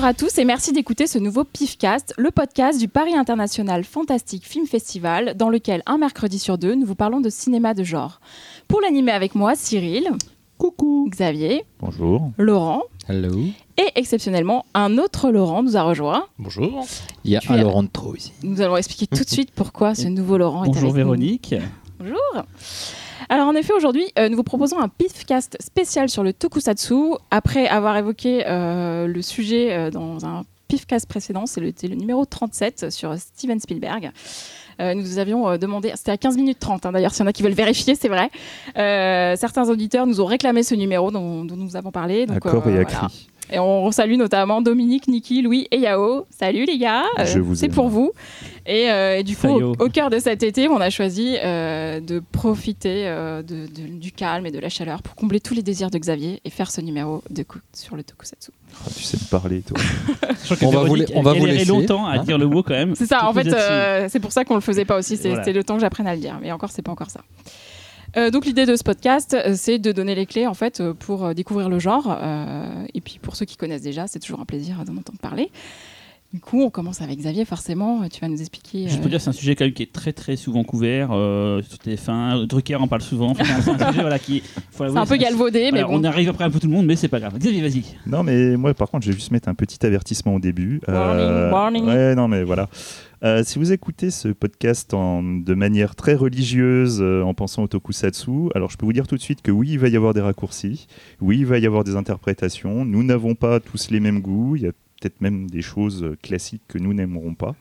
Bonjour à tous et merci d'écouter ce nouveau PIFcast, le podcast du Paris International Fantastic Film Festival, dans lequel un mercredi sur deux, nous vous parlons de cinéma de genre. Pour l'animer avec moi, Cyril. Coucou. Xavier. Bonjour. Laurent. Hello. Et exceptionnellement, un autre Laurent nous a rejoint. Bonjour. Il y a un Laurent de trop ici. Nous allons expliquer tout de suite pourquoi ce nouveau Laurent Bonjour est avec Véronique. Nous. Bonjour. Alors en effet, aujourd'hui, euh, nous vous proposons un PIFcast spécial sur le tokusatsu. Après avoir évoqué euh, le sujet euh, dans un PIFcast précédent, c'est le, le, numéro 37 sur Steven Spielberg. nous avions demandé, c'était à 15 minutes 30 hein, d'ailleurs, s'il y en a qui veulent vérifier, c'est vrai. certains auditeurs nous ont réclamé ce numéro dont, dont nous avons parlé. D'accord et voilà. Et on salue notamment Dominique, Niki, Louis et Yao. Salut les gars, c'est pour vous. Et, euh, et du coup, au, au, cœur de cet été, on a choisi euh, de profiter euh, de, de, du calme et de la chaleur pour combler tous les désirs de Xavier et faire ce numéro de sur le tokusatsu. Oh, tu sais me parler, toi. on va vous, on va vous laisser. longtemps à hein dire le mot quand même. C'est ça, en fait, c'est pour ça qu'on le faisait pas aussi. C'était voilà. le temps que j'apprenne à le dire. Mais encore, c'est pas encore ça. Euh, donc l'idée de ce podcast, euh, c'est de donner les clés en fait euh, pour découvrir le genre. Et puis pour ceux qui connaissent déjà, c'est toujours un plaisir d'en entendre parler. Du coup, on commence avec Xavier, forcément. Tu vas nous expliquer. Je peux dire, c'est un sujet quand même qui est très très souvent couvert euh, sur TF1. Drucker en parle souvent. Enfin, c'est un sujet voilà, qui. C'est un peu galvaudé, voilà, mais bon. On arrive après un peu tout le monde, mais c'est pas grave. Xavier, vas-y. Non, mais moi, par contre, je vais juste mettre un petit avertissement au début. Warning, euh, warning. Ouais, non, mais voilà. Euh, si vous écoutez ce podcast en, de manière très religieuse euh, en pensant au tokusatsu, alors je peux vous dire tout de suite que oui, il va y avoir des raccourcis, oui, il va y avoir des interprétations, nous n'avons pas tous les mêmes goûts, il y a peut-être même des choses classiques que nous n'aimerons pas.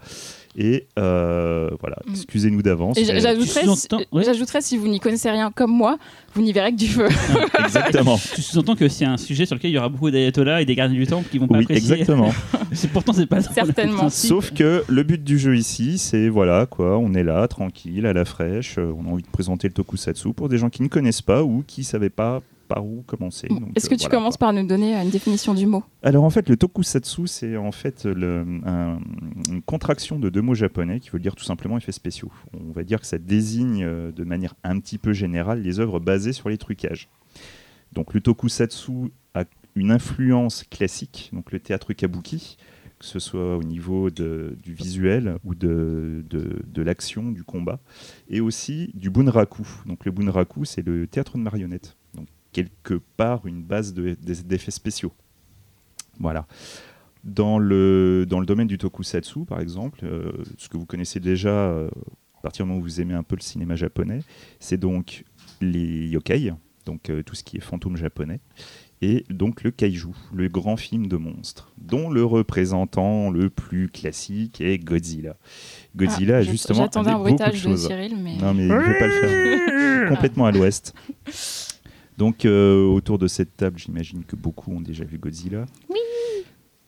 Et euh, voilà, excusez-nous d'avance. J'ajouterais, si, oui. j'ajouterais, si vous n'y connaissez rien comme moi, vous n'y verrez que du feu. exactement. tu sous-entends que c'est un sujet sur lequel il y aura beaucoup d'ayatollahs et des gardiens du temple qui vont pas oui, apprécier. Exactement. c'est pourtant c'est pas certainement. Sauf que le but du jeu ici, c'est voilà quoi, on est là, tranquille, à la fraîche, on a envie de présenter le tokusatsu pour des gens qui ne connaissent pas ou qui savaient pas par où commencer. Bon, Est-ce que euh, tu voilà, commences quoi. par nous donner une définition du mot? Alors en fait, le tokusatsu, c'est en fait le, un, une contraction de deux mots japonais qui veut dire tout simplement effets spéciaux. On va dire que ça désigne euh, de manière un petit peu générale les œuvres basées sur les trucages. Donc le tokusatsu a une influence classique, donc le théâtre kabuki, que ce soit au niveau de, du visuel ou de, de, de l'action, du combat, et aussi du bunraku. Donc le bunraku, c'est le théâtre de marionnettes. Quelque part une base d'effets spéciaux. Voilà. Dans le, dans le domaine du tokusatsu, par exemple, euh, ce que vous connaissez déjà euh, à partir du moment où vous aimez un peu le cinéma japonais, c'est donc les yokai, donc euh, tout ce qui est fantôme japonais, et donc le kaiju, le grand film de monstres, dont le représentant le plus classique est Godzilla. Godzilla ah, a justement j'attendais un beaucoup de bruitage de choses. Cyril, mais Non mais je vais pas le faire. Complètement à l'ouest. Donc euh, autour de cette table, j'imagine que beaucoup ont déjà vu Godzilla. Oui.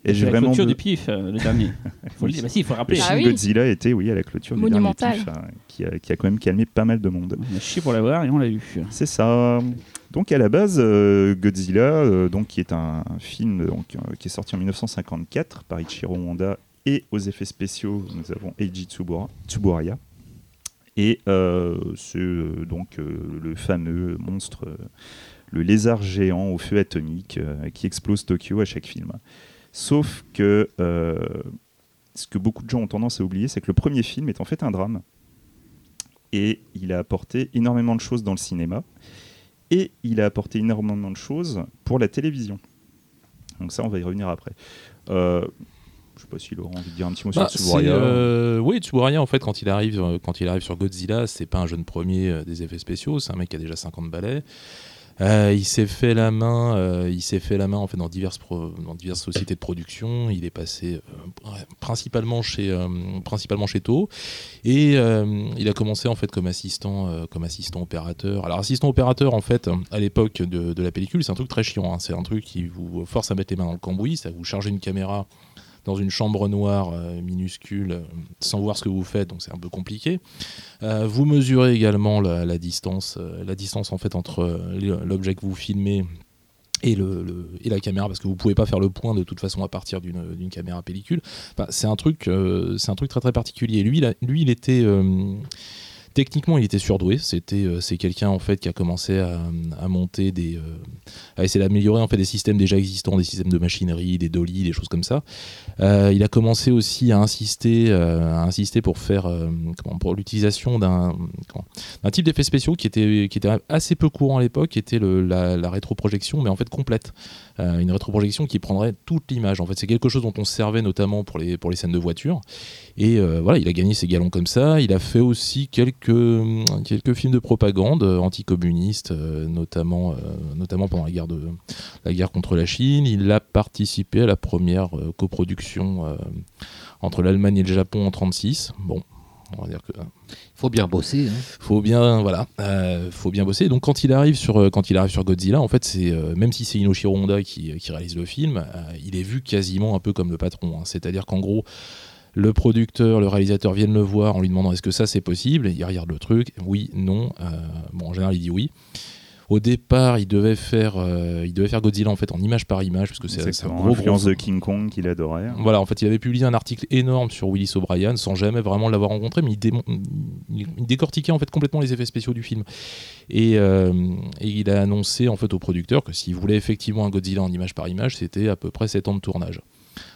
Et j'ai la vraiment clôture be- du pif, euh, le dernier. faut le dire. Bah si, il faut le rappeler. Ah film oui. Godzilla était oui à la clôture du dernier pif, hein, qui, a, qui a quand même calmé pas mal de monde. On a chié pour l'avoir et on l'a eu. C'est ça. Donc à la base, euh, Godzilla, euh, donc qui est un, un film donc, euh, qui est sorti en 1954 par Ichiro Honda et aux effets spéciaux, nous avons Eiji Tsubura, Tsuburaya. Et euh, c'est euh, donc euh, le fameux monstre, le lézard géant au feu atomique qui explose Tokyo à chaque film. Sauf que ce que beaucoup de gens ont tendance à oublier, c'est que le premier film est en fait un drame. Et il a apporté énormément de choses dans le cinéma. Et il a apporté énormément de choses pour la télévision. Donc ça, on va y revenir après. Je sais pas si Laurent envie de dire un petit mot Bah, sur c'est, Tsuburaya. euh, oui, Tsuburaya, en fait, quand il arrive, euh, quand il arrive sur Godzilla, c'est pas un jeune premier euh, des effets spéciaux, c'est un mec qui a déjà 50 balais. Euh, il s'est fait la main, euh, il s'est fait la main en fait dans diverses dans diverses sociétés de production. Il est passé euh, principalement chez principalement chez Toho et il a commencé en fait comme assistant comme assistant opérateur. Alors assistant opérateur en fait à l'époque de, de la pellicule, c'est un truc très chiant. hein. C'est un truc qui vous force à mettre les mains dans le cambouis, ça vous charge une caméra dans une chambre noire euh, minuscule euh, sans voir ce que vous faites, donc c'est un peu compliqué. Euh, vous mesurez également la, distance, la distance en fait entre l'objet que vous filmez et, la caméra parce que vous pouvez pas faire le point de toute façon à partir d'une caméra pellicule. Enfin, c'est un truc, un truc très très particulier. Lui, il lui, il était Techniquement, il était surdoué. C'était, euh, c'est quelqu'un en fait qui a commencé à, monter des, euh, à essayer d'améliorer en fait des systèmes déjà existants, des systèmes de machinerie, des dolly, des choses comme ça. Euh, il a commencé aussi à insister, à insister pour faire comment, pour l'utilisation d'un d'un type d'effets spéciaux qui était qui était assez peu courant à l'époque, qui était la, rétroprojection, mais en fait complète. Une rétroprojection qui prendrait toute l'image. En fait, c'est quelque chose dont on se servait notamment pour les pour les scènes de voiture. Et euh, voilà, il a gagné ses galons comme ça. Il a fait aussi quelques quelques films de propagande euh, anticommunistes, euh, notamment notamment pendant la guerre de la guerre contre la Chine. Il a participé à la première coproduction entre l'Allemagne et le Japon en 36. Bon, on va dire que faut bien bosser. hein. faut bien voilà euh, faut bien bosser donc quand il arrive sur quand il arrive sur Godzilla en fait c'est euh, même si c'est Inoshiro Honda qui, qui réalise le film euh, il est vu quasiment un peu comme le patron hein. c'est-à-dire qu'en gros le producteur, le réalisateur viennent le voir en lui demandant est-ce que ça c'est possible? Et il regarde le truc, oui, non. Euh, bon, en général il dit oui. Au départ, il devait faire, euh, il devait faire Godzilla en fait en image par image parce que c'est c'est un gros Influence gros de King Kong qu'il adorait. voilà, en fait, il avait publié un article énorme sur Willis O'Brien sans jamais vraiment l'avoir rencontré, mais il, démon- il- il décortiquait en fait complètement les effets spéciaux du film. Et, euh, et il a annoncé en fait au producteur que s'il voulait effectivement un Godzilla en image par image, c'était à peu près 7 ans de tournage.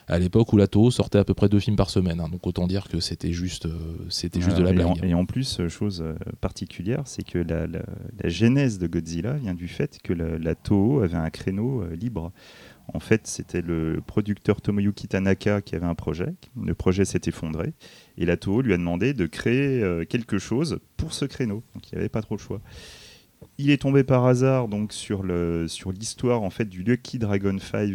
À l'époque où la Toho sortait à peu près deux films par semaine, hein. donc autant dire que c'était juste, euh, c'était juste de la et en- blague. Et en, plus, euh, chose euh, particulière, c'est que la, la- la genèse de Godzilla vient du fait que la, la Toho avait un créneau libre. En fait, c'était le producteur Tomoyuki Tanaka qui avait un projet. Le projet s'est effondré. Et la Toho lui a demandé de créer quelque chose pour ce créneau. Donc il n'avait pas trop le choix. Il est tombé par hasard donc sur le sur l'histoire en fait du Lucky Dragon 5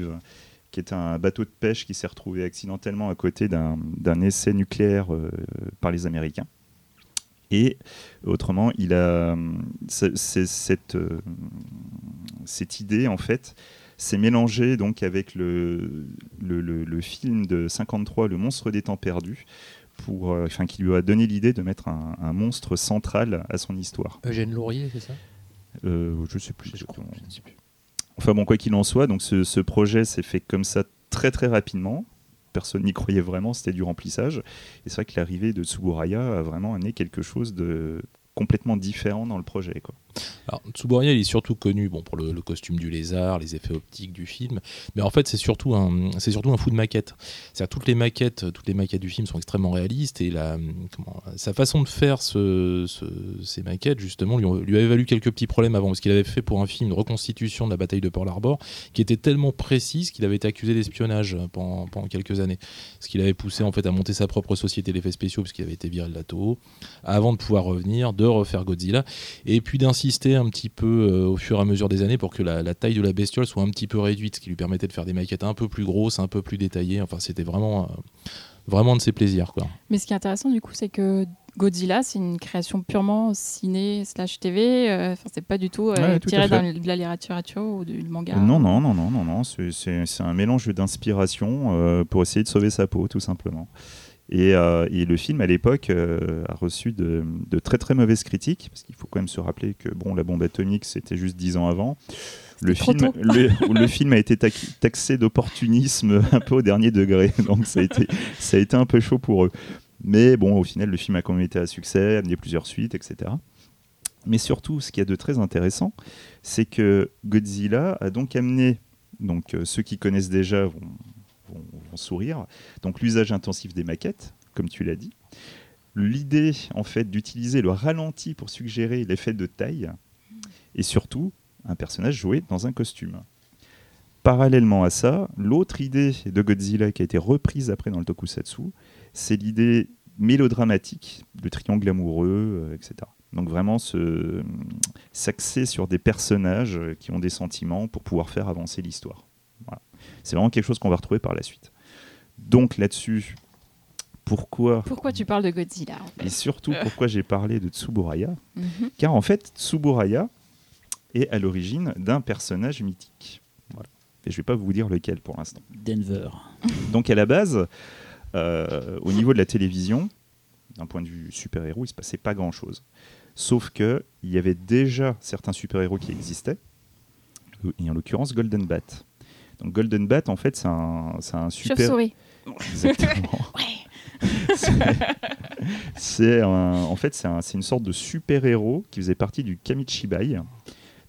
qui est un bateau de pêche qui s'est retrouvé accidentellement à côté d'un essai nucléaire euh, par les Américains. Et autrement, il a cette, euh, cette idée en fait s'est mélangée donc avec le, le, le- le film de 53, Le monstre des temps perdus, pour, euh, enfin, qui lui a donné l'idée de mettre un, un monstre central à son histoire. Eugène Laurier, c'est ça? Je sais plus. Je crois, exactement. je ne sais plus. Enfin bon, quoi qu'il en soit, donc ce, projet s'est fait comme ça très très rapidement. Personne n'y croyait vraiment, c'était du remplissage. Et c'est vrai que l'arrivée de Tsuburaya a vraiment amené quelque chose de complètement différent dans le projet. Quoi. Alors, Tsuburaya, il est surtout connu bon, pour le, costume du lézard, les effets optiques du film, mais en fait, c'est surtout un, c'est surtout un fou de maquette. C'est-à-dire toutes les maquettes, toutes les maquettes du film sont extrêmement réalistes et la, sa façon de faire ce- ce- ces maquettes, justement, lui, lui avait valu quelques petits problèmes avant, parce qu'il avait fait pour un film une reconstitution de la bataille de Pearl Harbor qui était tellement précise qu'il avait été accusé d'espionnage pendant, quelques années. Ce qui l'avait poussé en fait à monter sa propre société d'effets spéciaux, puisqu'il avait été viré de la Toho, avant de pouvoir revenir, de refaire Godzilla, et puis d'insister un petit peu euh, au fur et à mesure des années pour que la, la taille de la bestiole soit un petit peu réduite, ce qui lui permettait de faire des maquettes un peu plus grosses, un peu plus détaillées. Enfin, c'était vraiment, euh, vraiment de ses plaisirs. Quoi. Mais ce qui est intéressant du coup, c'est que Godzilla, c'est une création purement ciné slash TV. euh, c'est pas du tout, euh, Ouais, tout à tiré de la littérature ou du manga. Non, non, non, non, non, non. C'est- un mélange d'inspiration euh, pour essayer de sauver sa peau, tout simplement. Et, euh, et le film, à l'époque, euh, a reçu de, de très très mauvaises critiques, parce qu'il faut quand même se rappeler que bon, la bombe atomique, c'était juste dix ans avant. Le film, le, le film a été taxé d'opportunisme un peu au dernier degré, donc ça a, été, ça a été un peu chaud pour eux. Mais bon, au final, le film a quand même été à succès, amené plusieurs suites, etc. Mais surtout, ce qu'il y a de très intéressant, c'est que Godzilla a donc amené, donc euh, ceux qui connaissent déjà vont, vont- sourire, donc l'usage intensif des maquettes, comme tu l'as dit, l'idée en fait d'utiliser le ralenti pour suggérer l'effet de taille, et surtout un personnage joué dans un costume. Parallèlement à ça, l'autre idée de Godzilla qui a été reprise après dans le tokusatsu, c'est l'idée mélodramatique, le triangle amoureux, euh, etc. Donc vraiment se- s'axer sur des personnages euh, qui ont des sentiments pour pouvoir faire avancer l'histoire. C'est vraiment quelque chose qu'on va retrouver par la suite. Donc là-dessus, pourquoi Pourquoi tu parles de Godzilla en fait et surtout pourquoi j'ai parlé de Tsuburaya Mhm. Car en fait, Tsuburaya est à l'origine d'un personnage mythique. Voilà. Et je ne vais pas vous dire lequel pour l'instant. Denver. Donc à la base, euh, au niveau de la télévision, d'un point de vue super-héros, il se passait pas grand-chose. Sauf que il y avait déjà certains super-héros qui existaient, et en l'occurrence Golden Bat. Donc Golden Bat, en fait, c'est un, un super... Chauve-souris. Exactement. C'est- c'est un- en fait c'est un- c'est une sorte de super héros qui faisait partie du Kamichibai.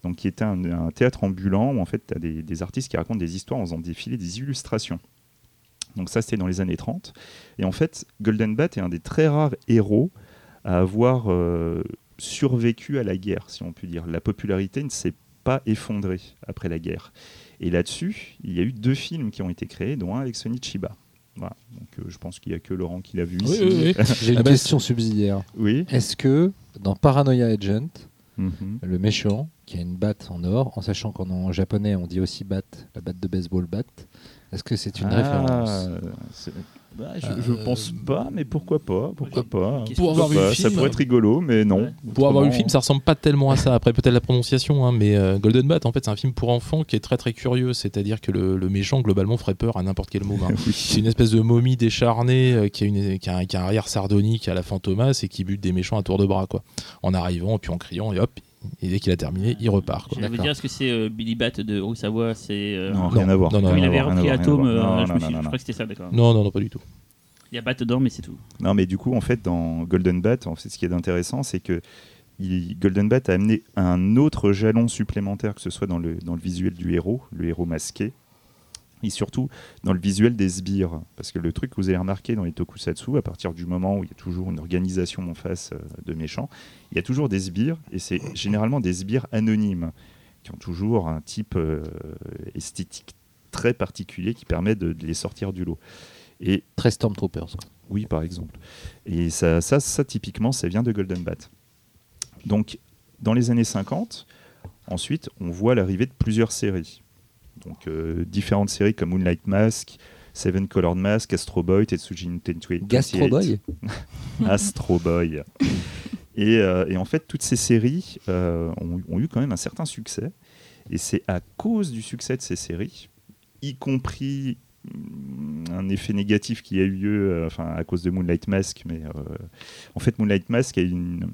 donc qui était un, un théâtre ambulant où en fait tu as des, des artistes qui racontent des histoires en faisant défiler des illustrations. Donc ça c'était dans les années 30. Et en fait, Golden Bat est un des très rares héros à avoir euh, survécu à la guerre, si on peut dire. La popularité ne s'est pas effondrée après la guerre. Et là-dessus, il y a eu deux films qui ont été créés, dont un avec Sonny Chiba. Voilà. Donc euh, je pense qu'il n'y a que Laurent qui l'a vu Oui, ici. oui, oui. J'ai une Ah bah, question subsidiaire. Oui. Est-ce que dans Paranoia Agent, Mhm. le méchant, qui a une batte en or, en sachant qu'en japonais on dit aussi batte, la batte de baseball batte, est-ce que c'est une Ah, référence? Bah, je, je Euh, pense pas, mais pourquoi pas Pourquoi pas Pour avoir vu Ça film, pourrait être rigolo, mais non. Ouais. Pour avoir vu le film, ça ressemble pas tellement à ça. Après, peut-être la prononciation, hein, mais euh, Golden Bat, en fait, c'est un film pour enfants qui est très très curieux. C'est-à-dire que le, le méchant, globalement, ferait peur à n'importe quel moment. C'est une espèce de momie décharnée euh, qui, a une, qui, a un, qui a un arrière sardonique à la Fantomas et qui bute des méchants à tour de bras, quoi. En arrivant, et puis en criant, et hop, et dès qu'il a terminé, il repart. Quoi. Je vais vous D'accord. dire, est-ce que c'est euh, Billy Bat de Haute-Savoie C'est. euh, Non, Non, rien à voir. non, non, il avait repris Atom, euh, je, crois que c'était ça, d'accord. Non, non, non, pas du tout. Il y a Bat dedans, mais c'est tout. Non, mais du coup, en fait, dans Golden Bat, en fait, ce qui est intéressant, c'est que il- Golden Bat a amené un autre jalon supplémentaire, que ce soit dans le, dans le visuel du héros, le héros masqué, et surtout dans le visuel des sbires. Parce que le truc que vous avez remarqué dans les tokusatsu, à partir du moment où il y a toujours une organisation en face euh, de méchants, il y a toujours des sbires, et c'est généralement des sbires anonymes, qui ont toujours un type euh, esthétique très particulier qui permet de, de les sortir du lot. Et Très Stormtroopers. oui, par exemple. Et ça, ça, ça, typiquement, ça vient de Golden Bat. Donc, dans les années 50, ensuite, on voit l'arrivée de plusieurs séries. Donc, euh, différentes séries comme Moonlight Mask, Seven Colored Mask, Astro Boy, Tetsujin Tensui. Gastro Boy Astro Boy. Et, euh, et en fait, toutes ces séries euh, ont, ont eu quand même un certain succès. Et c'est à cause du succès de ces séries, y compris mm, un effet négatif qui a eu lieu euh, enfin, à cause de Moonlight Mask, mais en fait, Moonlight Mask a, une-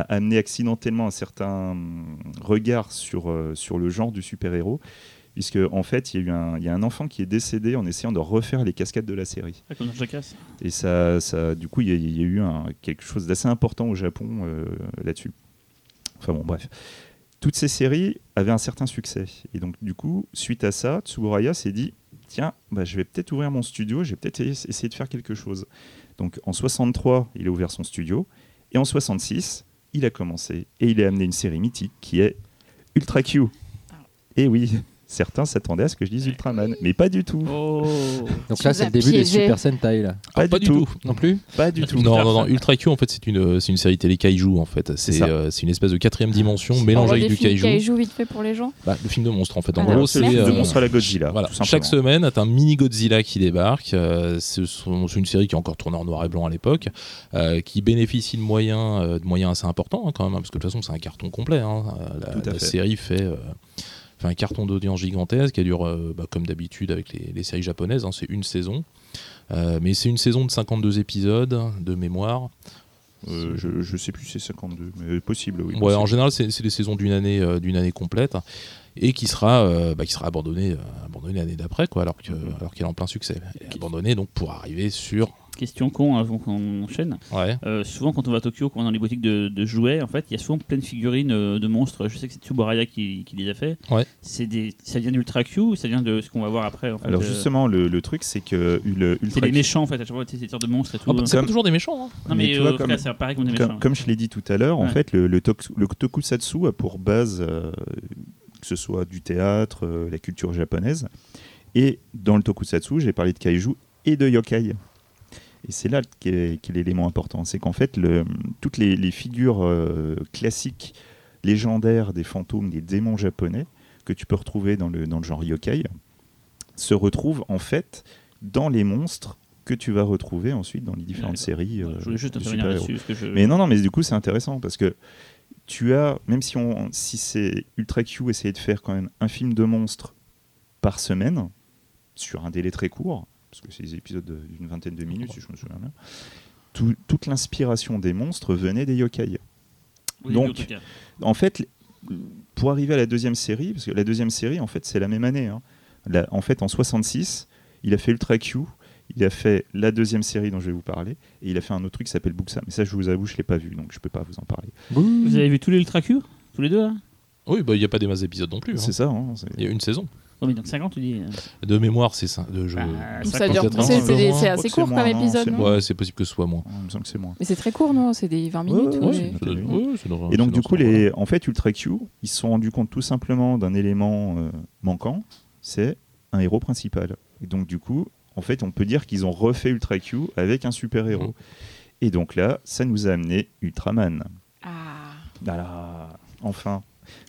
a amené accidentellement un certain regard sur, euh, sur le genre du super-héros. Puisque en fait, il y, a eu un, il y a un enfant qui est décédé en essayant de refaire les cascades de la série. Ah, comme. Et ça, ça, du coup, il y, a- il y a eu un- quelque chose d'assez important au Japon euh, là-dessus. Enfin bon, bref. Toutes ces séries avaient un certain succès. Et donc, du coup, suite à ça, Tsuburaya s'est dit tiens, bah, je vais peut-être ouvrir mon studio, je vais peut-être es- essayer de faire quelque chose. Donc, en 63, il a ouvert son studio. Et en 66, il a commencé. Et il a amené une série mythique qui est Ultra Q. Et oui, certains s'attendaient à ce que je dise Ultraman, mais pas du tout. Oh Donc là, c'est le début des piégés. Super Sentai. Là. Pas, Ah, du, tout. Non plus Pas du tout. Non, non, non. Ultra Q, en fait, c'est une, c'est une série télé kaiju, en fait. C'est euh, c'est une espèce de quatrième dimension On mélangée avec du kaiju. kaiju vite fait pour les gens. Bah, le film de monstre, en fait. En Ah, gros, c'est le film de euh, monstre à la Godzilla. Voilà. tout simplement. Chaque semaine, t'as un mini Godzilla qui débarque. euh, c'est une série qui est encore tournée en noir et blanc à l'époque, euh, qui bénéficie de moyens, euh, de moyens assez importants hein, quand même, hein, parce que de toute façon, c'est un carton complet. hein. Euh, La, Tout à la fait. série fait, euh, fait un carton d'audience gigantesque qui dure, euh, bah, comme d'habitude avec les, les séries japonaises, hein, c'est une saison. Euh, mais c'est une saison de 52 épisodes de mémoire. Euh, je, je sais plus c'est 52, mais possible, oui. Ouais, possible. en général, c'est des saisons d'une année, d'une année complète et qui sera, bah, qui sera abandonnée, abandonnée l'année d'après, quoi, alors que- Mhm. alors qu'elle est en plein succès. Et abandonnée donc pour arriver sur. Question con avant qu'on enchaîne. Ouais. Euh, souvent, quand on va à Tokyo, quand on est dans les boutiques de, de jouets, en fait, il y a souvent plein de figurines euh, de monstres. Je sais que c'est Tsubaraya qui, qui les a fait. Ouais. C'est des, ça vient d'Ultra Q ou ça vient de ce qu'on va voir après en fait, Alors euh, justement, le, le truc, c'est que le c'est Ultra les méchants en fait, à chaque fois, c'est des sortes de monstres et tout. Ah, bah, c'est pas Comme- toujours des méchants. hein. non, mais mais, tu vois, comme- cas, c'est pareil comme des méchants. comme, comme je l'ai dit tout à l'heure, en fait, le, le, tok- le tokusatsu a pour base euh, que ce soit du théâtre, euh, la culture japonaise. Et dans le tokusatsu, j'ai parlé de kaiju et de yokai. Et c'est là qu'est qu'est l'élément important. C'est qu'en fait, le- toutes les, les figures euh, classiques, légendaires des fantômes, des démons japonais, que tu peux retrouver dans le, dans le genre yokai, se retrouvent en fait dans les monstres que tu vas retrouver ensuite dans les différentes séries. euh, je voulais juste intervenir là-dessus. je- Mais non, non, mais du coup, c'est intéressant parce que tu as, même si, on, si c'est Ultra Q essayait de faire quand même un film de monstres par semaine, sur un délai très court, parce que c'est des épisodes de- d'une vingtaine de minutes, si je me souviens bien, tout- toute l'inspiration des monstres venait des yokai. donc, en fait, pour arriver à la deuxième série, parce que la deuxième série, en fait, c'est la même année. hein. La- en fait, en 66, il a fait Ultra Q, il a fait la deuxième série dont je vais vous parler, et il a fait un autre truc qui s'appelle Buxa. Mais ça, je vous avoue, je l'ai pas vu, donc je peux pas vous en parler. Vous avez vu tous les Ultra Q? Tous les deux là Oui, bah, il n'y a pas des masses d'épisodes non plus. hein. C'est ça. hein, Il y a une saison. Mais donc 50, tu dis. euh, De mémoire, c'est ça. De jeu. bah, ça 50, dure- 80, c'est- assez court comme épisode. Ouais, c'est possible que ce soit moins. Il me semble que c'est moins. Mais c'est très court, non? C'est des 20 minutes Et donc du coup, les, en fait, Ultra Q, ils se sont rendus compte tout simplement d'un élément euh, manquant, c'est un héros principal. Et donc du coup, en fait, on peut dire qu'ils ont refait Ultra Q avec un super héros. Mhm. Et donc là, ça nous a amené Ultraman. Ah. Voilà, enfin,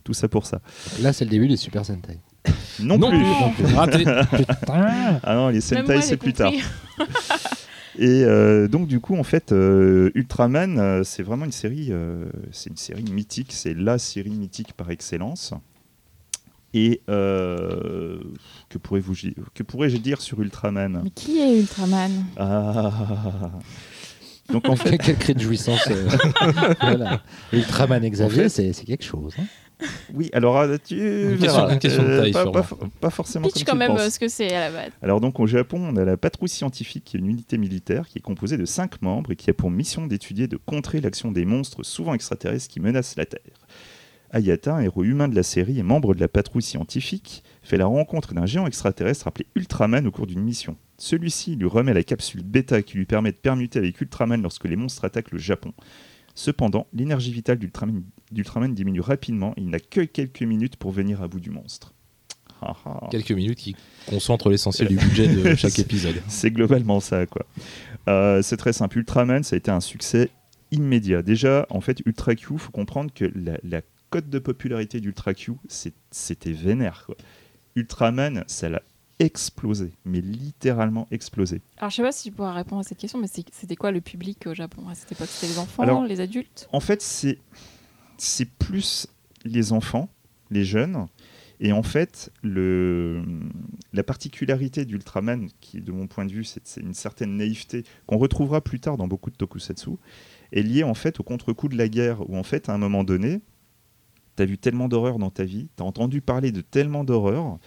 tout ça pour ça. Là, c'est le début des Super Sentai. Non, Non plus. plus. Raté. Putain Ah non, les Sentai, c'est plus tard. Et euh, donc du coup, en fait, euh, Ultraman, euh, c'est vraiment une série, euh, c'est une série mythique, c'est la série mythique par excellence. Et euh, que pourrais-vous, que pourrais-je dire sur Ultraman? Mais qui est Ultraman? Ah. Donc en fait, Quel cri de jouissance. euh, voilà. Ultraman Xavier, c'est c'est quelque chose. hein. Oui. Alors euh, tu Une verras. question- une question de taille, pas, pas, forcément Pitch comme quand tu même penses. euh, ce que c'est à la base. Alors donc au Japon, on a la patrouille scientifique, qui est une unité militaire qui est composée de cinq membres et qui a pour mission d'étudier et de contrer l'action des monstres souvent extraterrestres qui menacent la Terre. Ayata, un héros humain de la série et membre de la patrouille scientifique, fait la rencontre d'un géant extraterrestre appelé Ultraman au cours d'une mission. Celui-ci lui remet la capsule bêta qui lui permet de permuter avec Ultraman lorsque les monstres attaquent le Japon. Cependant, l'énergie vitale d'Ultraman d'Ultraman diminue rapidement et il n'a que quelques minutes pour venir à bout du monstre. Quelques minutes qui concentrent l'essentiel du budget de chaque épisode. C'est globalement ça, quoi. Euh, c'est très simple. Ultraman, ça a été un succès immédiat. Déjà, en fait, Ultra Q, faut comprendre que la, la cote de popularité d'Ultra Q, c'était vénère. Quoi. Ultraman, ça l'a explosé, mais littéralement explosé. Alors, je sais pas si tu pourras répondre à cette question, mais c'était quoi le public au Japon? À cette époque C'était les enfants, Alors- les adultes? En fait, c'est c'est plus les enfants, les jeunes. Et en fait, le, la particularité d'Ultraman, qui de mon point de vue, c'est une certaine naïveté qu'on retrouvera plus tard dans beaucoup de tokusatsu, est liée en fait au contre-coup de la guerre, où en fait, à un moment donné, tu as vu tellement d'horreur dans ta vie, tu as entendu parler de tellement d'horreur,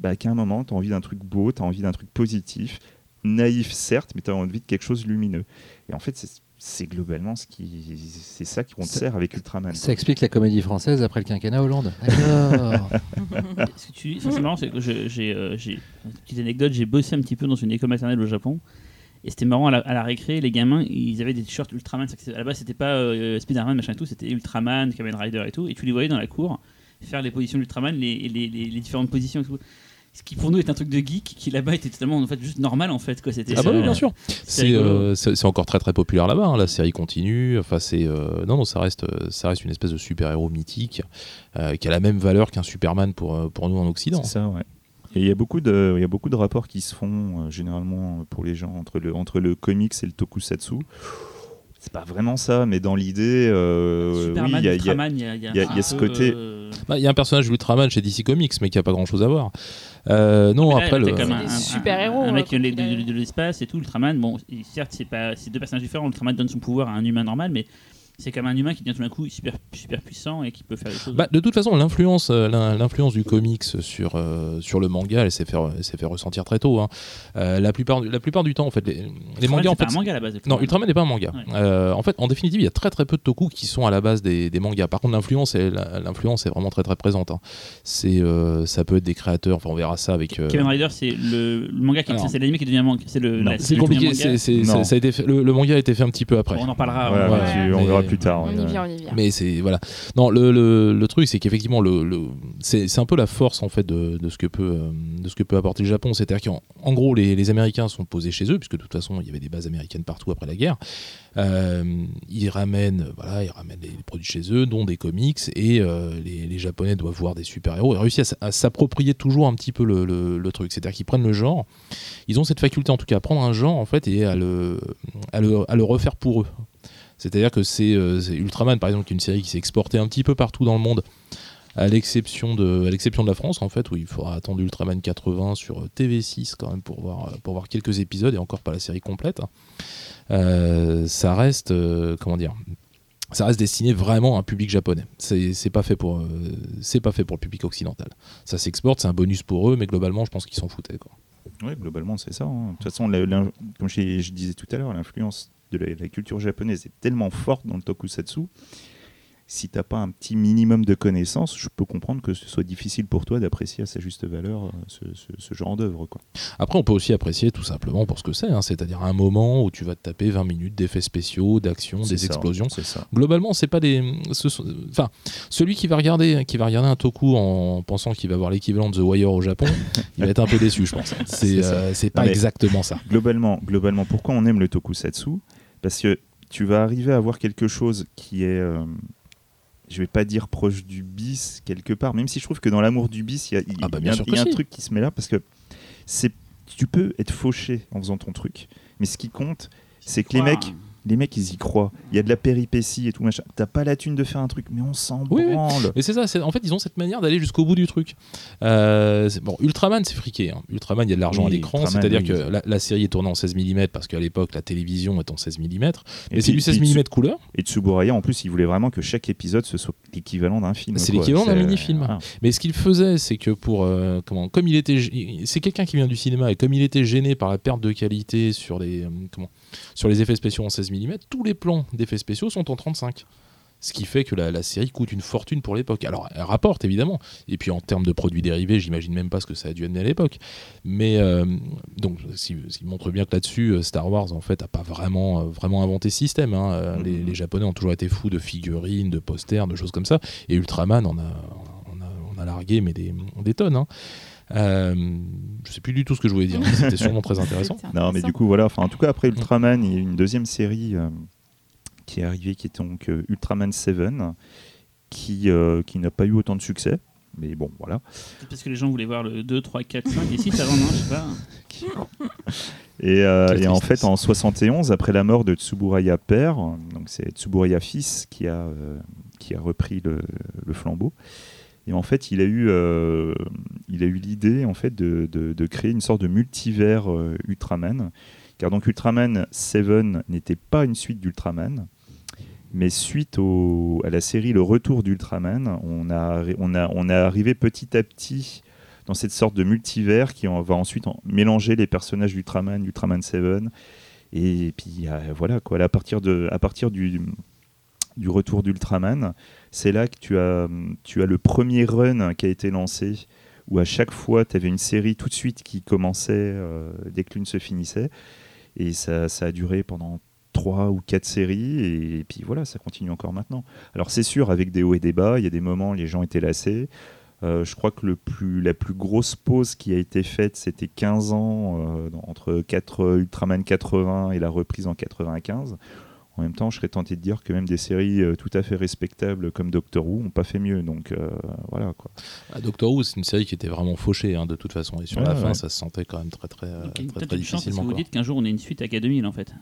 bah, qu'à un moment, tu as envie d'un truc beau, tu as envie d'un truc positif, naïf certes, mais tu as envie de quelque chose de lumineux. Et en fait, c'est- c'est globalement ce qui, c'est ça qu'on te sert avec Ultraman. Ça explique la comédie française après le quinquennat Hollande. D'accord. Ce que tu dis, ça, c'est marrant, c'est que j'ai, euh, petite anecdote, j'ai bossé un petit peu dans une école maternelle au Japon. Et c'était marrant à la, à la récré, les gamins, ils avaient des t-shirts Ultraman. À la base, c'était pas euh, Spider-Man, machin et tout, c'était Ultraman, Kamen Rider et tout. Et tu les voyais dans la cour faire les positions d'Ultraman, les, les, les, les différentes positions et tout. Ce qui pour nous est un truc de geek, qui là-bas était totalement en fait juste normal en fait. Quoi. C'était, Ah bah oui, bien sûr. c'est euh, c'est- encore très très populaire là-bas. hein. La série continue. Enfin, c'est euh, non non, ça reste euh, ça reste une espèce de super héros mythique euh, qui a la même valeur qu'un Superman pour pour nous en Occident. C'est ça, ouais. Et il y a beaucoup de, il y a beaucoup de rapports qui se font euh, généralement pour les gens entre le, entre le comics et le tokusatsu. C'est pas vraiment ça, mais dans l'idée, euh, oui, Superman, il y a, y y y un ce peu, côté- euh, Bah, Il y a un personnage d'Ultraman chez DC Comics, mais qui a pas grand-chose à voir. Euh, non, là, après le. comme un, des un- super-héros, un, euh, mec de, de- l'espace et tout, Ultraman. Bon, certes, c'est pas, c'est deux personnages différents. Ultraman donne son pouvoir à un humain normal, mais c'est comme un humain qui devient tout d'un coup super, super puissant et qui peut faire des choses. Bah, de toute façon, l'influence, euh, l'in- l'influence du comics sur, euh, sur le manga, elle s'est fait, elle s'est fait ressentir très tôt. hein. Euh, la, plupart, du- la plupart du temps, en fait, les, mangas, en c'est pas un manga à la base. Non, Ultraman n'est pas un manga. Ouais. Euh, en fait, en définitive, il y a très très peu de toku qui sont à la base des, des mangas. Par contre, l'influence l'influence est vraiment très très présente. hein. C'est, euh, ça peut être des créateurs. Enfin, on verra ça avec. euh, Kamen Rider, c'est le, le manga qui c'est l'anime qui devient manga. C'est le. Le compliqué. ça, ça a été fait- le, manga a été fait un petit peu après. On en parlera. Voilà, on- ouais, tu- on verra plus tard. On y vient, on y vient. Mais c'est voilà. Non, le, le, le truc, c'est qu'effectivement, le, le- c'est, c'est un peu la force en fait de, de ce que peut euh, de ce que peut apporter le Japon. C'est-à-dire qu'en en gros, les, les Américains sont posés chez eux, puisque de toute façon, il y avait des bases américaines partout après la guerre. Euh, ils ramènent, voilà, ils ramènent les produits chez eux, dont des comics, et euh, les, les Japonais doivent voir des super-héros et réussissent à, s'approprier toujours un petit peu le, le- le truc. C'est-à-dire qu'ils prennent le genre, ils ont cette faculté en tout cas à prendre un genre en fait et à le, à le, à le refaire pour eux. C'est-à-dire que c'est euh, c'est Ultraman, par exemple, qui est une série qui s'est exportée un petit peu partout dans le monde, à l'exception de, de la France, en fait, où il faudra attendre Ultraman 80 sur euh, TV6 quand même pour voir, euh, pour voir quelques épisodes et encore pas la série complète. Euh, ça reste, comment dire, ça reste destiné vraiment à un public japonais. C'est pas fait pour, c'est pas fait pour le public occidental. Ça s'exporte, c'est un bonus pour eux, mais globalement, je pense qu'ils s'en foutaient. Oui, globalement, c'est ça. hein. De toute façon, comme je disais tout à l'heure, l'influence de la, la culture japonaise est tellement forte dans le tokusatsu si t'as pas un petit minimum de connaissances, je peux comprendre que ce soit difficile pour toi d'apprécier à sa juste valeur euh, ce, ce- ce genre d'œuvre. Après, on peut aussi apprécier tout simplement pour ce que c'est, hein, c'est-à-dire un moment où tu vas te taper 20 minutes d'effets spéciaux, d'action, des ça, explosions. C'est ça. Globalement, c'est pas des. ce sont- Enfin, celui qui va regarder, qui va regarder un toku en pensant qu'il va voir l'équivalent de The Wire au Japon, il va être un peu déçu, je pense. C'est euh, pas mais- exactement ça. Globalement, globalement, pourquoi on aime le tokusatsu? Parce que tu vas arriver à avoir quelque chose qui est, euh, je vais pas dire proche du bis quelque part, même si je trouve que dans l'amour du bis, il y a, Ah bah, y a- y a un si. truc qui se met là parce que c'est, tu peux être fauché en faisant ton truc, mais ce qui compte, c'est que les mecs, les mecs, ils y croient. Il y a de la péripétie et tout machin. T'as pas la thune de faire un truc, mais on s'en Oui, oui. branle. Mais c'est ça, c'est- en fait, ils ont cette manière d'aller jusqu'au bout du truc. Euh, c'est- bon, Ultraman, c'est friqué. hein. Ultraman, il y a de l'argent Oui, à l'écran, c'est-à-dire oui. que la, la série est tournée en 16 mm parce qu'à l'époque, la télévision est en 16 mm. Mais Et c'est du 16 puis mm couleur. Et Tsuburaya, en plus, il voulait vraiment que chaque épisode ce soit l'équivalent d'un film. C'est quoi. l'équivalent d'un C'est- mini-film. voilà. Mais ce qu'il faisait, c'est que pour euh, comment, comme il était, c'est quelqu'un qui vient du cinéma et comme il était gêné par la perte de qualité sur les euh, comment, sur les effets spéciaux en 16 mm, tous les plans d'effets spéciaux sont en 35. Ce qui fait que la, la série coûte une fortune pour l'époque. Alors, elle rapporte évidemment. Et puis en termes de produits dérivés, j'imagine même pas ce que ça a dû amener à l'époque. Mais euh, donc, ce qui, ce qui montre bien que là-dessus, euh, Star Wars en fait a pas vraiment, euh, vraiment inventé ce système. hein. Euh, les, les Japonais ont toujours été fous de figurines, de posters, de choses comme ça. Et Ultraman en a, on a, on a largué mais des, des tonnes. hein. Euh, je sais plus du tout ce que je voulais dire. mais C'était sûrement très intéressant. Non, mais du coup, voilà. Enfin, en tout cas, après Ultraman, il y a eu une deuxième série euh, qui est arrivée, qui est donc euh, Ultraman 7, qui, euh, qui n'a pas eu autant de succès. Mais bon, voilà. Parce que les gens voulaient voir le 2, 3, 4, 5 et 6 avant, non Je sais pas. Et, euh, et en fait, en 71, après la mort de Tsuburaya père, donc c'est Tsuburaya fils qui a, euh, qui a repris le, le flambeau. Et en fait, il a eu, euh, il a eu l'idée en fait de, de- créer une sorte de multivers euh, Ultraman, car donc Ultraman 7 n'était pas une suite d'Ultraman, mais suite au- à la série Le Retour d'Ultraman, on a, on a, on a arrivé petit à petit dans cette sorte de multivers qui va ensuite en- mélanger les personnages d'Ultraman, d'Ultraman 7. Et puis voilà, quoi. À partir, de, à partir du, du retour d'Ultraman, c'est là que tu as, tu as le premier run qui a été lancé, où à chaque fois, tu avais une série tout de suite qui commençait euh, dès que l'une se finissait. Et ça, ça a duré pendant trois ou quatre séries, et, puis voilà, ça continue encore maintenant. Alors c'est sûr, avec des hauts et des bas, il y a des moments, les gens étaient lassés. Euh, je crois que le plus, la plus grosse pause qui a été faite, c'était 15 ans, euh, entre 4, Ultraman 80 et la reprise en 95. En même temps, je serais tenté de dire que même des séries euh, tout à fait respectables comme Doctor Who n'ont pas fait mieux. Donc euh, voilà quoi. Ah, Doctor Who, c'est une série qui était vraiment fauchée hein, de toute façon. Et sur Ouais, la fin, ouais. ça se sentait quand même très très, Donc, a très, très une chance parce que difficilement. vous dites qu'un jour on ait une suite à K2000 en fait.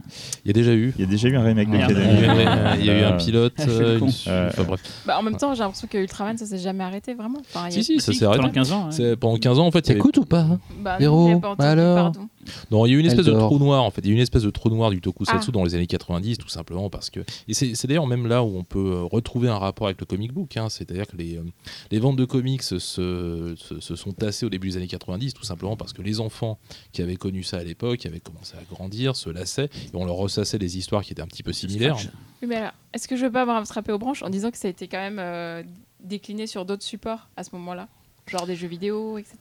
Il y a déjà eu. Il y a déjà eu un remake de Merde. Il y a Academy. eu, il y a eu un pilote. Ah, suis le euh, con. une- Ouais. enfin, bref. Bah, en même temps, j'ai l'impression que Ultraman, ça s'est jamais arrêté vraiment. Enfin, a- Si, si, ça s'est arrêté. Pendant 15 ans. ouais. C'est- Pendant 15 ans, en fait, il y avait T'écoutes ou pas Bah, Héros, alors pardon. Non, il y a eu une espèce de trou noir en fait. Il y a une espèce de trou noir du tokusatsu Ah. dans les années 90, tout simplement parce que. Et c'est c'est d'ailleurs même là où on peut euh, retrouver un rapport avec le comic book. hein. C'est-à-dire que les, euh, les ventes de comics se, se, se sont tassées au début des années 90, tout simplement parce que les enfants qui avaient connu ça à l'époque avaient commencé à grandir, se lassaient, et on leur ressassait des histoires qui étaient un petit peu similaires. Oui, mais alors, est-ce que je veux pas me rattraper aux branches en disant que ça a été quand même euh, décliné sur d'autres supports à ce moment-là? Genre des jeux vidéo, etc.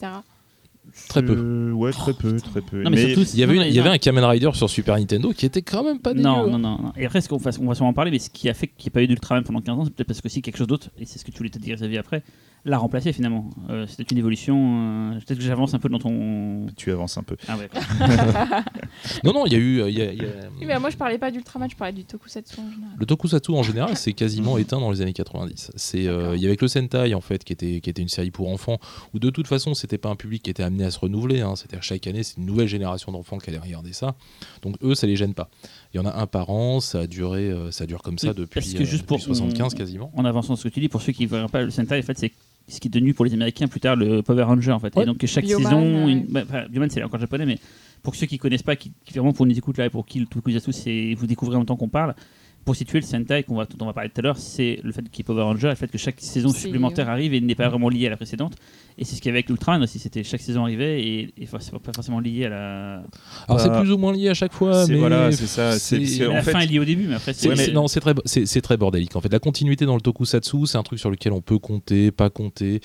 Très peu. Euh, ouais, très peu, très peu. Non, mais surtout, Il y avait, non, une- il y avait un Kamen Rider sur Super Nintendo qui était quand même pas dégueu. Non, hein. non, non, non. Et après, ce qu'on va, on va sûrement en parler, mais ce qui a fait qu'il n'y ait pas eu d'Ultraman pendant 15 ans, c'est peut-être parce que si quelque chose d'autre, et c'est ce que tu voulais te dire, Xavier, après, l'a remplacé finalement. Euh, C'était une évolution. euh, peut-être que j'avance un peu dans ton. tu avances un peu. Ah ouais. Non, non, il y a eu. euh, il y a- il y a- Oui, mais moi je parlais pas d'Ultraman, je parlais du Tokusatsu en général. Le tokusatsu en général, c'est quasiment éteint dans les années 90. C'est euh, il y avait que le Sentai en fait qui était qui était une série pour enfants où de toute façon c'était pas un public qui était amené à se renouveler. Hein. C'est-à-dire chaque année c'est une nouvelle génération d'enfants qui allait regarder ça. Donc eux ça les gêne pas. Il y en a un par an, ça a duré ça dure comme ça Oui, depuis, parce que euh, juste depuis pour- 75 on- quasiment. En avançant ce que tu dis, pour ceux qui ne verraient pas le Sentai, en fait, c'est ce qui est devenu pour les Américains plus tard le Power Ranger en fait. Ouais. Et donc chaque Bioman, saison, une... bah, enfin, Bioman c'est encore japonais, mais pour ceux qui connaissent pas, qui, qui vraiment pour nous écoutent là et pour qui le Tokusatsu c'est vous découvrez en même temps qu'on parle. Pour situer le Sentai qu'on va, dont on va parler tout à l'heure, c'est le fait qu'il y ait Power Ranger, le fait que chaque saison C'est- supplémentaire arrive et n'est pas vraiment liée à la précédente. Et c'est ce qu'il y avait avec Ultraman aussi, c'était chaque saison arrivait et, et forcément- pas forcément lié à la. Alors c'est Bah, plus ou moins lié à chaque fois, c'est- mais voilà, c'est ça, c'est- c'est- la en fait- fin est liée au début, mais après C'est- c'est. Ouais, mais- c'est- non, c'est très, c'est, c'est très bordélique en fait. La continuité dans le tokusatsu, c'est un truc sur lequel on peut compter, pas compter.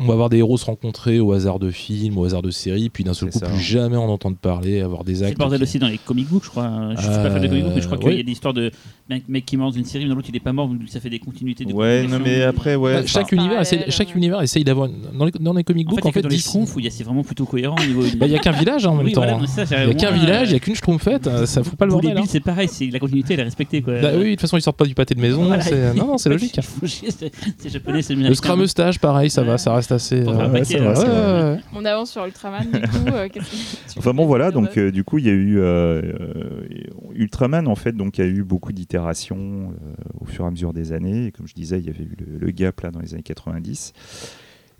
On va voir des héros se rencontrer au hasard de films, au hasard de séries, puis d'un seul coup C'est ça. plus jamais en entendre parler, avoir des C'est actes. le bordel qui- aussi dans les comic books, je crois. Je suis pas fan de comic books, mais je crois Euh, qu'il y a des histoires de mec, mec qui meurt dans une série, mais dans l'autre il est pas mort, donc ça fait des continuités. De Ouais, non, mais après, ouais. Bah, enfin, chaque, univers chaque univers essaye d'avoir. Dans les, dans les comic En books, fait, en fait, dans les Schtroumpfs, où il y a- c'est vraiment plutôt cohérent au niveau. bah, il y a qu'un village en même temps. hein. Il y a qu'un village, il y a qu'une schtroumpfette, euh, ça fout pas le bordel. hein. c'est pareil, c'est la continuité, elle est respectée. Bah oui, de toute façon, ils sortent pas du pâté de maison. C'est- Non, non, c'est logique. C'est c'est japonais, c'est Le scrameustage, pareil, ça va, ça reste assez. Euh, un paquet, c'est vrai. ouais, ouais. On avance sur Ultraman, du coup. euh, qu'est-ce que tu Enfin bon voilà donc euh, du coup il y a eu euh, euh, Ultraman en fait donc il y a eu beaucoup d'itérations euh, au fur et à mesure des années et comme je disais il y avait eu le, le gap là dans les années 90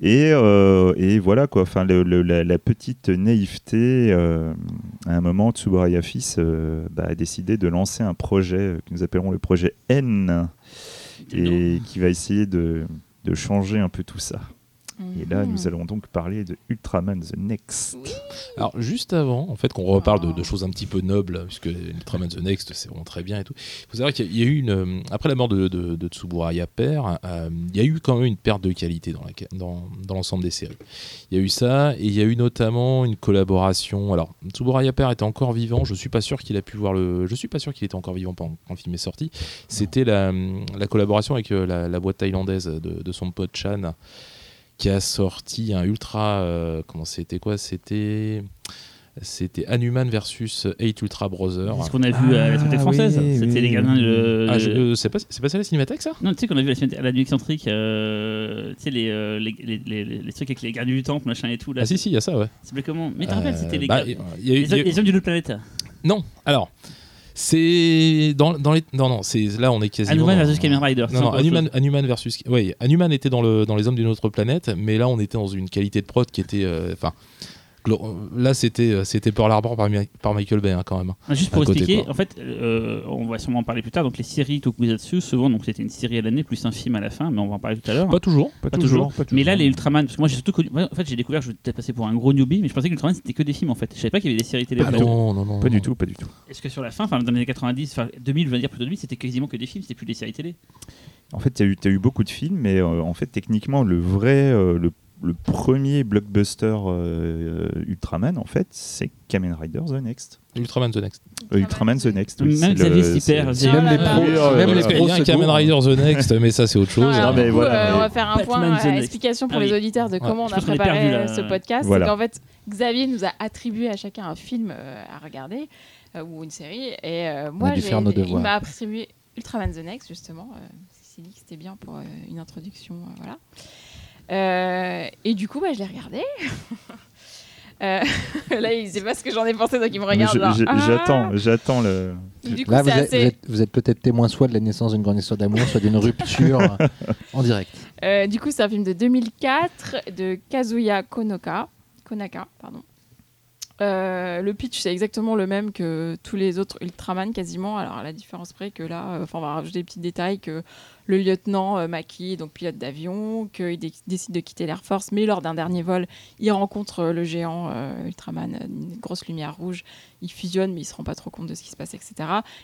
et, euh, et voilà quoi enfin le- le- la, la petite naïveté euh, à un moment Tsuburaya Fils euh, bah, a décidé de lancer un projet euh, que nous appellerons le projet N et qui va essayer de, de changer un peu tout ça et là Mhm. nous allons donc parler de Ultraman The Next Alors juste avant, en fait, qu'on reparle de, Oh. de choses un petit peu nobles, puisque Ultraman The Next, c'est vraiment très bien et tout. Il faut savoir qu'il y a- il y a eu une, euh, après la mort de, de, de Tsuburaya père, euh, il y a eu quand même une perte de qualité dans la- dans, dans l'ensemble des séries. Il y a eu ça et il y a eu notamment une collaboration. Alors Tsuburaya père était encore vivant. Je suis pas sûr qu'il a pu voir le. Je suis pas sûr qu'il était encore vivant quand, quand le film est sorti. C'était la, la collaboration avec euh, la, la boîte thaïlandaise de, de son pote Chan qui a sorti un ultra. euh, comment c'était quoi C'était. C'était Hanuman versus 8 Ultra Brothers. C'est ce qu'on a vu à la Ah, Cinémathèque française. oui, C'était oui, les gardiens oui. de. Ah, euh, c'est pas, c'est pas ça la cinémathèque ça? Non, tu sais qu'on a vu à la nuit excentrique, euh, tu sais, les, les, les, les, les trucs avec les gardiens du temple, machin et tout. Là, Ah si si, il y a ça ouais. Ça s'appelait comment Mais t'as rappelles, Euh, c'était les, bah, gar- y a les, y a les hommes d'une autre planète. Non, alors c'est dans, dans les non non c'est là on est quasiment Hanuman dans- versus Kamen Rider. Non, non, chose. Hanuman versus. Oui, Hanuman était dans, le, dans Les Hommes d'une autre planète, mais là, on était dans une qualité de prod qui était. euh, Enfin. Là, c'était euh, c'était Pearl Harbor par, par Michael Bay, hein, quand même. Ah, Juste pour côté, expliquer, quoi. en fait, euh, on va sûrement en parler plus tard. Donc les séries Tokusatsu, souvent, donc c'était une série à l'année plus un film à la fin, mais on va en parler tout à l'heure. Pas toujours. pas, Pas toujours, toujours. pas Mais là, les Ultraman, parce que moi j'ai surtout connu. en fait, j'ai découvert, je vais peut-être passer pour un gros newbie, mais je pensais que Ultraman c'était que des films en fait. Je savais pas qu'il y avait des séries télé. Ah non, non, non. pas du tout pas du tout Est-ce que sur la fin, enfin dans les années 90, enfin 2000, je veux dire plutôt 2000, c'était quasiment que des films, c'était plus des séries télé? En fait, tu as, eu- t'as eu beaucoup de films, mais euh, en fait, techniquement, le vrai, euh, le, le premier blockbuster euh, Ultraman, en fait, c'est Kamen Rider The Next. Ultraman The Next. Euh, Ultraman The Next. oui, Même c'est Xavier Même les Ah, pros, là. même les pros y a Kamen. Rider The Next, mais ça, c'est autre chose. Non, mais voilà, euh, mais- on va faire un Batman point euh, explication pour Ah les auditeurs de Ouais. comment on a préparé euh, ce podcast. Voilà. C'est qu'en fait, Xavier nous a attribué à chacun un film euh, à regarder euh, ou une série. Et euh, moi, dû j'ai- faire nos il m'a attribué Ultraman The Next, justement. Euh, que c'était bien pour euh, une introduction. euh, voilà. Euh, et du coup, bah, je l'ai regardé. Euh, là, il sait pas ce que j'en ai pensé, donc il me regarde. Ah J'attends, j'attends le. Du coup, Là, vous êtes, assez- vous êtes- vous êtes peut-être témoin soit de la naissance d'une grande histoire d'amour, soit d'une rupture en direct. Euh, du coup, c'est un film de 2004 de Kazuya Konoka. Konaka, pardon. Euh, le pitch, c'est exactement le même que tous les autres Ultraman quasiment. Alors, à la différence près que là, euh, enfin, on va rajouter des petits détails que le lieutenant euh, Maki, donc pilote d'avion, qu'il dé- décide de quitter l'Air Force, mais lors d'un dernier vol, il rencontre le géant Ultraman, une grosse lumière rouge. Il fusionne, mais il se rend pas trop compte de ce qui se passe, etc.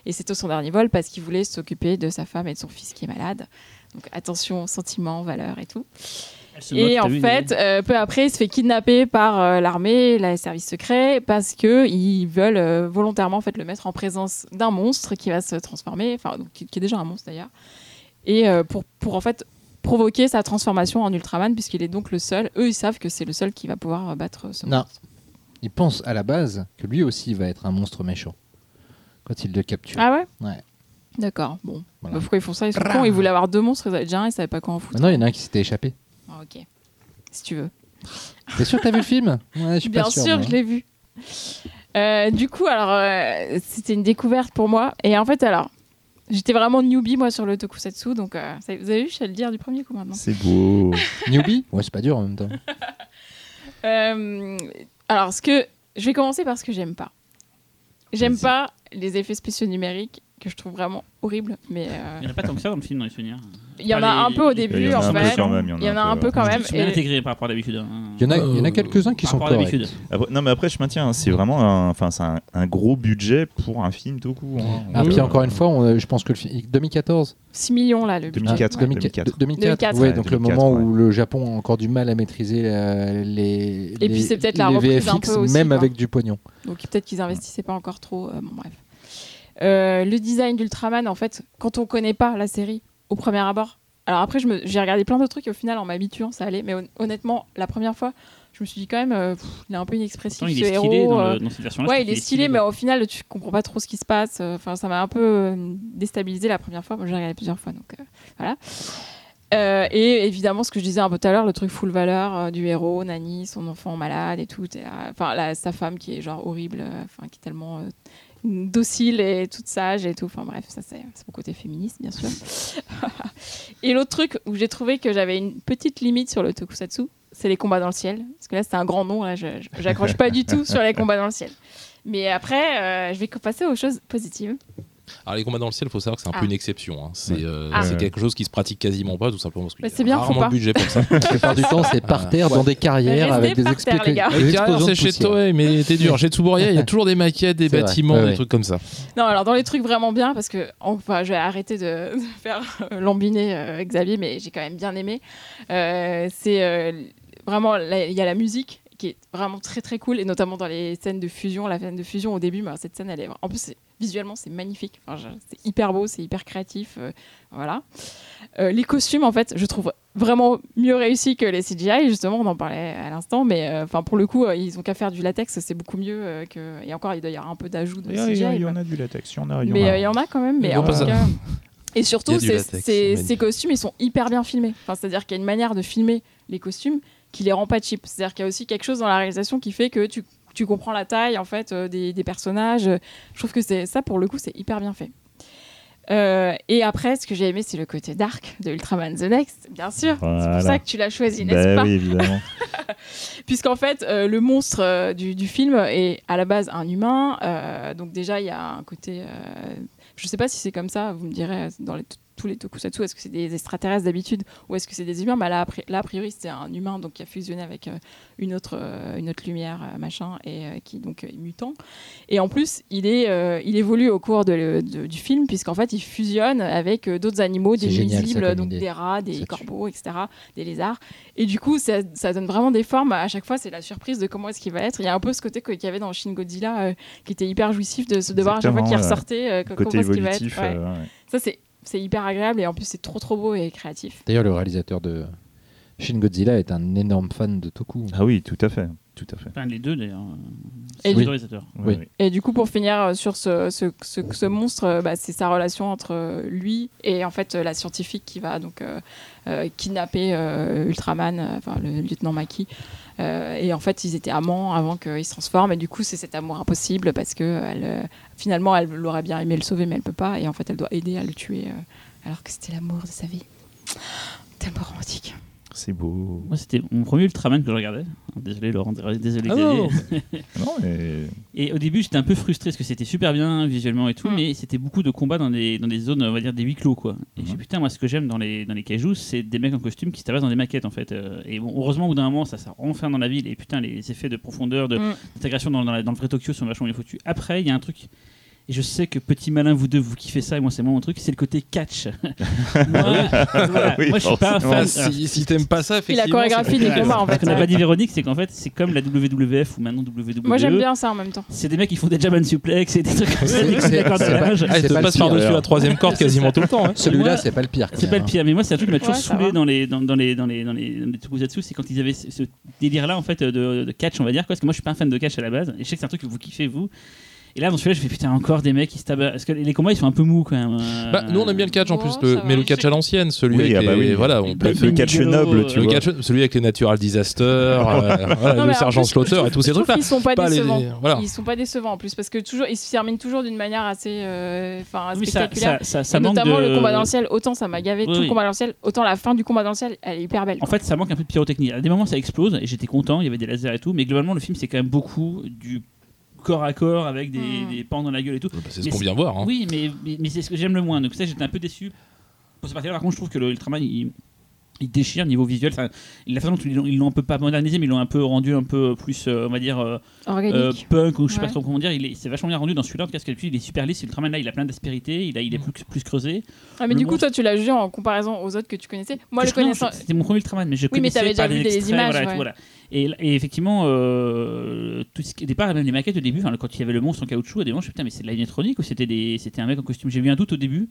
Et c'est son dernier vol parce qu'il voulait s'occuper de sa femme et de son fils qui est malade. Donc attention, sentiments, valeurs et tout. Et en vu, fait, euh, peu après, il se fait kidnapper par euh, l'armée, les services secrets, parce que ils veulent euh, volontairement en fait le mettre en présence d'un monstre qui va se transformer, enfin qui, qui est déjà un monstre d'ailleurs, et euh, pour pour en fait provoquer sa transformation en Ultraman, puisqu'il est donc le seul. Eux, ils savent que c'est le seul qui va pouvoir battre ce Non. monstre. Il pense à la base que lui aussi va être un monstre méchant quand il le capture. Ah ouais. Ouais. D'accord. Bon. Voilà. Bah, pourquoi ils font ça? Ils sont cons. Ils voulaient avoir deux monstres. Ils avaient déjà un. Ils savaient pas quoi en foutre. Maintenant, il y en a un qui s'était échappé. Ah, ok. Si tu veux. T'es sûr que t'as vu le film? Ouais, je suis Bien pas sûr. sûr, je l'ai vu. Euh, du coup, alors, euh, c'était une découverte pour moi. Et en fait, alors, j'étais vraiment newbie, moi, sur le tokusatsu. Donc, euh, ça- vous avez vu, je sais le dire du premier coup maintenant. C'est beau. Newbie? Ouais, c'est pas dur en même temps. Euh, alors, ce que. Je vais commencer par ce que j'aime pas. J'aime pas les effets spéciaux numériques que je trouve vraiment horrible. Mais euh, Il n'y en a pas tant que ça dans le film, dans les souvenirs. il y en a un peu au début, Il y en en a un peu fait. quand même, Il y en a un peu quand même. C'est bien et- intégré par rapport à d'habitude. hein. Il y en a, il y en a Euh, quelques-uns qui Par sont rapport à corrects. d'habitude. Après- non, mais après, je maintiens, hein, c'est vraiment un, enfin, c'est un, un gros budget pour un film tout court. hein. Ah, Euh, puis encore une fois, on- je pense que le film 2014, 6 millions là, le budget. 2004, Ouais. 2004. 2004, 2004. ouais, Ouais, donc 2004, le moment ouais. où le Japon a encore du mal à maîtriser euh, les, Et les- puis c'est peut-être la un VFX, peu aussi, même quoi. avec du pognon. Donc peut-être qu'ils investissaient pas encore trop. euh, bon, bref. Euh, le design d'Ultraman, en fait, quand on connaît pas la série au premier abord. Alors après, j'ai regardé plein de trucs et au final, en m'habituant, ça allait. Mais hon- honnêtement, la première fois, je me suis dit quand même, euh, pff, il est un peu inexpressif Pourtant, il ce est stylé héros. dans, euh, le- dans cette version-là. Ouais, il est stylé, mais au final, tu comprends pas trop ce qui se passe. Enfin, ça m'a un peu déstabilisé la première fois. Moi, j'ai regardé plusieurs fois, donc euh, voilà. Euh, et évidemment, ce que je disais un peu tout à l'heure, le truc full valeur euh, du héros, Nani, son enfant malade et tout. Enfin, sa femme qui est genre horrible, enfin, qui est tellement docile et toute sage et tout. Enfin bref, ça c'est mon côté féministe, bien sûr. et l'autre truc où j'ai trouvé que j'avais une petite limite sur le tokusatsu, c'est les combats dans le ciel. Parce que là, c'est un grand nom, là, j'accroche pas du tout sur les combats dans le ciel. Mais après, euh, je vais passer aux choses positives. Alors les combats dans le ciel, il faut savoir que c'est un Ah. peu une exception. hein. C'est euh, Ah. quelque chose qui se pratique quasiment pas, tout simplement parce qu'il Bah, y a bien, rarement le budget pour ça. La plupart du temps, c'est par terre, dans des carrières, Restez avec des, terre, les gars. Les carrières, de c'est chez. Toei, mais t'es dur. Chez Tsuburia, il y a toujours des maquettes, des bâtiments, Ouais, des ouais. trucs comme ça. Non, alors dans les trucs vraiment bien, parce que enfin, je vais arrêter de, de faire euh, lambiner euh, Xavier, mais j'ai quand même bien aimé. Euh, c'est euh, vraiment, il y a la musique qui est vraiment très très cool, et notamment dans les scènes de fusion. La scène de fusion au début, bah, cette scène, elle est en plus visuellement c'est magnifique. Enfin, c'est hyper beau, c'est hyper créatif, euh, voilà. Euh, les costumes, en fait, je trouve vraiment mieux réussis que les CGI. Justement, on en parlait à l'instant, mais euh, enfin pour le coup, euh, ils ont qu'à faire du latex, c'est beaucoup mieux euh, que. Et encore, il doit y avoir un peu d'ajout de Il y, a- CGI. il y a- il y mais- en a du latex, il y en a. il y en mais a. euh, il y en a quand même. Mais en tout cas- Et surtout, ces, latex, ces- magnifique. ces costumes, ils sont hyper bien filmés. Enfin, C'est-à-dire qu'il y a une manière de filmer les costumes qui les rend pas cheap. C'est-à-dire qu'il y a aussi quelque chose dans la réalisation qui fait que tu, tu comprends la taille en fait euh, des, des personnages. Je trouve que c'est ça, pour le coup, c'est hyper bien fait. Euh, et après, ce que j'ai aimé, c'est le côté dark de Ultraman The Next, bien sûr. C'est pour ça que tu l'as choisi, n'est-ce Bah pas oui, évidemment. Puisqu'en fait, euh, le monstre du, du film est à la base un humain. donc déjà, il y a un côté... je sais pas si c'est comme ça, vous me direz, dans les- tous les tokusatsu, est-ce que c'est des extraterrestres d'habitude ou est-ce que c'est des humains? Bah là, a pri- là, a priori, c'est un humain donc, qui a fusionné avec euh, une, autre, euh, une autre lumière, euh, machin, et euh, qui donc est mutant. Et en plus, il, est, il évolue au cours de- de- du film, puisqu'en fait, il fusionne avec d'autres animaux, des nuisibles, donc idée. des rats, des Ça tue. corbeaux, etc., des lézards. Et du coup, ça, ça donne vraiment des formes. À chaque fois, c'est la surprise de comment est-ce qu'il va être. Il y a un peu ce côté qu'il y avait dans Shin Godzilla qui était hyper jouissif de, de voir à chaque fois qu'il ressortait comment est-ce qu'il va être. évolutif. Ouais. ouais. Ça, c'est c'est hyper agréable et en plus, c'est trop trop beau et créatif. D'ailleurs, le réalisateur de Shin Godzilla est un énorme fan de Toku. Ah oui, tout à fait. Tout à fait. Enfin, les deux d'ailleurs. Et du-. Oui. oui. Et du coup, pour finir euh, sur ce, ce, ce, ce monstre, euh, bah, c'est sa relation entre euh, lui et en fait la scientifique qui va donc euh, euh, kidnapper euh, Ultraman, enfin le lieutenant Maki. Euh, et en fait, ils étaient amants avant qu'il se transforme. Et du coup, c'est cet amour impossible parce que euh, finalement, elle l'aurait bien aimé le sauver, mais elle peut pas. Et en fait, elle doit aider à le tuer euh, alors que c'était l'amour de sa vie. Tellement romantique. C'est beau. Moi, c'était mon premier Ultraman que je regardais. Désolé Laurent, désolé Ah Xavier. non. Non, mais Et au début, j'étais un peu frustré parce que c'était super bien visuellement et tout, Mm. mais c'était beaucoup de combats dans des, dans des zones, on va dire, des huis clos, quoi. Et je Mhm. dis, putain, moi, ce que j'aime dans les, dans les kaijus, c'est des mecs en costume qui se tabassent dans des maquettes, en fait. Euh, Et bon, heureusement, au bout d'un moment, ça s'est enfin dans la ville, et putain, les effets de profondeur, de- Mm. d'intégration dans, dans, la- dans le vrai Tokyo sont vachement bien foutus. Après, il y a un truc. Et je sais que petit malin, vous deux, vous kiffez ça, et moi, c'est moi mon truc, c'est le côté catch. moi, voilà, Oui, moi, je suis pas un fan. Si si t'aimes pas ça, Et la effectivement. chorégraphie des combats, en Ce fait. qu'on n'a pas dit Véronique, c'est qu'en fait, c'est comme la WWF ou maintenant WWE. Moi, j'aime bien ça en même temps. C'est des mecs qui font des German suplex et des trucs comme ça, C'est- pas-. Ah, pas passe par-dessus la troisième corde quasiment tout le temps. hein. Celui-là, c'est pas le pire. C'est pas le hein. pire, mais moi c'est un truc qui m'a toujours saoulé dans les dans, dans les dans les dans les, dans les tokusatsu, c'est quand ils avaient ce, ce délire-là en fait de, de catch, on va dire, quoi, parce que moi je suis pas un fan de catch à la base, et je sais que c'est un truc que vous kiffez vous. Et là dans celui-là, je fais putain encore des mecs qui se tabassent, parce que les combats ils sont un peu mous quand même. euh. Bah, nous on aime bien le catch en Oh, plus, le- mais le catch à l'ancienne, celui Oui, avec ah bah les, oui. voilà, on peut le catch noble, tu le vois. catch, celui avec les natural disasters, euh, voilà, Non, le sergent Slaughter et tous ces je trouve trucs là. qu'ils sont pas, Pas les- décevants. voilà. Ils sont pas décevants en plus parce que toujours ils se terminent toujours d'une manière assez, euh, enfin Oui, spectaculaire. ça, notamment de... le combat dans le ciel, autant ça m'a gavé tout le combat dans le ciel, autant la fin du combat dans le ciel, elle est hyper belle. En fait, ça manque un peu de pyrotechnie. À des moments, ça explose et j'étais content, il y avait des lasers et tout, mais globalement, le film, c'est quand même beaucoup du corps à corps avec des, Mm. des pans dans la gueule et tout. Bah, c'est ce Mais qu'on vient voir. hein. Oui, mais, mais, mais c'est ce que j'aime le moins. Donc ça, j'étais un peu déçu. Pour cette partie-là, par contre, je trouve que le Ultraman, il, il déchire niveau visuel. Enfin, la façon dont ils l'ont- un peu pas modernisé, mais ils l'ont un peu rendu un peu plus, euh, on va dire, euh, euh, punk ou je sais pas Ouais. trop comment dire. Il est, c'est vachement bien rendu dans celui-là. En tout cas, parce il est super lisse. Ultraman là, il a plein d'aspérité. Il, a, il est plus, plus creusé. ah, mais le du coup, monstre- toi, tu l'as jugé en comparaison aux autres que tu connaissais. Moi, Que le connaissant. C'était mon premier Ultraman, mais je Oui, mais connaissais t'avais déjà par vu des extraits, images, voilà, et tout, ouais. voilà. Et, effectivement, euh, tout ce qui, au départ, même les maquettes au début, quand il y avait le monstre en caoutchouc, à des je me suis dit, putain, mais c'est de l'animatronique ou c'était un mec en costume? J'ai eu un doute au début.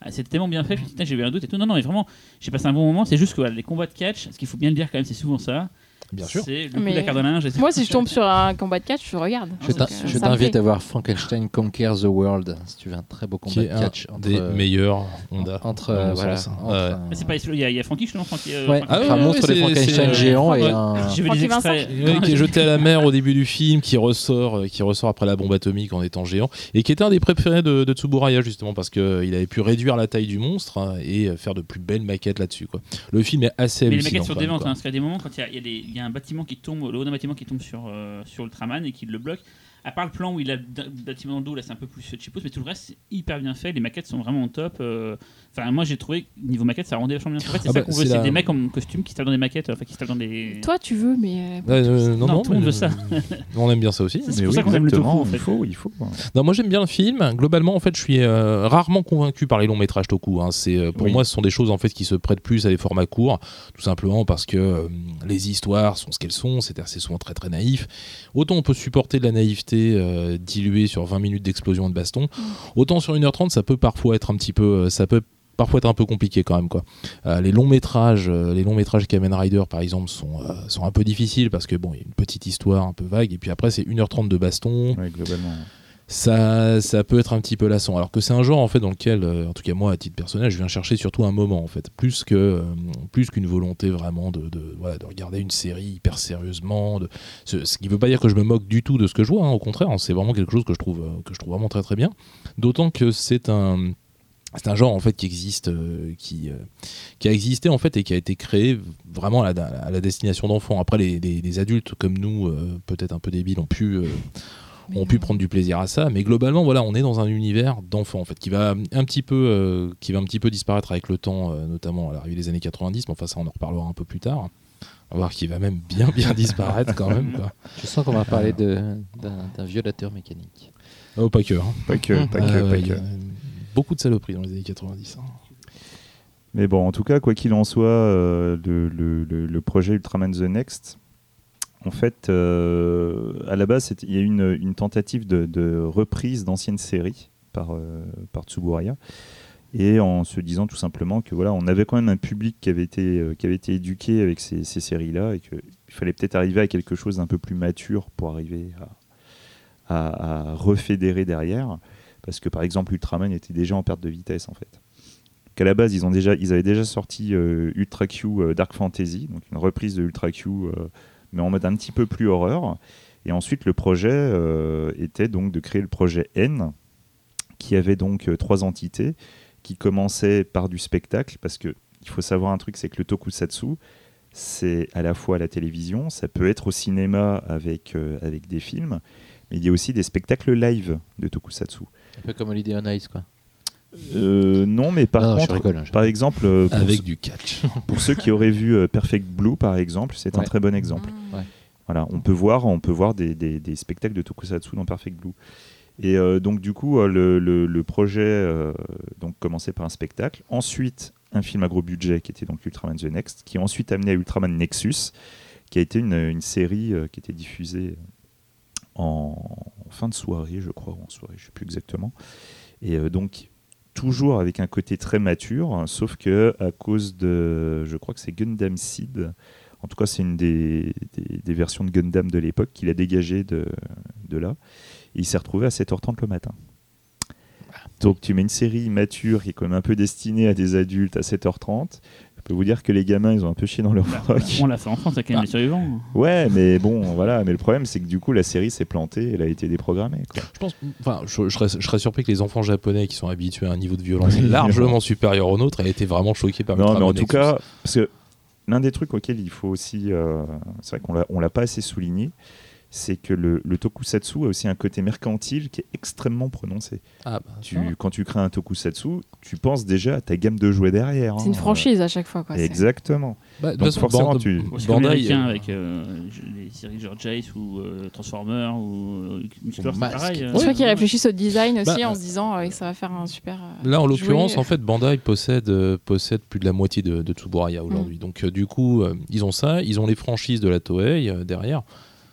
Ah, C'était tellement bien fait, putain, j'ai eu un doute et tout. Non, non, mais vraiment, j'ai passé un bon moment. C'est juste que les combats de catch, ce qu'il faut bien le dire quand même, c'est souvent ça. Bien sûr. C'est le coup Mais de la carte de linge. et- Moi, si je tombe sur un combat de catch, je regarde. Je euh, je t'invite à voir Frankenstein Conquer the World, si tu veux un très beau combat de catch entre, des meilleurs Honda. entre, euh, voilà, sens. entre Ouais. un- Mais c'est pas, il y a, Frankie, justement. Frankie, euh, Ah un monstre de c'est- Frankenstein géant et un. Qui est jeté à la mer au début du film, qui ressort, euh, qui ressort après la bombe atomique en étant géant, et qui était un des préférés de, de Tsuburaya justement parce qu'il avait pu réduire la taille du monstre hein, et euh, faire de plus belles maquettes là-dessus. Le film est assez Mais les maquettes sur des ventes, hein, parce qu'il y a des moments quand il y a, des- y a un bâtiment qui tombe, le haut d'un bâtiment qui tombe sur, euh, sur Ultraman et qui le bloque. À part le plan où il a le bâtiment dans le dos, là c'est un peu plus cheapos, mais tout le reste c'est hyper bien fait. Les maquettes sont vraiment au top. euh. Enfin, moi j'ai trouvé niveau maquette ça rendait vachement bien. En fait, c'est Ah ça bah, qu'on veut, c'est la- des mecs en costume qui se tapent dans des maquettes, enfin qui se tapent dans des. Toi, tu veux, mais. euh, euh, non, Non, non, tout le monde veut ça. euh, On aime bien ça aussi. C'est pour oui, ça qu'on aime le exactement, en fait. Il faut, il faut. Non, moi j'aime bien le film. Globalement, en fait, je suis euh, rarement convaincu par les longs métrages toku. hein. C'est euh, pour Oui. moi, ce sont des choses en fait qui se prêtent plus à des formats courts, tout simplement parce que euh, les histoires sont ce qu'elles sont. C'est assez souvent très très naïf. Autant on peut supporter de la naïveté euh, diluée sur 20 minutes d'explosion de baston, autant sur 1h30, ça peut parfois être un petit peu, euh, ça peut parfois être un peu compliqué quand même quoi. Euh, les longs métrages, les longs métrages Kamen Rider par exemple sont sont un peu difficiles parce que bon, y a une petite histoire un peu vague et puis après c'est 1h30 de baston globalement. Ça, ça peut être un petit peu lassant. Alors que c'est un genre en fait dans lequel, euh, en tout cas moi à titre personnel, je viens chercher surtout un moment en fait, plus que euh, plus qu'une volonté vraiment de, de, voilà, de regarder une série hyper sérieusement. Ce, qui veut pas dire que je me moque du tout de ce que je vois. hein, au contraire, hein, c'est vraiment quelque chose que je trouve euh, que je trouve vraiment très très bien. D'autant que c'est un c'est un genre en fait qui existe, qui, qui a existé en fait et qui a été créé vraiment à la, destination d'enfants. Après, les, adultes comme nous, peut-être un peu débiles, ont pu, ont pu prendre du plaisir à ça. Mais globalement, voilà, on est dans un univers d'enfants en fait qui va un petit peu, euh, qui va un petit peu disparaître avec le temps, euh, notamment à l'arrivée des années 90. Mais enfin, ça, on en reparlera un peu plus tard. On va voir qu'il va même bien bien disparaître quand même. Quoi. Je sens qu'on va parler de- d'un violateur mécanique. Oh, pas que. hein. Pas que, pas que, Ah, pas que. Beaucoup de saloperies dans les années 90. hein. Mais bon, en tout cas, quoi qu'il en soit, euh, le, le- le- le projet Ultraman The Next, en fait, euh, à la base, il y a eu une, tentative de, reprise d'anciennes séries par, euh, Tsuburaya. Et en se disant tout simplement que voilà, on avait quand même un public qui avait été, euh, éduqué avec ces, séries-là et qu'il fallait peut-être arriver à quelque chose d'un peu plus mature pour arriver à, refédérer derrière. Parce que par exemple, Ultraman était déjà en perte de vitesse en fait qu'à la base ils ils avaient déjà sorti euh, Ultra Q Dark Fantasy donc une reprise de Ultra Q mais en mode un petit peu plus horreur et ensuite le projet euh, était donc de créer le projet N qui avait donc euh, trois entités qui commençaient par du spectacle parce que il faut savoir un truc c'est que le tokusatsu c'est à la fois à la télévision ça peut être au cinéma avec euh, avec des films mais il y a aussi des spectacles live de tokusatsu Un peu comme Holiday on Ice, quoi. Euh, non mais par Non, je contre rigole, hein, je par exemple euh, pour Avec du catch. pour ceux qui auraient vu euh, Perfect Blue, par exemple, c'est un très bon exemple. Mm. Voilà, on peut voir, on peut voir des, des- des spectacles de tokusatsu dans Perfect Blue. Et euh, donc du coup, le, le- le projet euh, donc commençait par un spectacle, ensuite un film à gros budget qui était donc Ultraman The Next, qui a ensuite amené à Ultraman Nexus, qui a été une, une série euh, qui était diffusée en, en fin de soirée, je crois, ou en soirée, je sais plus exactement. Et euh, donc toujours avec un côté très mature, hein, sauf que à cause de, je crois que c'est Gundam Seed, en tout cas c'est une des, des- des versions de Gundam de l'époque qu'il a dégagé de, de là, et il s'est retrouvé à 7h30 le matin. Donc tu mets une série mature qui est quand même un peu destinée à des adultes à 7h30. Je peux vous dire que les gamins ils ont un peu chié dans leur Bah, froc. on l'a fait en France, avec quand même Ah. les survivants. Ouais, mais bon, voilà. Mais le problème, c'est que du coup, la série s'est plantée, elle a été déprogrammée. quoi. Je pense, enfin, je, je serais, je serais surpris que les enfants japonais qui sont habitués à un niveau de violence largement supérieur au nôtre aient été vraiment choqués par Non, mais en tout cas, parce que l'un des trucs auxquels il faut aussi, euh, c'est vrai qu'on l'a, on l'a pas assez souligné, c'est que le, le tokusatsu a aussi un côté mercantile qui est extrêmement prononcé. Ah, bah, Tu, quand tu crées un tokusatsu, tu penses déjà à ta gamme de jouets derrière. C'est une hein. franchise à chaque fois. Quoi. Exactement. Bah, Donc façon, forcément, tu- Bandai, euh, avec euh, les séries genre Jace ou euh, Transformers ou euh, Musclor, c'est pareil. euh, Je crois qu'ils réfléchissent au design aussi Bah, en se disant euh, que ça va faire un super. euh, Là, en l'occurrence, en fait, Bandai possède, euh, possède plus de la moitié de, de Tsuburaya aujourd'hui. Mm. Donc, euh, du coup, euh, ils ont ça, ils ont les franchises de la Toei euh, derrière.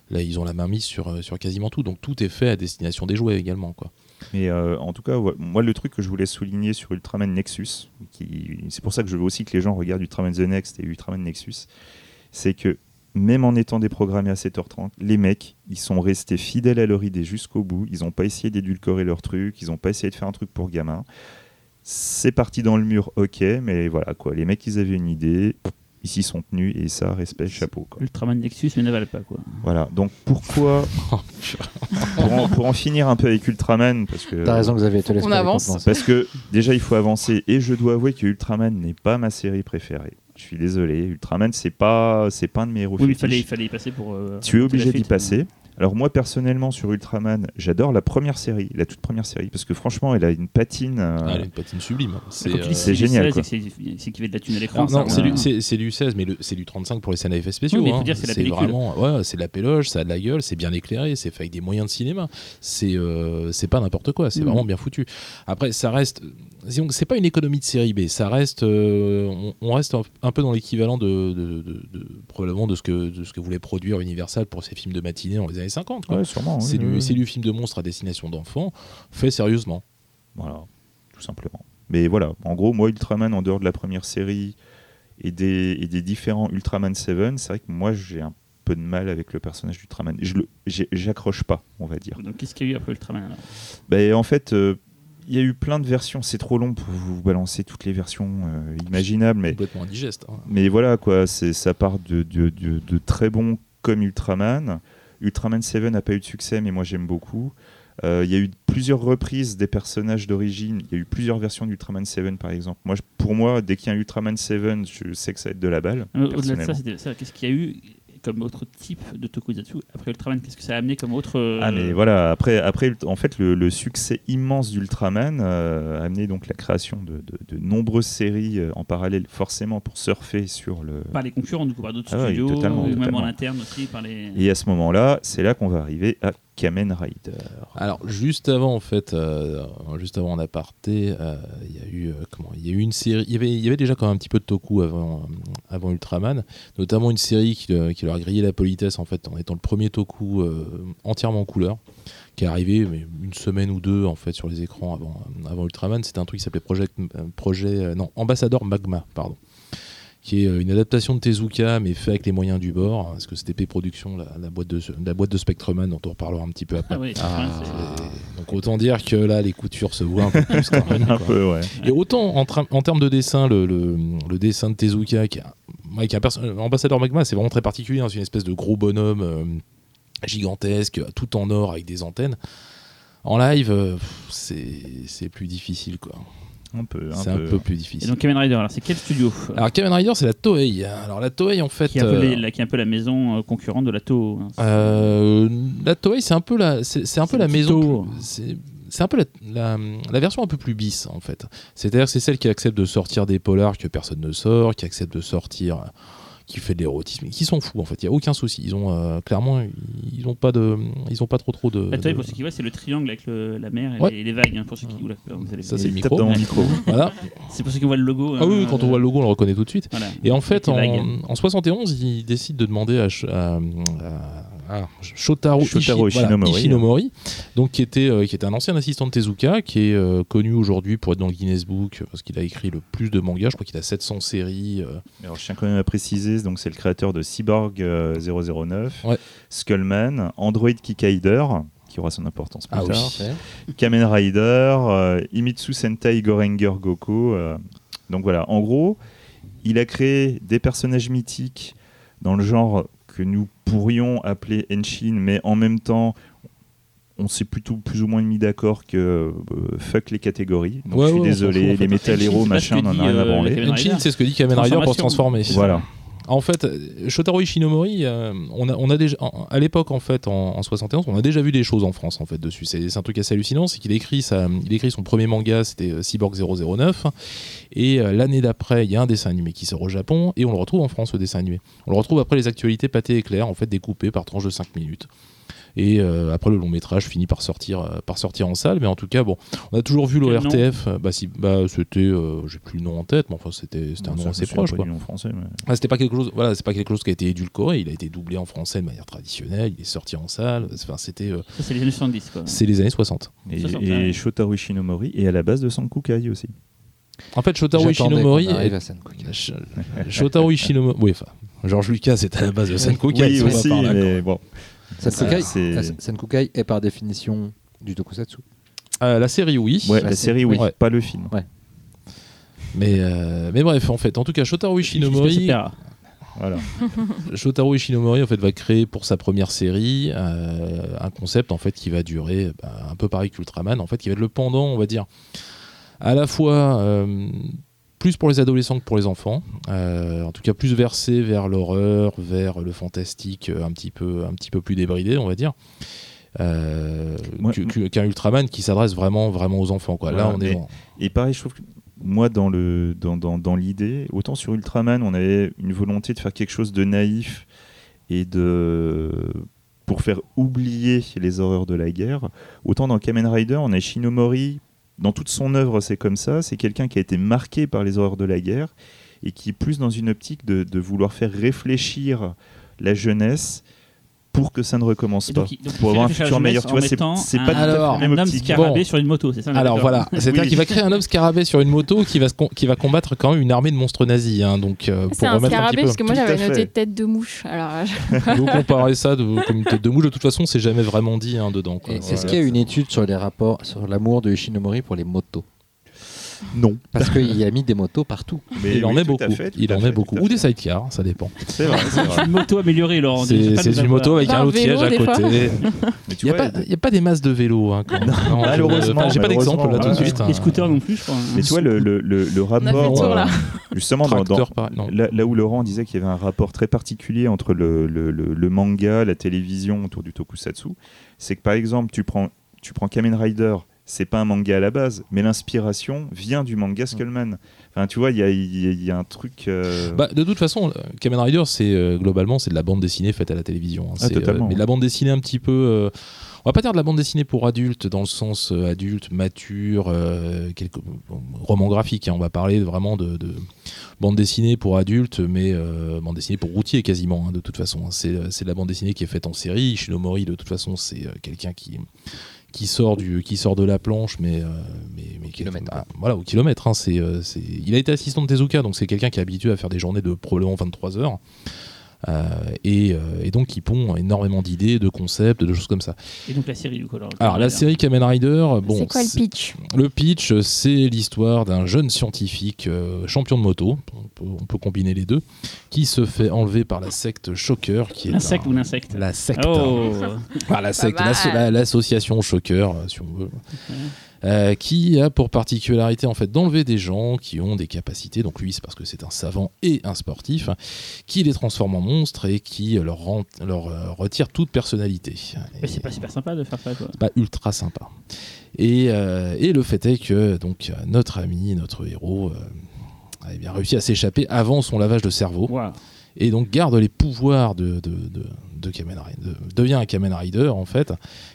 Là, ils ont la main mise sur, euh, sur quasiment tout. Donc, tout est fait à destination des jouets également. Quoi. Mais euh, en tout cas, moi, le truc que je voulais souligner sur Ultraman Nexus, c'est pour ça que je veux aussi que les gens regardent Ultraman The Next et Ultraman Nexus, c'est que même en étant déprogrammés à 7h30, les mecs, ils sont restés fidèles à leur idée jusqu'au bout. Ils n'ont pas essayé d'édulcorer leur truc, ils n'ont pas essayé de faire un truc pour gamin. C'est parti dans le mur, ok, mais voilà quoi. Les mecs, ils avaient une idée, ils s'y sont tenus et ça, respect, chapeau. Quoi. Ultraman Nexus, mais n'avale pas quoi. Voilà, donc pourquoi, pour en, pour en finir un peu avec Ultraman, parce que T'as raison, Xavier, te laisse On avance. parce que déjà il faut avancer et je dois avouer que Ultraman n'est pas ma série préférée. Je suis désolé, Ultraman c'est pas c'est pas un de mes héros Oui, il fallait, il fallait y passer pour. euh, Tu es obligé d'y passer. Alors moi personnellement sur Ultraman, j'adore la première série, la toute première série parce que franchement elle a une patine euh, Ah, elle a une patine sublime. C'est euh, dis c'est du génial, 16, quoi. C'est y avait de la thune à l'écran. non, c'est ouais. du, c'est- c'est du 16, mais c'est du 35 pour les scènes à effets spéciaux. Oui, hein. c'est la pellicule. vraiment, ouais, c'est de la péloge, ça a de la gueule, c'est bien éclairé, c'est fait avec des moyens de cinéma. C'est euh, c'est pas n'importe quoi, c'est Mhm. vraiment bien foutu. Après, ça reste, disons que c'est pas une économie de série B, ça reste, euh, on, on reste un, un peu dans l'équivalent de, de- de- de- probablement de ce que de ce que voulait produire Universal pour ses films de matinée dans les années 50. quoi. ouais, sûrement. C'est oui, du, oui, film de monstre à destination d'enfants, fait sérieusement. Voilà, tout simplement. Mais voilà, en gros, moi, Ultraman, en dehors de la première série et des, et des différents Ultraman 7, c'est vrai que moi, j'ai un peu de mal avec le personnage d'Ultraman. J'accroche pas, on va dire. Donc qu'est-ce qu'il y a eu après Ultraman alors? Ben, en fait, euh, il y a eu plein de versions. C'est trop long pour vous balancer toutes les versions euh, imaginables, mais, Complètement indigeste. hein. mais voilà, quoi. Ça part de, de, de- de très bons comme Ultraman. Ultraman 7 n'a pas eu de succès, mais moi, j'aime beaucoup. Euh, Il y a eu plusieurs reprises des personnages d'origine. Il y a eu plusieurs versions d'Ultraman 7, par exemple. Moi, je- pour moi, dès qu'il y a un Ultraman 7, je sais que ça va être de la balle. Au-delà de ça, qu'est-ce qu'il y a eu? Comme autre type de tokusatsu après Ultraman Qu'est-ce que ça a amené comme autre euh, Ah mais voilà, après, après en fait, le, le succès immense d'Ultraman euh, a amené donc la création de, de- de nombreuses séries euh, en parallèle, forcément pour surfer sur le... par les concurrents, du coup, par d'autres Ah studios, totalement, ou même en interne aussi, par les. Et à ce moment-là, c'est là qu'on va arriver à Kamen Rider. Alors juste avant en fait, euh, juste avant en aparté, euh, il y a eu euh, comment Il y a eu une série. Il y avait, déjà quand même un petit peu de toku avant, avant Ultraman, notamment une série qui, qui leur a grillé la politesse en fait en étant le premier toku entièrement en couleur, qui est arrivé mais, une semaine ou deux en fait sur les écrans avant, avant Ultraman. C'était un truc qui s'appelait Project, non Ambassador Magma, pardon qui est euh, une adaptation de Tezuka, mais fait avec les moyens du bord, hein, parce que c'était P Productions, la, la boîte de, la boîte de Spectreman, dont on reparlera un petit peu après. Ah oui, Ah. Donc autant dire que là, les coutures se voient un peu plus quand même. Un quoi. peu, ouais. Et autant en, en termes de dessin, le, le- le dessin de Tezuka, qui est un, euh, ambassadeur Magma, c'est vraiment très particulier. hein, c'est une espèce de gros bonhomme euh, gigantesque, tout en or avec des antennes. En live, euh, c'est plus difficile, quoi. Un peu, un C'est un peu. plus Et difficile. donc Kamen Rider, alors c'est quel studio Alors Kamen Rider, c'est la Toei. Alors la Toei, en fait, qui est, un peu euh, les- la, qui est un peu la maison euh, concurrente de la Toho. hein. Euh, la Toei, c'est un peu la, c'est, c'est un peu la maison. C'est, c'est un peu la, la, la version un peu plus bis en fait. C'est-à-dire que c'est celle qui accepte de sortir des polars que personne ne sort, qui accepte de sortir, euh, qui fait de l'érotisme, qui s'en fout en fait. Il y a aucun souci. Ils ont euh, clairement, ils ont pas de, ils ont pas trop trop de. La Toei, de- pour ceux qui voient, c'est le triangle avec le- la mer et, Ouais. les, les vagues. hein, pour ceux qui... Oula, vous allez- Ça, c'est le micro. dans mon micro. Voilà. C'est pour ceux qui voient le logo. Ah oui, oui, hein, quand on voit le logo, on le reconnaît tout de suite. Voilà. Et en fait, en, vagues. en 71, il décide de demander à, Sh- à- à- à Shotaro, Shotaro Ishi- voilà, Ishinomori. Ishinomori, donc qui était, euh, qui était un ancien assistant de Tezuka, qui est euh, connu aujourd'hui pour être dans le Guinness Book, parce qu'il a écrit le plus de mangas, je crois qu'il a 700 séries. euh, Alors, je tiens quand même à préciser, donc c'est le créateur de Cyborg euh, 009, Ouais. Skullman, Android Kikaider, qui aura son importance plus Ah oui. tard, Kamen Rider, euh, Imitsu Sentai Gorenger Goku. euh, donc voilà, en gros, il a créé des personnages mythiques dans le genre que nous pourrions appeler Henshin, mais en même temps, on s'est plutôt plus ou moins mis d'accord que euh, fuck les catégories. Donc Ouais, je suis ouais, désolé, les métal héros, machin, on en a rien à euh, branler. Henshin, c'est ce que dit Kamen Rider pour se transformer. Voilà. En fait, Shotaro Ishinomori, euh, on, a, déjà, à l'époque, en fait, en, en 71, on a déjà vu des choses en France, en fait, dessus. C'est un truc assez hallucinant, c'est qu'il écrit, il écrit son premier manga, c'était euh, Cyborg 009, et euh, l'année d'après, il y a un dessin animé qui sort au Japon, et on le retrouve en France, le dessin animé. On le retrouve après les actualités pâté éclair, en fait, découpées par tranches de 5 minutes. Et euh, après, le long métrage finit par sortir, euh, par sortir en salle, mais en tout cas, bon, on a toujours vu l'ORTF, euh, bah, si, bah, c'était, euh, j'ai plus le nom en tête, mais enfin, c'était c'était un nom assez proche, quoi. français. mais- Ah, c'était pas quelque chose voilà c'est pas quelque chose qui a été édulcoré il a été doublé en français de manière traditionnelle il est sorti en salle enfin c'était euh, Ça, c'est les années 70, quoi. c'est les années 60 Et, et ouais. Shotaro Ishinomori est à la base de Sankukai aussi. en fait Shotaro Ishinomori est- à Shotaro Ishinomori oui enfin George Lucas c'est à la base de Senkukai oui, si on va aussi, mais bon. Senkukai, ah, Senkukai est par définition du tokusatsu. Euh, la série oui Ouais, la la série, oui, ouais. pas le film. mais euh, mais bref en fait en tout cas Shotaro Ishinomori. Voilà. Shotaro Ishinomori en fait va créer pour sa première série euh, un concept en fait qui va durer bah, un peu pareil qu'Ultraman en fait qui va être le pendant on va dire à la fois euh, plus pour les adolescents que pour les enfants. Euh, en tout cas plus versé vers l'horreur vers le fantastique euh, un petit peu un petit peu plus débridé on va dire euh, qu'un Ultraman qui s'adresse vraiment vraiment aux enfants quoi. Là on est dans- Et pareil, je trouve que moi, dans le dans, dans, dans l'idée, autant sur Ultraman, on avait une volonté de faire quelque chose de naïf et de pour faire oublier les horreurs de la guerre, autant dans Kamen Rider, on a Shinomori. Dans toute son œuvre, c'est comme ça. C'est quelqu'un qui a été marqué par les horreurs de la guerre et qui est plus dans une optique de, de vouloir faire réfléchir la jeunesse pour que ça ne recommence pas. donc, pour avoir un futur meilleur. Tu vois, c'est un- pas tout à fait Alors, la même un homme scarabée Bon. sur une moto, c'est ça Alors voilà, c'est-à-dire Oui. qu'il va créer un homme scarabée sur une moto qui va, qui va combattre quand même une armée de monstres nazis. hein, donc, euh, C'est pour un remettre un scarabée petit parce que moi Tout j'avais noté tête de mouche. Alors euh, peu. Vous comparez ça de, comme une tête de mouche, de toute façon, c'est jamais vraiment dit hein, dedans. Voilà. Est-ce qu'il y a une étude sur les rapports, sur l'amour de Ishinomori pour les motos Non. Parce qu'il a mis des motos partout. Mais il en oui, met tout à beaucoup. fait, tout il à en fait, met beaucoup. Ou des sidecars, ça dépend. C'est vrai, c'est vrai. Une moto améliorée, Laurent. C'est une moto avec un outillage à côté. Il n'y a, pas- il y a pas des masses de vélos. Hein, quand. Non, je- malheureusement, J'ai pas d'exemple là tout de suite. hein. Les scooters non plus, je crois. mais tu vois le, rapport, tour là. euh, justement, dans, dans- là, là où Laurent disait qu'il y avait un rapport très particulier entre le, manga, la télévision autour du tokusatsu, c'est que par exemple, tu prends, tu prends Kamen Rider, c'est pas un manga à la base, mais l'inspiration vient du manga Skullman. Enfin, tu vois, il y a, il y a- il y a un truc. euh, Bah, de toute façon, euh, Kamen Rider, c'est euh, globalement c'est de la bande dessinée faite à la télévision. hein. Ah, C'est, totalement, mais de la bande dessinée un petit peu. euh, on va pas dire de la bande dessinée pour adultes dans le sens adulte, mature, euh, roman graphique. hein. On va parler vraiment de, de bande dessinée pour adultes, mais euh, bande dessinée pour routier quasiment. hein, de toute façon, hein. c'est, c'est de la bande dessinée qui est faite en série. Shinomori, de toute façon, c'est quelqu'un qui qui sort du qui sort de la planche mais euh, mais, mais qui- kilomètre, ah, voilà au kilomètre hein, c'est euh, c'est il a été assistant de Tezuka donc c'est quelqu'un qui est habitué à faire des journées de probablement 23 heures et, euh, et donc qui pond énormément d'idées de concepts de choses comme ça. Et donc la série, du coup. Alors, alors la série Kamen Rider bon c'est quoi le pitch? Le pitch, c'est l'histoire d'un jeune scientifique euh, champion de moto, on peut, on peut combiner les deux, qui se fait enlever par la secte Shocker, qui est L'insecte un- ou l'insecte la secte, Oh. Enfin, la secte, la- l'association Shocker, euh, si on veut, euh, qui a pour particularité en fait d'enlever des gens qui ont des capacités. Donc lui, c'est parce que c'est un savant et un sportif, qui les transforme en monstres et qui leur, rend- leur euh, retire toute personnalité. Mais c'est pas super sympa de faire ça, quoi. pas ultra sympa. Et, euh, et le fait est que donc notre ami, notre héros, euh, a bien réussi à s'échapper avant son lavage de cerveau et donc garde les pouvoirs de, de, de, devient un Kamen Rider en fait,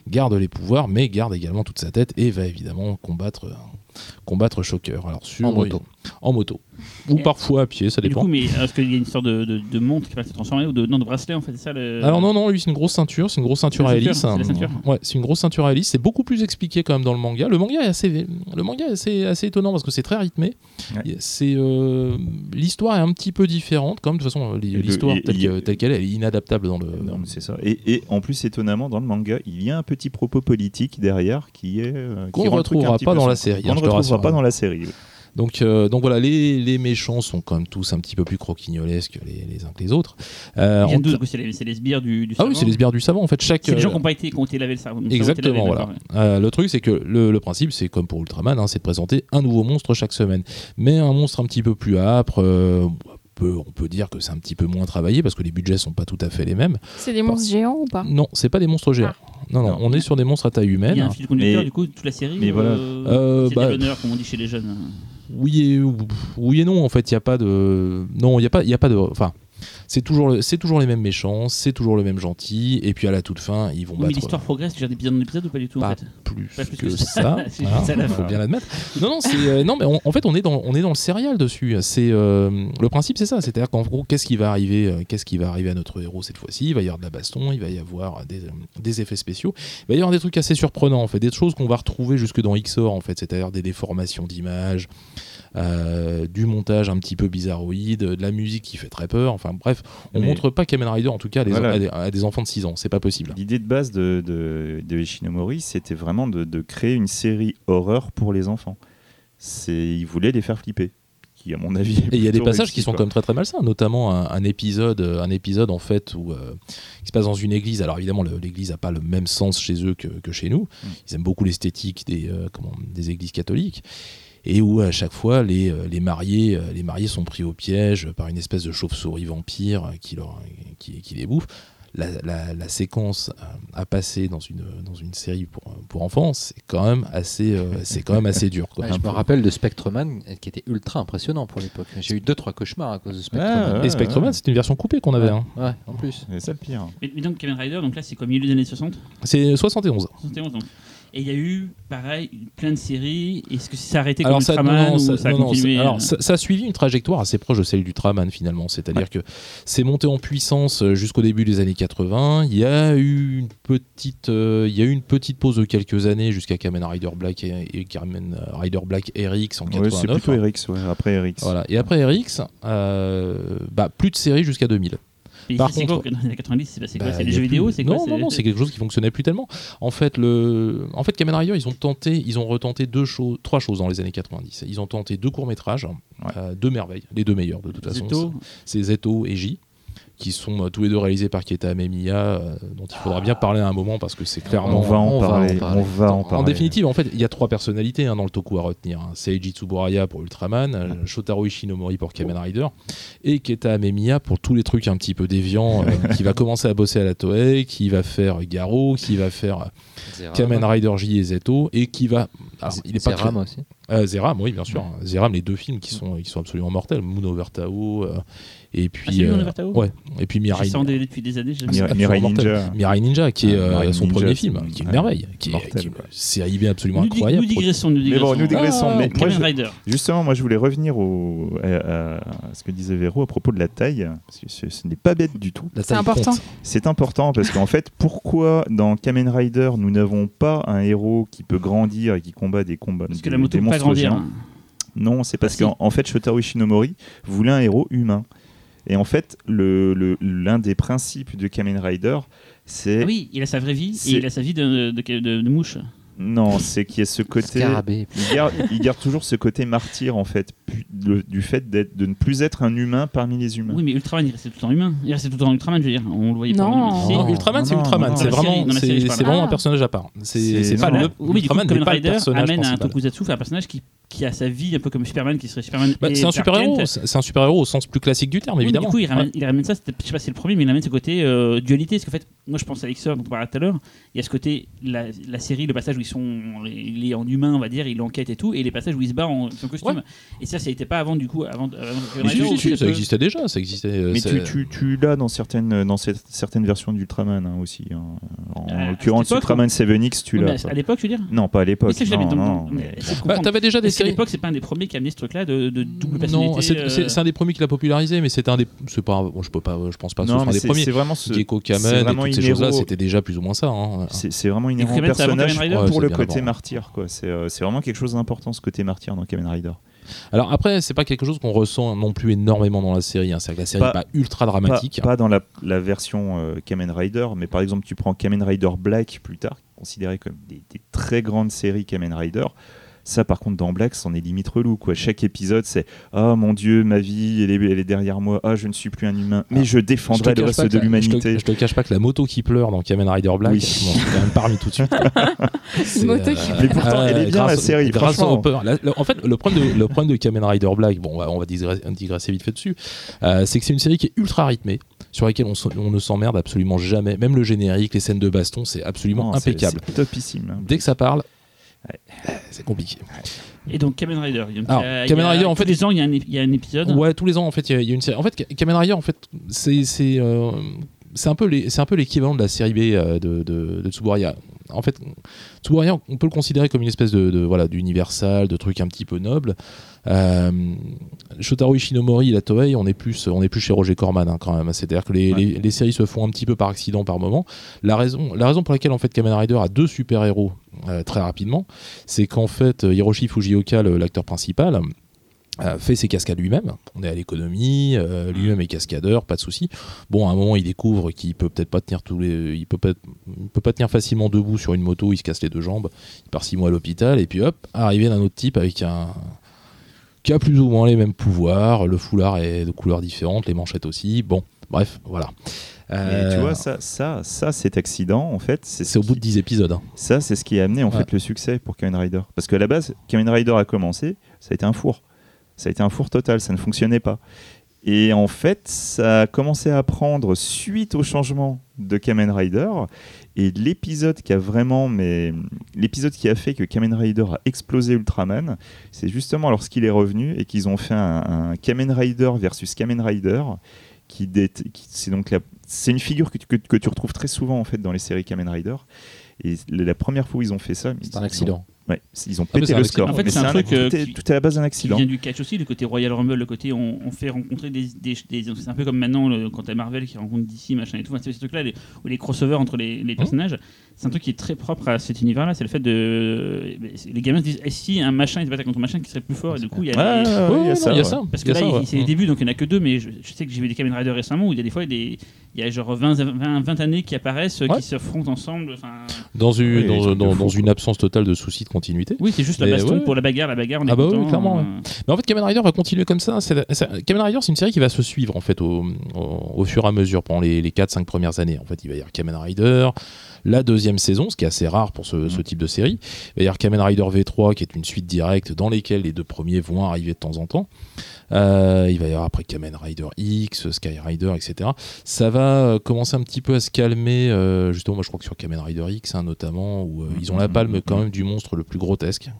garde les pouvoirs mais garde également toute sa tête et va évidemment combattre euh, combattre Shocker. Alors sur En moto. En moto ou Et- parfois à pied, ça Et du dépend. coup, mais est-ce qu'il y a une sorte de, de, de montre qui va se transformer ou de, non, de bracelet en fait, c'est ça le... Alors non, non, lui c'est une grosse ceinture, c'est une grosse ceinture à hélice. hein. Ouais, c'est une grosse ceinture à hélice. C'est beaucoup plus expliqué quand même dans le manga. Le manga est assez, le manga est assez, assez étonnant parce que c'est très rythmé. Ouais. C'est euh, l'histoire est un petit peu différente. Comme de toute façon, le- l'histoire telle qu'elle est, elle est inadaptable dans le. Non, mais c'est ça. Et, et en plus, étonnamment, dans le manga, il y a un petit propos politique derrière qui est. euh, Qu'on ne retrouvera pas dans la série, hein, ne retrouvera pas dans la série. Donc, euh, donc voilà, les, les méchants sont quand même tous un petit peu plus croquignolesques les, les uns que les autres. Euh, en- c'est les, sbires du, du ah oui, savant c'est les sbires du savant. En fait, chaque. C'est les gens euh, qui n'ont pas été, qui ont été lavés le été Exactement, lavé, voilà. Euh, le truc, c'est que le, le principe, c'est comme pour Ultraman, hein, c'est de présenter un nouveau monstre chaque semaine. Mais un monstre un petit peu plus âpre, euh, on peut dire que c'est un petit peu moins travaillé parce que les budgets sont pas tout à fait les mêmes. C'est des monstres géants ou pas? Non, c'est pas des monstres géants. Non, non, Non. on est sur des monstres à taille Il y a humaine. un fil conducteur, Mais- du coup, toute la série. mais voilà. euh, Euh, c'est bah, des l'honneur, comme on dit chez les jeunes. Oui et, oui non, en fait, il n'y a pas de. Non, il n'y a, pas- il y a pas de. Enfin, c'est toujours, le- toujours les mêmes méchants, c'est toujours le même gentil, et puis à la toute fin, ils vont Oui, mais battre l'histoire progresse déjà d'épisode en épisode ou pas du tout en Pas fait? plus, Pas plus que, que ça. Là. faut bien l'admettre. Non, non, c'est, euh, non mais on- en fait, on est dans, on est dans le serial dessus. C'est euh, le principe, c'est ça. C'est-à-dire qu'en gros, qu'est-ce qui va arriver, euh, qu'est-ce qui va arriver à notre héros cette fois-ci? Il va y avoir de la baston, il va y avoir des, euh, des effets spéciaux, il va y avoir des trucs assez surprenants, en fait, des choses qu'on va retrouver jusque dans XOR, en fait, c'est-à-dire des déformations d'images. Euh, du montage un petit peu bizarroïde, de la musique qui fait très peur, enfin bref, on Mais- montre pas Kamen Rider en tout cas à des, Voilà. à des- à des enfants de 6 ans, c'est pas possible. L'idée de base de, de, de Ishinomori, c'était vraiment de, de créer une série horreur pour les enfants. Il voulait les faire flipper. Qui, à mon avis, Et il y a des passages réussi, qui sont quand même très très malsains, notamment un, un épisode, euh, un épisode en fait où euh, qui se passe dans une église. Alors évidemment, l'église n'a pas le même sens chez eux que, que chez nous. Mm. Ils aiment beaucoup l'esthétique des, euh, comment, des églises catholiques. Et où à chaque fois les, euh, les mariés, euh, les mariés sont pris au piège par une espèce de chauve-souris vampire qui, leur, qui, qui les bouffe. La, la- la séquence euh, à passer dans une, dans une série pour, pour enfants, c'est quand même assez, euh, c'est quand même assez dur. Quoi. Ouais, je me rappelle de Spectreman qui était ultra impressionnant pour l'époque. J'ai eu deux trois cauchemars à cause de Spectreman. Ouais, Et Spectreman, c'est une version coupée qu'on avait. hein. Ouais, en plus. C'est ça le pire. mais, mais donc Kamen Rider, donc là c'est quoi milieu des années 60 C'est 71. 71 donc. Et il y a eu, pareil, plein de séries. Est-ce que ça a arrêté comme Alors ça, Ultraman non, non, ou ça, a non, continué ça- alors, ça, ça a suivi une trajectoire assez proche de celle du Traman finalement. C'est-à-dire que c'est monté en puissance euh, jusqu'au début des années 80. Il y a eu une petite, euh, il y a eu une petite pause de quelques années jusqu'à Kamen Rider Black et, et Kamen Rider Black RX en Ouais, 89. c'est plutôt RX, ouais, après RX. Voilà. Et après RX, euh, bah, plus de séries jusqu'à 2000. Mais par c'est quoi contre- que dans les années 90 c'est quoi Bah, C'est a jeux plus- vidéo C'est quoi Non, non, non, c'est quelque chose qui fonctionnait plus tellement. En fait, le, en fait, Kamen Rider, ils ont tenté, ils ont retenté deux choses, trois choses dans les années 90. Ils ont tenté deux courts métrages, Ouais. deux merveilles, les deux meilleurs de toute façon. C'est Zeto et J, qui sont euh, tous les deux réalisés par Keta Amemiya, euh, dont il faudra bien parler à un moment parce que c'est clairement. on va en on va en parler. parler. On va en En, parler. définitive, en fait, il y a trois personnalités hein, dans le toku à retenir. hein. C'est Eiji Tsuburaya pour Ultraman, euh, Shotaro Ishinomori pour Kamen Rider, et Keta Amemiya pour tous les trucs un petit peu déviants, euh, qui va commencer à bosser à la Toei, qui va faire Garo, qui va faire. Kamen Rider J et Zeto, et qui va... Alors, Z- il est pas Zeram très- aussi. euh, Zeram, oui, bien sûr. Zeram, les deux films qui sont, qui sont absolument mortels. Moon Over Tao, euh, et puis... Ah, euh, Ouais, et puis Mirai... DVD depuis des années. Mirai-. Mirai. Ninja. Mirai Ninja, qui est Ah, euh, son Ninja, premier film, qui est une merveille, qui est, est- c'est AIB absolument Nous, incroyable. nous digressons, nous Mais digressons. bon, nous digressons. Ah, mais moi, Kamen je- Rider. Justement, moi je voulais revenir au, à, à ce que disait Véro à propos de la taille, parce que ce, ce n'est pas bête du tout. C'est important. C'est important parce qu'en fait, pourquoi dans Kamen Rider nous n'avons pas un héros qui peut grandir et qui combat des combats Parce que la moto peut pas grandir. géants? Non, c'est parce Ah, si. qu'en en fait, Shotaro Ishinomori voulait un héros humain. Et en fait, le- le- l'un des principes de Kamen Rider, c'est Ah oui, il a sa vraie vie et il a sa vie de, de, de- de mouche. Non, c'est qu'il y a ce côté Scarabée. il garde, il garde toujours ce côté martyr en fait, le- du fait d'être, de ne plus être un humain parmi les humains. Oui, mais Ultraman, il restait tout le temps humain. Il restait tout le temps Ultraman, je veux dire. On le voyait Non. pas. Non, Ultraman, c'est Ultraman. C'est vraiment, série, vraiment Ah. un personnage à part. C'est pas non, le Oui, du coup, Ultraman n'est Kamen pas le Rider personnage amène un principal. tokusatsu, un personnage qui, qui a sa vie un peu comme Superman, qui serait Superman. Bah, c'est un Clark super héros. Kent. C'est un super héros au sens plus classique du terme, évidemment. Du coup, il ramène, ça, je sais pas si c'est le premier, mais il ramène ce côté euh, dualité. Parce qu'en fait, moi je pense à Xer dont on parlait tout à l'heure. Il y a ce côté, la, série, le passage où sont, il est en humain, on va dire, il enquête et tout, et les passages où il se bat en son costume. Ouais. Et ça, ça n'était pas avant, du coup, avant. avant Mais si, si, si, ça peut- existait déjà. Ça existait. euh, Mais c'est- tu, tu, tu l'as dans certaines, dans cette- certaines versions d'Ultraman hein, aussi. hein. En Euh, à l'occurrence, Ultraman 7X, tu Oui, l'as. à l'époque, je veux dire. Non, pas à Mais l'époque. non, non, c'est t'avais déjà des séries. l'époque, c'est pas un des premiers qui a amené ce truc-là de, de double Non, personnalité c'est euh, c'est- c'est un des premiers qui l'a popularisé, mais c'était un des. C'est pas. bon, je peux pas. Je pense pas. que ce Non, mais des c'est premiers. c'est vraiment ce- Gecko c'est Kamen et toutes ces choses-là, c'était déjà plus ou moins ça. hein. C'est c'est vraiment inhérent au c'est personnage pour c'est le côté avant. martyr. quoi. C'est euh, c'est vraiment quelque chose d'important, ce côté martyr dans Kamen Rider. Alors après, c'est pas quelque chose qu'on ressent non plus énormément dans la série. hein. C'est-à-dire que la série Pas- n'est pas ultra Pas, dramatique. pas dans la, la version euh, Kamen Rider, mais par exemple, tu prends Kamen Rider Black plus tard, considéré comme des, des très grandes séries Kamen Rider. Ça, par contre, dans Black, c'en est limite relou. Quoi. Chaque épisode, c'est Ah mon Dieu, ma vie, elle est, elle est derrière moi. Ah, je ne suis plus un humain. Mais Ah, je défendrai te le reste de la- je l'humanité. Je te cache pas que la moto qui pleure dans Kamen Rider Black, Oui. bon, c'est quand même parmi tout de suite. C'est, moto qui Mais pourtant, elle est bien, grâce- la série, grâce au. La- en fait, le problème, de, le problème de Kamen Rider Black, bon, on va, on va digresser, digresser vite fait dessus, euh, c'est que c'est une série qui est ultra rythmée, sur laquelle on, ne s'emmerde absolument jamais. Même le générique, les scènes de baston, c'est absolument Non, impeccable. C'est topissime. hein. Dès que ça parle, c'est compliqué. Et donc Kamen Rider. Donc, Alors, il y a- Kamen y a- Rider, en tous fait- les ans, il y a un, y a un épisode. Ouais, tous les ans, en fait, il y, y a une série. En fait, Ka- Kamen Rider, en fait, c'est c'est euh, c'est un peu les- c'est un peu l'équivalent de la série B euh, de, de, de Tsuburaya. En fait, Tsuburaya, on peut le considérer comme une espèce de, de voilà d'universal, de truc un petit peu noble. Euh, Shotaro Ishinomori la Toei, on est plus on est plus chez Roger Corman hein, quand même. C'est-à-dire que les, Ouais. les, les séries se font un petit peu par accident par moment. La raison la raison pour laquelle en fait Kamen Rider a deux super héros très rapidement, c'est qu'en fait Hiroshi Fujioka, l'acteur principal, euh, fait ses cascades lui-même. On est à l'économie, euh, lui-même est cascadeur, pas de souci. Bon, à un moment, il découvre qu'il peut peut-être pas tenir tous les, il peut pas, il peut pas tenir facilement debout sur une moto. Il se casse les deux jambes. Il part six mois à l'hôpital et puis hop, arrivé d'un autre type avec un qui a plus ou moins les mêmes pouvoirs. Le foulard est de couleurs différentes, les manchettes aussi. Bon, bref, voilà. Mais Euh, tu vois, ça, ça, ça, cet accident, en fait, c'est au bout de 10 épisodes. hein. Ça, c'est ce qui a amené en Ouais. fait le succès pour Kamen Rider. Parce qu'à la base, Kamen Rider a commencé, ça a été un four. Ça a été un four total, ça ne fonctionnait pas. Et en fait, ça a commencé à prendre suite au changement de Kamen Rider. Et l'épisode qui a vraiment, mais l'épisode qui a fait que Kamen Rider a explosé Ultraman, c'est justement lorsqu'il est revenu et qu'ils ont fait un, Kamen Rider versus Kamen Rider. Qui, c'est donc c'est une figure que tu, que, tu retrouves très souvent en fait dans les séries Kamen Rider. Et la première fois où ils ont fait ça, C'est un accident. Ouais, ils ont Ah, pété un le score. En fait, c'est un truc, tout, euh, est, qui- tout est à la base d'un accident. vient du catch aussi, le côté Royal Rumble, le côté on, on fait rencontrer des. des, des- c'est un peu comme maintenant le- quand t'as Marvel qui rencontre DC, machin et tout. Enfin, c'est ce truc-là, les, ou les crossovers entre les, Mmh. les personnages. C'est un truc qui est très propre à cet univers-là. C'est le fait de. Les gamins se disent eh, si un machin il se battait contre un machin qui serait plus fort, et du coup, il y a. Des- ouais, ouais, il y a ça, il. Parce Il que là, il- c'est les débuts, donc il n'y en a que deux, mais je, je sais que j'ai vu des Kamen Rider récemment où il y a des fois des, il y a genre 20, 20, 20 années qui apparaissent, Ouais. qui s'affrontent ensemble. Dans une, Oui, dans, dans- fou, dans une absence totale de soucis de continuité. Oui, c'est juste la Mais baston ouais. pour la bagarre, la bagarre, on est Ah bah oui, clairement, ouais. euh, Mais en fait, Kamen Rider va continuer comme ça. C'est- c'est- Kamen Rider, c'est une série qui va se suivre en fait au, au- au fur et à mesure pendant les, les 4-5 premières années. En fait, il va y avoir Kamen Rider, la deuxième saison, ce qui est assez rare pour ce, ce type de série. Il va y avoir Kamen Rider V3, qui est une suite directe dans lesquelles les deux premiers vont arriver de temps en temps. Euh, il va y avoir après Kamen Rider X, Sky Rider, etc. Ça va euh, commencer un petit peu à se calmer. euh, justement, moi je crois que sur Kamen Rider X, hein, notamment, où euh, ils ont la palme quand même du monstre le plus grotesque.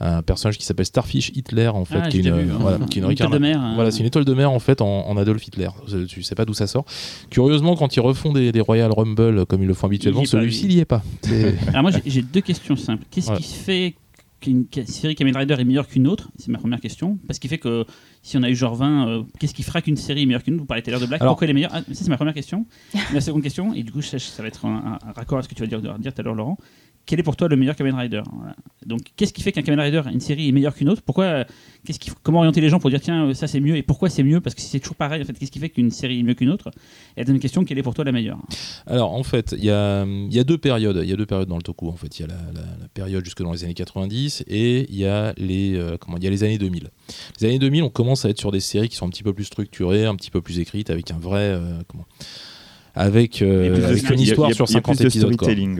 Un personnage qui s'appelle Starfish Hitler, en fait, Ah, qui est j'ai une, déjà vu, euh, hein. voilà, qui est une étoile de mer. hein. voilà, c'est une étoile de mer en fait en, en Adolf Hitler. Euh, Tu sais pas d'où ça sort. Curieusement, quand ils refont des, des Royal Rumble comme ils le font habituellement, celui-ci lui. il y est pas. Alors moi j'ai- deux questions simples. Qu'est-ce Ouais. qui fait qu'une qu'une série Kamen Rider est meilleure qu'une autre? C'est ma première question. Parce qu'il fait que si on a eu genre 20, euh, qu'est-ce qui fera qu'une série est meilleure qu'une autre? Vous parlez tout à l'heure de Black, Alors- pourquoi elle est meilleure? Ah, Ça c'est ma première question. La seconde question, et du coup ça, ça va être un, un- un raccord à ce que tu vas dire, dire tout à l'heure Laurent. Quel est pour toi le meilleur Kamen Rider. Donc qu'est-ce qui fait qu'un Kamen Rider, une série est meilleure qu'une autre? Pourquoi euh, Comment orienter les gens pour dire tiens euh, ça c'est mieux et pourquoi c'est mieux? Parce que si c'est toujours pareil en fait, qu'est-ce qui fait qu'une série est mieux qu'une autre? Et la deuxième question, quelle est pour toi la meilleure? Alors en fait, il y a, deux périodes. Il y a deux périodes dans le toku. En fait, il y a la, période jusque dans les années 90 et il y a les euh, comment Il y a les années 2000. Les années 2000, on commence à être sur des séries qui sont un petit peu plus structurées, un petit peu plus écrites, avec un vrai comment avec, euh, avec une Il y a- histoire il y a- sur il y a 50 plus de épisodes.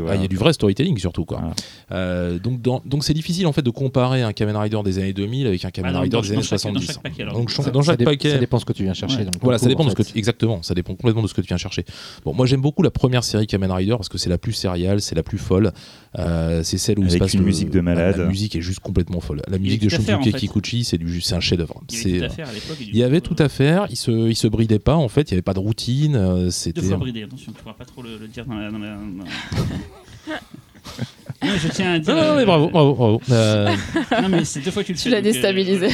Ah. Il y a du vrai storytelling surtout quoi. Euh, donc dans- donc c'est difficile en fait de comparer un Kamen Rider des années 2000 avec un Kamen Ah, Rider dans- des dans années chaque- dans 70. chaque paquet, alors. donc Ça- dans chaque dé- paquet, ça dépend ce que tu viens chercher. Ouais. dans le voilà, ça concours, dépend en de ce que fait. tu- exactement, ça dépend complètement de ce que tu viens chercher. Bon, moi j'aime beaucoup la première série Kamen Rider parce que c'est la plus sériale, c'est la plus folle. Euh, c'est celle où il se Avec passe une le- musique de malade. La, musique est juste complètement folle. La musique de faire, Shunsuke en fait. Kikuchi, c'est du, c'est un chef-d'œuvre. Il y avait tout à faire à l'époque. et du Il y avait euh, tout à faire. Il se, il se bridait pas en fait. Il y avait pas de routine. euh, Deux C'était. fois bridé, attention, tu pourras pas trop le, le dire dans la. Dans la- dans- Non, je tiens à dire. Non, non, mais euh, bravo, bravo, bravo. Euh, Non, mais c'est deux fois que tu le Tu sais, l'as euh, déstabilisé.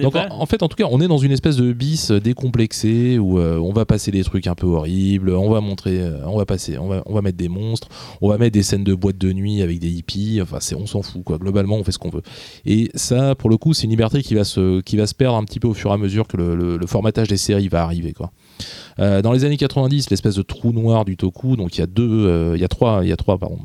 Donc en, en fait, en tout cas, on est dans une espèce de bis euh, décomplexé où euh, on va passer des trucs un peu horribles, on va montrer, euh, on va passer, on va, on va mettre des monstres, on va mettre des scènes de boîte de nuit avec des hippies. Enfin, c'est, on s'en fout quoi. Globalement, on fait ce qu'on veut. Et ça, pour le coup, c'est une liberté qui va se, qui va se perdre un petit peu au fur et à mesure que le, le- le formatage des séries va arriver quoi. Euh, dans les années 90, l'espèce de trou noir du toku, donc il y a deux, euh, il y a trois, il y a trois, pardon.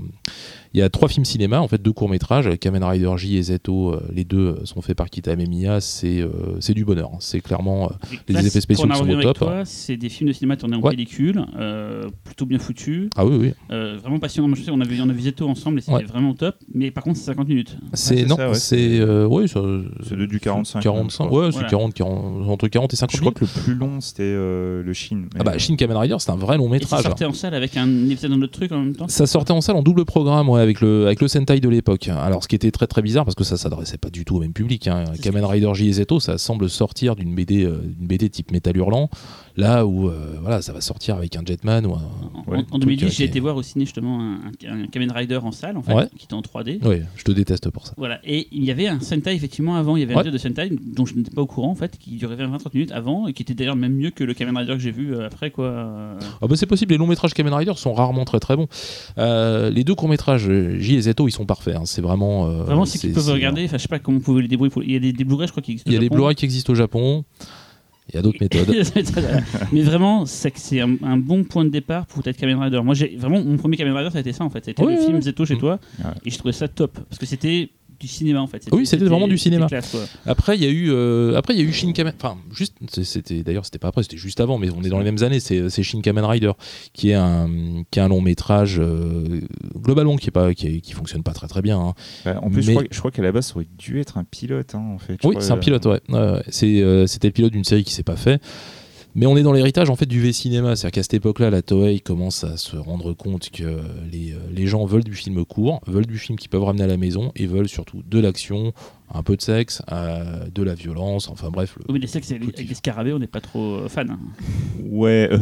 Il y a trois films cinéma, en fait, deux courts métrages, Kamen Rider J et Zeto, euh, les deux euh, sont faits par Kita Memiya, c'est euh, c'est du bonheur. hein. C'est clairement euh, les Là, effets spéciaux qui sont au top. C'est des films de cinéma tournés en Ouais. pellicule, euh, plutôt bien foutus, Ah oui, oui. euh, vraiment passionnant. Moi, je sais, on a vu, on a vu Zeto ensemble et c'était Ouais. vraiment top. Mais par contre, c'est 50 minutes. C'est non, c'est ça- C'est de- du 45. 45, même, je crois. ouais, c'est Voilà. 40, 40, entre 40 et 50 Je crois que le plus long c'était euh, le Shin. Ah bah, Shin Kamen Rider, c'est un vrai long Et ça métrage. sortait en salle avec un épisode d'un autre truc en même temps? Ça sortait en salle en double programme ouais, avec, le, avec le Sentai de l'époque. Alors ce qui était très très bizarre parce que ça s'adressait pas du tout au même public. Hein. Kamen Rider J et Zeto, ça semble sortir d'une BD, euh, d'une BD type métal hurlant. Là où euh, voilà, ça va sortir avec un Jetman ou un. En, Ouais, en- en 2010, truc, j'ai été voir au ciné justement un, un, un Kamen Rider en salle, en fait, Ouais. qui était en 3D. Oui, je te déteste pour ça. Voilà, et il y avait un Sentai effectivement avant, il y avait un jeu de Sentai dont je n'étais pas au courant en fait, qui durait 20-30 minutes avant et qui était d'ailleurs même mieux que le Kamen Rider que j'ai vu euh, après quoi. Euh, Ah bah, c'est possible, les longs métrages Kamen Rider sont rarement très très bons. Euh, les deux courts métrages J et Zeto, ils sont parfaits. hein. C'est vraiment. euh, Vraiment, c'est qu'ils peuvent regarder, enfin je sais pas comment vous pouvez les débrouiller. pour- Il y a des, des Blu-ray, je crois, qui existent. Il y a des. Blu-ray qui existent au Japon. Il y a d'autres méthodes. Mais vraiment, c'est un, un bon point de départ pour être Kamen Rider. Moi, j'ai vraiment mon premier Kamen Rider, ça a été ça en fait. C'était le film. Zeto chez Mm. toi, et je trouvais ça top parce que c'était du cinéma en fait. Oui, c'était vraiment du cinéma. classe. Après, il y a eu, euh, après, il y a eu Shin Kamen. Enfin, juste, c'était d'ailleurs, c'était pas après, c'était juste avant, mais on est dans les mêmes années. C'est Shin Kamen Rider, qui est un, qui est un long métrage euh, globalement qui est pas, qui, est- qui fonctionne pas très très bien. hein. Bah, en plus, je Mais- crois, je crois qu'à la base, ça aurait dû être un pilote, hein, en fait. Je Oui, c'est un euh, pilote, ouais. Ouais, euh, c'était le pilote d'une série qui s'est pas fait. Mais on est dans l'héritage en fait du V-cinéma, c'est-à-dire qu'à cette époque-là, la Toei commence à se rendre compte que les, euh, les gens veulent du film court, veulent du film qu'ils peuvent ramener à la maison et veulent surtout de l'action, un peu de sexe, euh, de la violence, enfin bref. le- Oui, mais les sexes avec avec les scarabées, on n'est pas trop euh, fan. hein. Ouais, euh,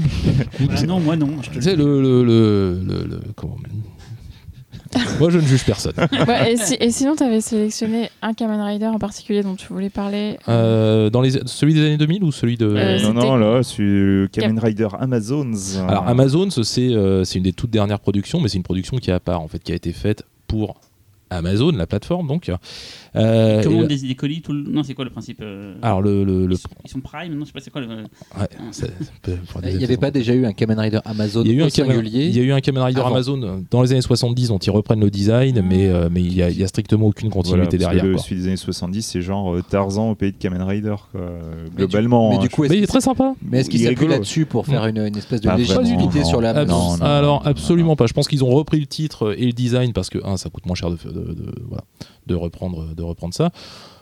Ah non, moi non. je te Tu le sais, dis. le, le, le, le- le- comment Moi, je ne juge personne. Ouais, et, si- et sinon, tu avais sélectionné un Kamen Rider en particulier dont tu voulais parler. Euh, dans les, celui des années 2000 ou celui de. Euh, non, non, là, c'est le Kamen Rider Amazons. Alors, Amazon, c'est euh, c'est une des toutes dernières productions, mais c'est une production qui est à part, en fait, qui a été faite pour Amazon, la plateforme, donc. Euh, Ils commandent et- des, des colis tout le... Non, c'est quoi le principe euh, Alors, le. le, le- ils, sont, ils sont Prime Non, je sais pas, c'est quoi le. ouais, c'est- c'est pour des Il n'y avait pas déjà eu un Kamen Rider Amazon Il y, a eu un singulier il y a eu un Kamen Rider avant. Amazon euh, dans les années 70 dont ils reprennent le design, mais, euh, mais il n'y a, il y a strictement aucune Voilà, continuité que derrière. le, quoi. celui des années 70, c'est genre euh, Tarzan au pays de Kamen Rider, quoi. euh, Globalement. Mais hein, du coup, Mais est-ce il est très sympa. mais est-ce qu'ils s'appuient là-dessus pour faire une, une espèce de Pas vraiment, légitimité non. sur la Abs- non, non, Alors non, absolument pas. Je pense qu'ils ont repris le titre et le design parce que un, ça coûte moins cher de, de, de- voilà, de reprendre de reprendre ça.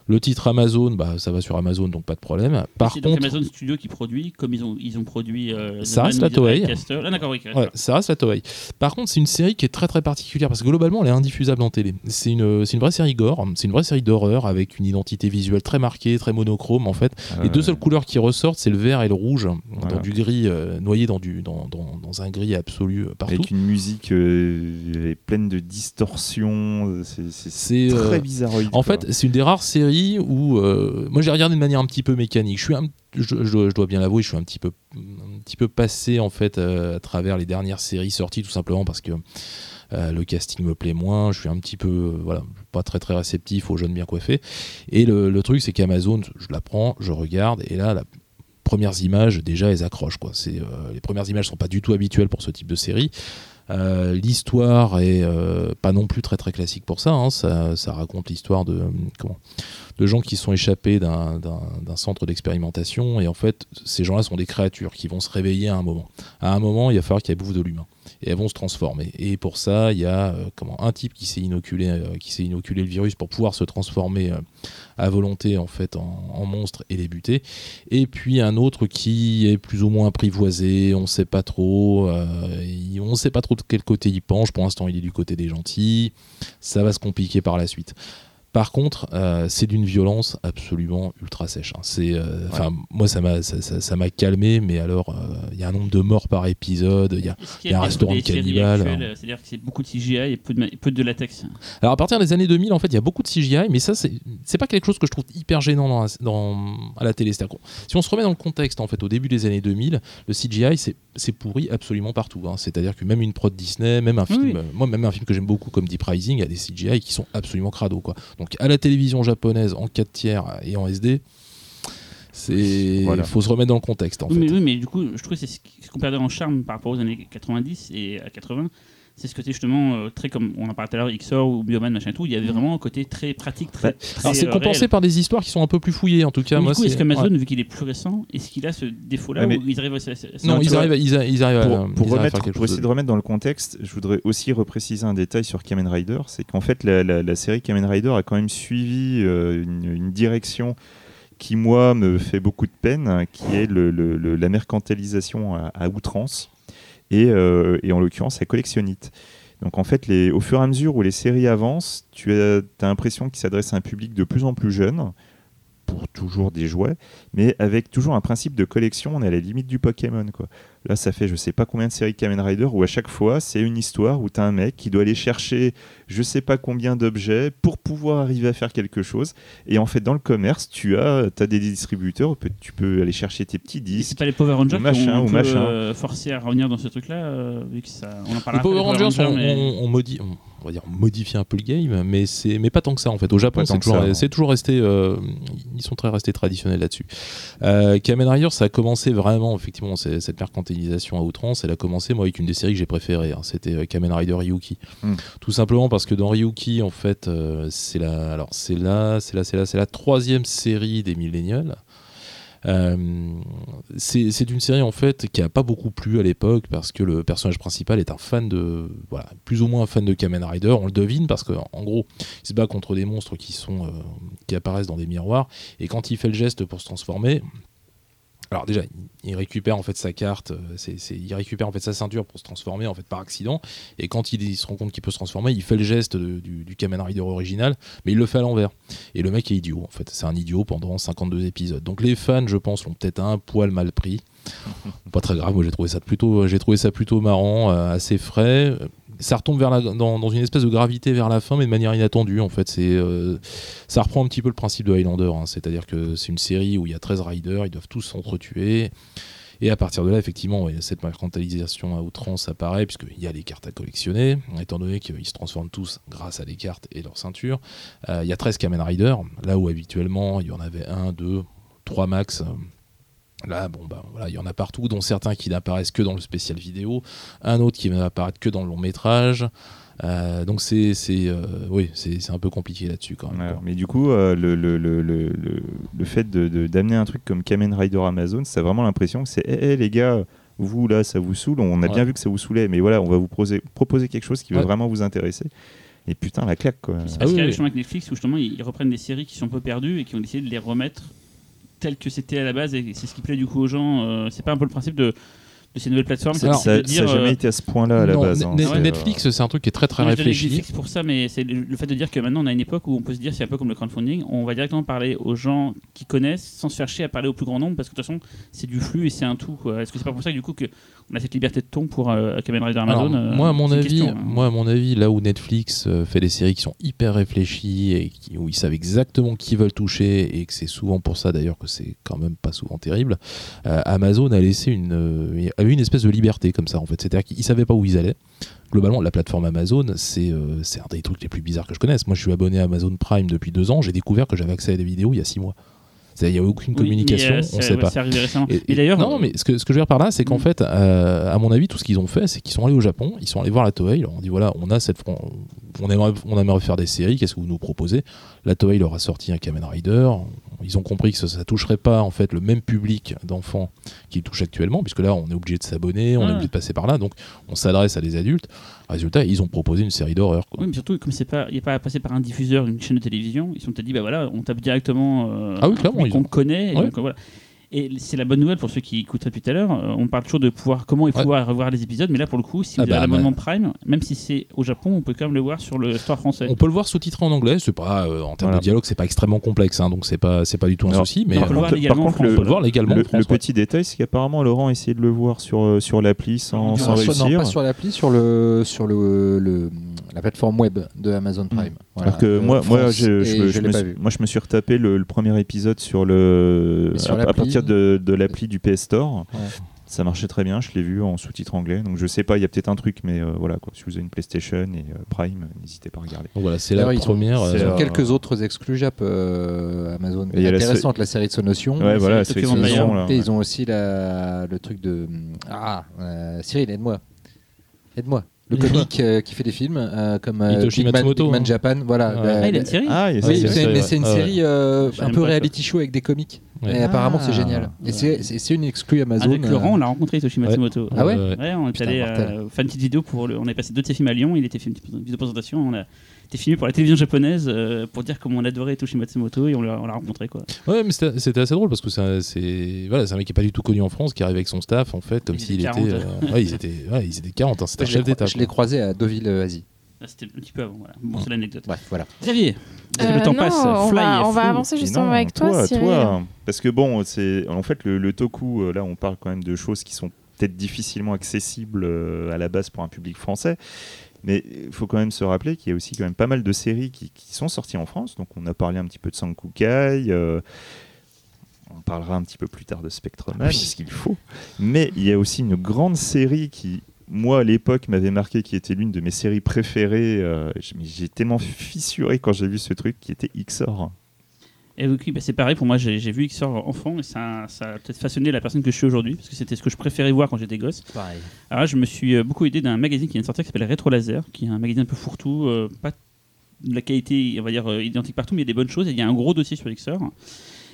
Le titre Amazon, bah, ça va sur Amazon, donc pas de problème. Par contre, Amazon Studio qui produit, comme ils ont, ils ont produit. Euh, Ça reste la Toei. Ah, oui. Ouais, ça reste la Toei. Par contre, c'est une série qui est très très particulière parce que globalement, elle est indiffusable en télé. C'est une, c'est une vraie série gore, c'est une vraie série d'horreur avec une identité visuelle très marquée, très monochrome en fait. euh, Les deux seules couleurs qui ressortent, c'est le vert et le rouge, Voilà. dans du gris, euh, noyé dans, du, dans, dans, dans un gris absolu euh, partout. Avec une musique euh, pleine de distorsions. C'est c'est- C'est, très euh, bizarroïde. En quoi. fait, c'est une des rares séries où euh, moi j'ai regardé de manière un petit peu mécanique. Je suis un- je, dois, bien l'avouer, je suis un petit peu un petit peu passé en fait euh, à travers les dernières séries sorties tout simplement parce que euh, le casting me plaît moins. Je suis un petit peu voilà pas très très réceptif aux jeunes bien coiffés. Et le, truc c'est qu'Amazon, je la prends, je regarde et là la premières images déjà elles accrochent quoi. C'est les premières images sont pas du tout habituelles pour ce type de série. Euh, l'histoire est euh, pas non plus très classique pour ça. hein. Ça, ça raconte l'histoire de euh, comment de gens qui sont échappés d'un- centre d'expérimentation et en fait ces gens-là sont des créatures qui vont se réveiller à un moment. À un moment, il va falloir qu'elles bouffent de l'humain et elles vont se transformer. Et pour ça, il y a euh, comment un type qui s'est inoculé euh, qui s'est inoculé le virus pour pouvoir se transformer euh, à volonté en fait en, monstre et les buter. Et puis un autre qui est plus ou moins apprivoisé, on sait pas trop, on sait pas trop de quel côté il penche. Pour l'instant, il est du côté des gentils. Ça va se compliquer par la suite. Par contre, euh, c'est d'une violence absolument ultra sèche. hein. C'est, euh, moi, ça m'a, ça, ça- ça m'a calmé, mais alors, euh, il y a un nombre de morts par épisode. il Y a... Y un des- restaurant de actuelles, euh, C'est-à-dire que c'est beaucoup de CGI et peu de, ma- peu de latex. Alors, à partir des années 2000, en fait, il y a beaucoup de CGI, mais ça, c'est, c'est pas quelque chose que je trouve hyper gênant dans, la- dans- à la télé. Si on se remet dans le contexte, en fait, au début des années 2000, le CGI, c'est, c'est pourri absolument partout. hein. C'est-à-dire que même une prod Disney, même un film, Oui. euh, moi, même un film que j'aime beaucoup comme Deep Rising, il y a des CGI qui sont absolument crado, quoi. Donc, à la télévision japonaise, en 4 tiers et en SD, c'est, Voilà. faut se remettre dans le contexte, en oui, fait. mais, oui, mais du coup, je trouve que c'est ce qu'on perdait en charme par rapport aux années 90 et à 80. C'est ce côté justement euh, très comme on en parlait tout à l'heure, XOR ou Bioman, machin et tout. Il y avait vraiment un côté très pratique, très. Bah, très, Alors c'est euh, compensé réel. par des histoires qui sont un peu plus fouillées en tout cas. Mais moi, du coup, est-ce qu'Amazon, ouais. vu qu'il est plus récent, est-ce qu'il a ce défaut-là Ah, ils arrivent à. Non, ils vois, arrivent, à- ils, a- ils arrivent à, pour, ils à remettre, pour essayer de remettre dans le contexte, je voudrais aussi repréciser un détail sur Kamen Rider, c'est qu'en fait la, la- la série Kamen Rider a quand même suivi euh, une, une direction qui moi me fait beaucoup de peine, qui est le- le- le- la mercantilisation à, à outrance et, euh, et en l'occurrence la collectionnite. Donc en fait, les, au fur et à mesure où les séries avancent, tu as, as l'impression qu'ils s'adressent à un public de plus en plus jeune, pour toujours des jouets, mais avec toujours un principe de collection, on est à la limite du Pokémon. Quoi. Là, ça fait je sais pas combien de séries Kamen Rider où à chaque fois, c'est une histoire où tu as un mec qui doit aller chercher je sais pas combien d'objets pour pouvoir arriver à faire quelque chose. Et en fait, dans le commerce, tu as, as des distributeurs où tu peux aller chercher tes petits Et disques. C'est pas les Power Rangers Ou machin, qui ont un ou machin. euh, forcé à revenir dans ce truc-là, euh, vu que ça. On en parlera Les Power Rangers, on, mais- on- on modi- on- on va dire modifié un peu le game, mais c'est mais pas tant que ça en fait. Au Japon, c'est toujours, ça, toujours resté, euh, ils sont très restés traditionnels là-dessus. Euh, Kamen Rider, ça a commencé vraiment effectivement cette à outrance. Elle a commencé moi avec une des séries que j'ai préférées. hein. C'était euh, Kamen Rider Ryuki. Hmm. Tout simplement parce que dans Ryuki, en fait, euh, c'est la, alors c'est là, c'est là, c'est là, c'est la troisième série des Millennials. Euh, c'est c'est une série en fait qui a pas beaucoup plu à l'époque parce que le personnage principal est un fan de voilà plus ou moins un fan de Kamen Rider on le devine parce que en gros il se bat contre des monstres qui sont euh, qui apparaissent dans des miroirs et quand il fait le geste pour se transformer alors déjà, il récupère en fait sa carte, euh, il récupère en fait sa ceinture pour se transformer en fait par accident. Et quand il, il se rend compte qu'il peut se transformer, il fait le geste de- du, du Kamen Rider original, mais il le fait à l'envers. Et le mec est idiot en fait, c'est un idiot pendant 52 épisodes. Donc les fans, je pense, l'ont peut-être un poil mal pris. Pas très grave, moi j'ai trouvé ça plutôt, j'ai trouvé ça plutôt marrant, euh, assez frais. Ça retombe vers dans, une espèce de gravité vers la fin, mais de manière inattendue en fait. C'est, euh, ça reprend un petit peu le principe de Highlander, hein. c'est-à-dire que c'est une série où il y a 13 riders, ils doivent tous s'entretuer. Et à partir de là, effectivement, cette mercantilisation à outrance apparaît, puisqu'il y a les cartes à collectionner, étant donné qu'ils se transforment tous grâce à des cartes et leur ceinture. Euh, Il y a 13 Kamen Rider, là où habituellement il y en avait un, deux, trois max. Là, bon, bah, voilà, il y en a partout, dont certains qui n'apparaissent que dans le spécial vidéo, un autre qui va apparaître que dans le long métrage. Euh, donc c'est c'est euh, oui c'est un peu compliqué là-dessus quand même. Mais du coup, euh, le, le, le, le, fait de- de- d'amener un truc comme Kamen Rider Amazon, ça a vraiment l'impression que c'est hé hé, les gars, vous là, ça vous saoule. On a Ouais. bien vu que ça vous saoulait, mais voilà, on va vous proposer, proposer quelque chose qui va vraiment vous intéresser. Et putain, la claque quoi. C'est Ah parce oui, qu'il y a oui. justement avec Netflix où justement ils ils reprennent des séries qui sont un peu perdues et qui ont décidé de les remettre telles que c'était à la base et c'est ce qui plaît du coup aux gens. euh, c'est pas un peu le principe de, de ces nouvelles plateformes Ça c'est ça- de dire, ça a jamais euh, été à ce point-là à la Non, base. Hein. Euh, Netflix, c'est un truc qui est très très réfléchi. Netflix pour ça, mais c'est le fait de dire que maintenant on a une époque où on peut se dire c'est un peu comme le crowdfunding, on va directement parler aux gens qui connaissent sans se chercher à parler au plus grand nombre parce que de toute façon c'est du flux et c'est un tout. Est-ce que c'est pas pour ça que du coup que on a cette liberté de ton pour euh, Kamen Rider Amazon moi, à mon avis, question, hein. moi, à mon avis, là où Netflix fait des séries qui sont hyper réfléchies et qui- où ils savent exactement qui veulent toucher et que c'est souvent pour ça d'ailleurs que c'est quand même pas souvent terrible. euh, Amazon a laissé une, a eu une espèce de liberté comme ça en fait. C'est-à-dire qu'ils savaient pas où ils allaient. Globalement, la plateforme Amazon, c'est euh, c'est un des trucs les plus bizarres que je connaisse. Moi, je suis abonné à Amazon Prime depuis deux ans. J'ai découvert que j'avais accès à des vidéos il y a six mois. Il n'y a aucune Oui, communication, euh, on c'est- sait ouais, pas. Arrivé récemment. Et- Et d'ailleurs, non, mais ce que, ce que je veux dire par là, c'est qu'en Mm. fait, euh, à mon avis, tout ce qu'ils ont fait, c'est qu'ils sont allés au Japon, ils sont allés voir la Toei, ils leur ont dit voilà, on a cette, on aimerait, on aimerait faire des séries, qu'est-ce que vous nous proposez? La Toei leur a sorti un Kamen Rider, ils ont compris que ça, ça toucherait pas en fait le même public d'enfants qu'ils touchent actuellement, puisque là, on est obligé de s'abonner, on est Ouais. obligé de passer par là, donc on s'adresse à des adultes. Résultat, ils ont proposé une série d'horreur. quoi. Oui, mais surtout, comme c'est pas, il n'est pas passé par un diffuseur, une chaîne de télévision, ils se sont peut-être dit, bah voilà, on tape directement euh, Ah oui, un clairement, public ils ont- qu'on connaît. Et, Ouais. donc, voilà. Et c'est la bonne nouvelle pour ceux qui écoutent depuis tout à l'heure. euh, on parle toujours de pouvoir comment il faut Ouais. voir revoir les épisodes, mais là pour le coup, si Ah vous avez bah, l'abonnement Prime, même si c'est au Japon, on peut quand même le voir sur le store français. On peut le voir sous-titré en anglais, c'est pas euh, en termes Voilà. de dialogue, c'est pas extrêmement complexe, hein, donc c'est pas c'est pas du tout un Alors, souci, mais on peut le voir par légalement contre, France. on peut le voir légalement Le, en France, le ouais. petit détail, c'est qu'apparemment Laurent a essayé de le voir sur, euh, sur l'appli sans, sans Non, sur- non, réussir. pas sur l'appli, sur le sur le, le- la plateforme web de Amazon Prime. Voilà, Alors que moi, moi, France, je, je et je je me moi, je me suis retapé le, le premier épisode sur le à, à l'appli. De, de l'appli du PS Store. Ouais. Ça marchait très bien, je l'ai vu en sous-titre anglais. Donc je sais pas, il y a peut-être un truc, mais euh, voilà quoi. Si vous avez une PlayStation et euh, Prime, n'hésitez pas à regarder. voilà, c'est la ils première. euh, ont euh, quelques autres exclus Jap euh, Amazon. Et il y a la intéressante la série de Sonotion. Ouais, voilà, c'est c'est Tokyo c'est Vampire. son, là, Et ouais. ils ont aussi la, le truc de ah euh, Cyril aide-moi aide-moi le comique euh, qui fait des films, euh, comme euh, Big Man, Matsumoto, Big Man hein. Japan. Voilà. Ah, La- Ah, il a une série Ah, il y a Oui, c'est une Ah ouais. série un peu reality show avec des comiques. Ouais. Et apparemment, c'est Ah. génial. Et c'est- c'est une exclue Amazon. Avec Laurent, euh, on l'a rencontré, Toshi Matsumoto. Ah ouais Ouais, on est Putain, allé euh, faire une petite vidéo pour le. On a passé deux de ses films à Lyon. Il était fait une petite vidéo présentation. On a été filmé pour la télévision japonaise euh, pour dire comment on adorait Toshi Matsumoto et on l'a on l'a rencontré quoi. Ouais, mais c'était assez drôle parce que c'est voilà, c'est un mec qui est pas du tout connu en France, qui arrive avec son staff en fait, comme s'il était. 40. euh, ouais, ils étaient, ouais, ils étaient 40, hein, c'était un chef d'État. Je l'ai croisé à Deauville, Asie. Ah, C'était un petit peu avant. Voilà. Bon, c'est l'anecdote. Bref, voilà. Xavier, Euh, le temps non, passe. on Fly va, on va avancer justement non, avec toi, Cyril. toi. Parce que bon, c'est en fait le, le toku. euh, Là, on parle quand même de choses qui sont peut-être difficilement accessibles euh, à la base pour un public français. Mais il faut quand même se rappeler qu'il y a aussi quand même pas mal de séries qui, qui sont sorties en France. Donc on a parlé un petit peu de Sankukai. euh, on parlera un petit peu plus tard de Spectreman, parce qu'il faut. Mais il y a aussi une grande série qui, moi, à l'époque, m'avait marqué, qui était l'une de mes séries préférées. euh, J'ai tellement fissuré quand j'ai vu ce truc, qui était XOR. Et oui, bah, c'est pareil pour moi. J'ai j'ai vu XOR enfant et ça, ça a peut-être façonné la personne que je suis aujourd'hui parce que c'était ce que je préférais voir quand j'étais gosse. Pareil. Alors là, je me suis euh, beaucoup aidé d'un magazine qui vient de sortir qui s'appelle Retro Laser, qui est un magazine un peu fourre-tout, euh, pas de la qualité, on va dire, euh, identique partout, mais il y a des bonnes choses. Et il y a un gros dossier sur XOR.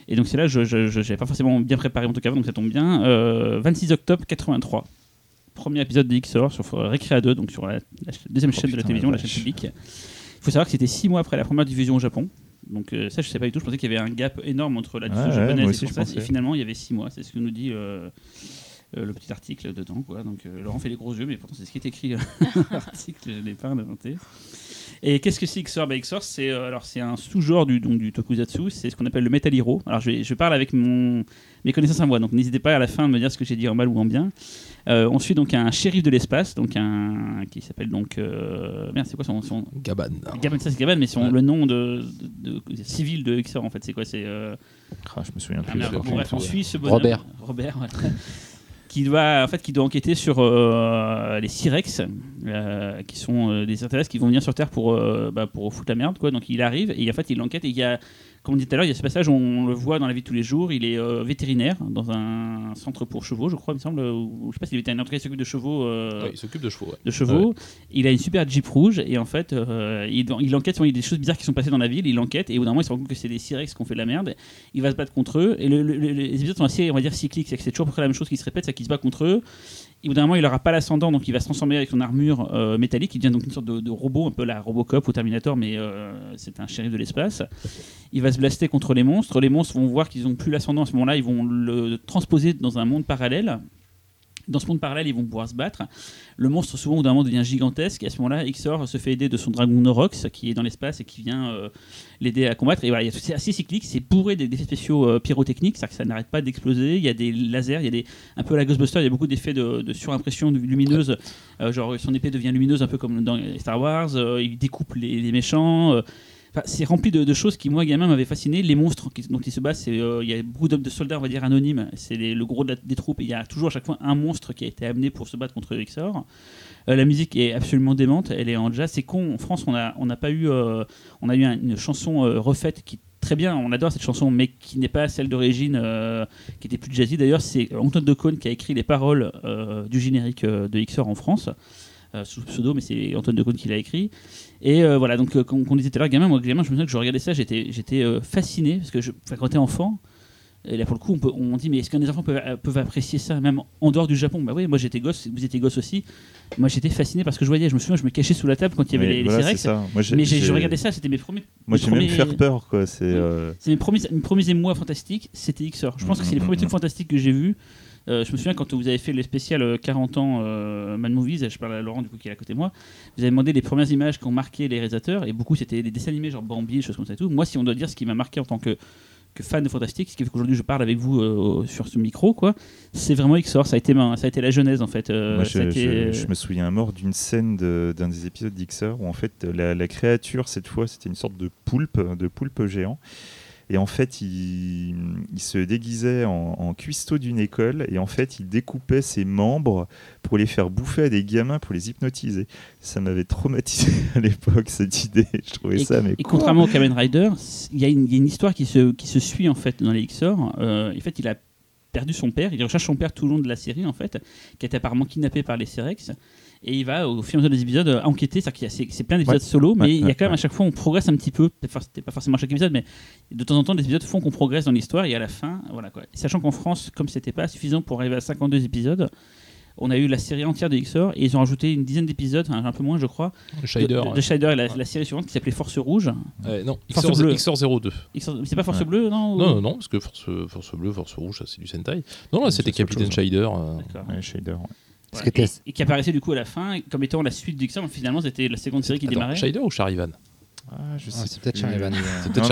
Et donc c'est là, je n'avais pas forcément bien préparé mon truc avant, donc ça tombe bien. Euh, 26 octobre 83. Premier épisode de XOR sur euh, Recrea 2, donc sur la, deuxième Oh chaîne de la télévision, la la chaîne publique. Il faut savoir que c'était six mois après la première diffusion au Japon. Donc euh, ça, je sais pas du tout. Je pensais qu'il y avait un gap énorme entre la diffusion Ouais, ouais, japonaise moi et française. Et finalement, il y avait six mois. C'est ce que nous dit euh, euh, le petit article dedans. Quoi. Donc Laurent fait les gros yeux, mais pourtant c'est ce qui est écrit dans l'article. Je l'ai pas inventé. Et qu'est-ce que c'est XOR? Bah, XOR, c'est euh, alors c'est un sous-genre du, donc, du tokusatsu. C'est ce qu'on appelle le Metal Hero. Alors je, vais- je parle avec mon, mes connaissances à moi. Donc n'hésitez pas à la fin de me dire ce que j'ai dit en mal ou en bien. Euh, on suit donc un shérif de l'espace, donc un qui s'appelle donc euh, merde, c'est quoi son, son Gaban. Gaban, ça c'est Gaban, mais son, Ouais. le nom de, de- de- civil de XOR en fait, c'est quoi? C'est euh, Ah, je me souviens ah, plus. merde, de bon, tout. bref, on suit ce bonhomme, Robert. Robert, ouais. Qui doit en fait qui doit enquêter sur euh, les Cyrex, euh, qui sont euh, des extraterrestres qui vont venir sur Terre pour bah, pour foutre la merde quoi. Donc il arrive et en fait il enquête et il y a comme on dit tout à l'heure, il y a ce passage où on le voit dans la vie de tous les jours. Il est euh, vétérinaire dans un centre pour chevaux, je crois, il me semble. Ou, je sais pas s'il est vétérinaire, en tout cas, il s'occupe de chevaux. euh, Ouais, il s'occupe de chevaux. ouais. de chevaux. Il a une super Jeep rouge et en fait, euh, il, il enquête sur il y a des choses bizarres qui sont passées dans la ville. Il enquête et au bout d'un moment, il se rend compte que c'est des Cyrex qui ont fait de la merde. Il va se battre contre eux et le- le- le- les épisodes sont assez, on va dire, cycliques. C'est que c'est toujours la même chose qui se répète, c'est qu'il se bat contre eux. Au bout d'un moment, il n'aura pas l'ascendant, donc il va se transformer avec son armure euh, métallique. Il devient donc une sorte de, de robot, un peu la Robocop ou Terminator, mais euh, c'est un shérif de l'espace. Il va se blaster contre les monstres. Les monstres vont voir qu'ils n'ont plus l'ascendant à ce moment-là. Ils vont le transposer dans un monde parallèle. Dans ce monde parallèle, ils vont pouvoir se battre. Le monstre, souvent, au bout d'un moment, devient gigantesque. Et à ce moment-là, Xor se fait aider de son dragon Norox, qui est dans l'espace et qui vient euh, l'aider à combattre. Et voilà, c'est assez cyclique. C'est bourré d'effets spéciaux euh, pyrotechniques. C'est-à-dire que ça n'arrête pas d'exploser. Il y a des lasers, il y a des, un peu à la Ghostbuster, il y a beaucoup d'effets de, surimpression lumineuse. Euh, genre, son épée devient lumineuse, un peu comme dans Star Wars. Il découpe les méchants. C'est rempli de, de choses qui, moi, gamin, m'avaient fasciné. Les monstres qui- dont ils se battent, euh, il y a beaucoup d'hommes de soldats, on va dire, anonymes. C'est le gros de des troupes. Il y a toujours à chaque fois un monstre qui a été amené pour se battre contre Xor. Euh, la musique est absolument démente. Elle est en jazz. C'est con. En France, on n'a pas eu, euh, on a eu un- une chanson euh, refaite qui très bien. On adore cette chanson, mais qui n'est pas celle d'origine, qui était plus jazzy. D'ailleurs, c'est Antoine Decaune qui a écrit les paroles du générique euh, de Xor en France. sous pseudo, mais c'est Antoine Decaune qui l'a écrit. Et euh, voilà, donc euh, comme on disait tout à l'heure, gamin, moi, gamin, je me souviens que je regardais ça, j'étais, j'étais euh, fasciné parce que je, quand t'es enfant, et là pour le coup, on, peut, on dit mais est-ce qu'un des enfants peuvent, peuvent apprécier ça même en dehors du Japon? Bah oui, moi j'étais gosse, vous étiez gosse aussi. Moi j'étais fasciné parce que je voyais, je me souviens, je me cachais sous la table quand il y avait Mais les, les voilà. Moi, j'ai- Mais je regardais ça, c'était mes premiers. Moi, j'ai même premiers- faire peur, quoi. C'est. euh, c'est mes premiers, mes premiers émois fantastiques, c'était XOR. Je pense que c'est les premiers trucs fantastiques que j'ai vus. Euh, je me souviens quand vous avez fait le spécial euh, 40 ans euh, Man Movies, je parle à Laurent du coup qui est à côté de moi, vous avez demandé les premières images qui ont marqué les réalisateurs et beaucoup c'était des dessins animés genre Bambi, des choses comme ça et tout. Moi si on doit dire ce qui m'a marqué en tant que, que fan de fantastique, ce qui fait qu'aujourd'hui je parle avec vous euh, sur ce micro quoi, c'est vraiment XOR, ça a été ma- ça a été la genèse en fait. Euh, Moi, je, été- je- je me souviens à mort d'une scène de- d'un des épisodes d'Ixer où en fait la, la créature cette fois c'était une sorte de poulpe, de poulpe géant. Et en fait, il, il se déguisait en, en cuistot d'une école et en fait, il découpait ses membres pour les faire bouffer à des gamins pour les hypnotiser. Ça m'avait traumatisé à l'époque cette idée. Je trouvais Et, ça mais et quoi contrairement au Kamen Rider, il y, a une- il y a une histoire qui se, qui se suit en fait dans les XOR. Euh, en fait, il a perdu son père, il recherche son père tout le long de la série en fait, qui été apparemment kidnappé par les Cyrex. Et il va, au fur et à mesure des épisodes, euh, enquêter. C'est-à-dire qu'il y a- c'est plein d'épisodes Ouais. solo, mais Ouais, il y a quand même à chaque fois, on progresse un petit peu. C'était pas forcément à chaque épisode, mais de temps en temps, des épisodes font qu'on progresse dans l'histoire. Et à la fin, voilà quoi. Sachant qu'en France, comme c'était pas suffisant pour arriver à 52 épisodes, on a eu la série entière de XOR et ils ont rajouté une dizaine d'épisodes, enfin, un peu moins, je crois, de, Shider. de, de Shider et la, la série suivante qui s'appelait Force Rouge. Non, Force XOR, bleue. XOR 02. XOR C'est pas Force Ouais. Bleue, non ou- Non, non, non, parce que Force, Force Bleue, Force Rouge, ça c'est du Sentai. Non, là Non, c'était Capitaine chose, Shider. euh, D'accord. Ouais, Shader, ouais. Voilà. et, et qui apparaissait du coup à la fin comme étant la suite du mais Finalement, c'était la seconde série qui Attends, démarrait. Shider ou Charivan Ah, je Ah, sais c'est peut-être. Charivan. C'est peut-être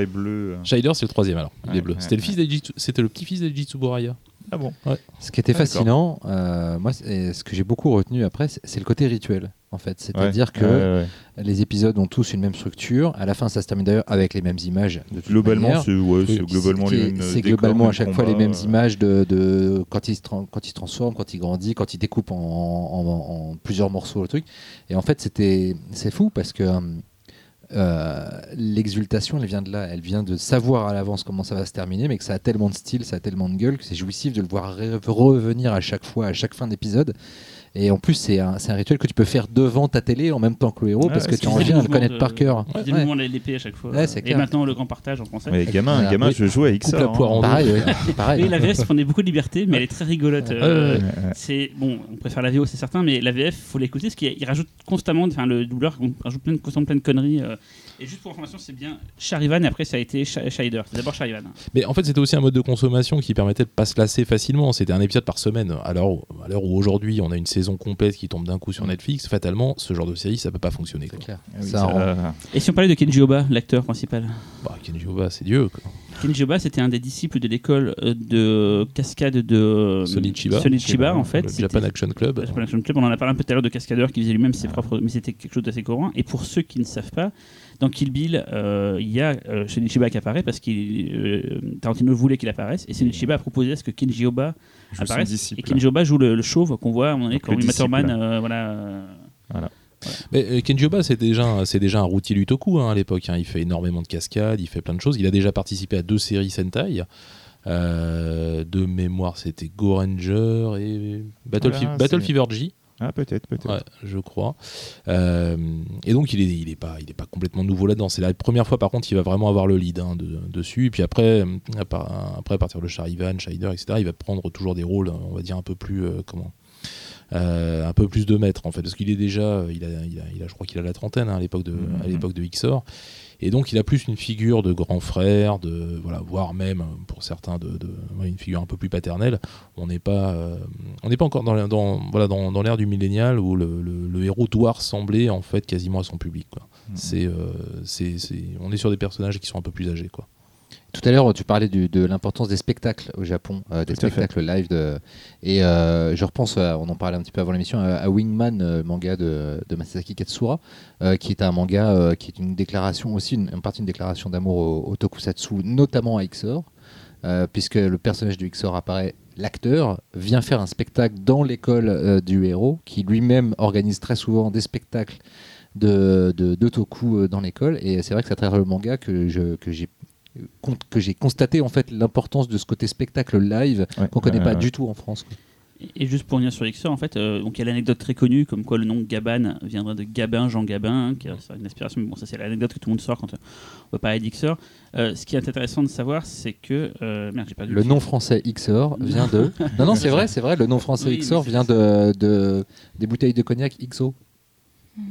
est bleu. euh. Shider, c'est le troisième alors. Il Ouais, est bleu. ouais, C'était le ouais. fils c'était le petit-fils d'Eiji Tsuburaya. Ah bon Ce qui était Ah, fascinant, euh, moi, c'est- ce que j'ai beaucoup retenu après, c'est c'est le côté rituel. En fait, c'est-à-dire Ouais, que ouais, ouais. les épisodes ont tous une même structure. À la fin, ça se termine d'ailleurs avec les mêmes images. De toute Globalement, c'est ouais, c'est C'est- globalement c'est- les mêmes. C'est décors, globalement à chaque fois les mêmes euh. images de, de- quand, il se tran- quand il se transforme, quand il grandit, quand il découpe en, en- en plusieurs morceaux le truc. Et en fait, c'était c'est fou parce que euh, l'exultation, elle vient de là. Elle vient de savoir à l'avance comment ça va se terminer, mais que ça a tellement de style, ça a tellement de gueule que c'est jouissif de le voir re- revenir à chaque fois, à chaque fin d'épisode. Et en plus, c'est un, c'est un rituel que tu peux faire devant ta télé en même temps que le héros Ah parce que tu en des viens à le connaître de- par cœur. Des Ouais. mouvements de l'épée à chaque fois. Ouais, c'est et clair. maintenant le grand partage en français. Ouais, gamin, Voilà. gamin Oui. je la poire en hein. Pareil. Pareil. Et la VF prenait beaucoup de liberté, mais elle est très rigolote. euh. C'est bon, on préfère la VO, c'est certain, mais la VF, faut l'écouter parce qu'il il rajoute constamment, enfin le doubleur rajoute plein de, constamment plein de conneries. euh. Et juste pour information, c'est bien Charivan et après ça a été Sh- Shider. C'est d'abord Charivan. Mais en fait, c'était aussi un mode de consommation qui permettait de pas se lasser facilement. C'était un épisode par semaine. Alors, à l'heure où aujourd'hui on a une saison complète qui tombe d'un coup sur Netflix, fatalement, ce genre de série, ça peut pas fonctionner. Quoi. clair. Ah oui, Ça ça- rend- Et si on parlait de Kenji Oba, l'acteur principal Bah, Kenji Oba, c'est Dieu. Quoi. Kenji Oba, c'était un des disciples de l'école euh, de cascade de euh, Sonichiba. Sonichiba, en fait. Le Japan Action Club. Le Japan Action Club, on en a parlé un peu tout à l'heure de cascadeur qui faisait lui-même Ah. ses propres. Mais c'était quelque chose d'assez courant. Et pour ceux qui ne savent pas, dans Kill Bill, euh, il y a euh, Shinichiba qui apparaît parce que Tarantino voulait qu'il apparaisse. Et Shinichiba a proposé à ce que Kenji Oba apparaisse. Et Kenji Oba joue le, le chauve qu'on voit à un moment donné quand euh, voilà. euh, Mais euh, Kenji Oba, c'est déjà, c'est déjà un routier du toku hein, à l'époque. hein. Il fait énormément de cascades, il fait plein de choses. Il a déjà participé à deux séries Sentai. Euh, de mémoire, c'était Go Ranger et Battle, Voilà, Fe- Battle Fever G. Ah, peut-être, peut-être. Ouais, je crois. Euh, et donc il est, il est pas, il est pas complètement nouveau là-dedans. C'est la première fois par contre il va vraiment avoir le lead hein, de- dessus. Et puis après, après à partir de Charivan, Shider, etc. Il va prendre toujours des rôles, on va dire un peu plus euh, comment. euh, un peu plus de maître en fait parce qu'il est déjà il a, il a, il a- je crois qu'il a la trentaine hein, à l'époque de Mhm. à l'époque de XOR et donc il a plus une figure de grand frère de voilà voire même pour certains de, de- ouais, une figure un peu plus paternelle. On n'est pas euh, on n'est pas encore dans, voilà dans, dans l'ère du millénial où le, le- le héros doit ressembler en fait quasiment à son public quoi. C'est euh, c'est c'est on est sur des personnages qui sont un peu plus âgés quoi Tout à l'heure, tu parlais du- de l'importance des spectacles au Japon, euh, des fait. spectacles live. De... Et euh, je repense, à- on en parlait un petit peu avant l'émission, à, à Wingman, euh, manga de, de Katsura, euh, qui est un manga qui est une déclaration aussi, une, en partie une déclaration d'amour au, au tokusatsu, notamment à XOR, puisque le personnage du XOR apparaît. L'acteur vient faire un spectacle dans l'école euh, du héros, qui lui-même organise très souvent des spectacles de, de, de toku dans l'école. Et c'est vrai que c'est à travers le manga que je- que j'ai que j'ai constaté en fait l'importance de ce côté spectacle live Ouais, qu'on connaît ouais, pas ouais. du tout en France. quoi. Et- juste pour revenir sur XOR, en fait, euh, donc il y a l'anecdote très connue comme quoi le nom Gaban viendrait de Gabin, Jean Gabin, qui a une inspiration, mais bon, ça c'est l'anecdote que tout le monde sort quand euh, on va parler d'XOR. Euh, ce qui est intéressant de savoir, c'est que. euh, merde, j'ai perdu Le nom français XOR vient de. Non non c'est vrai c'est vrai le nom français Oui, XOR vient de, de des bouteilles de cognac XO.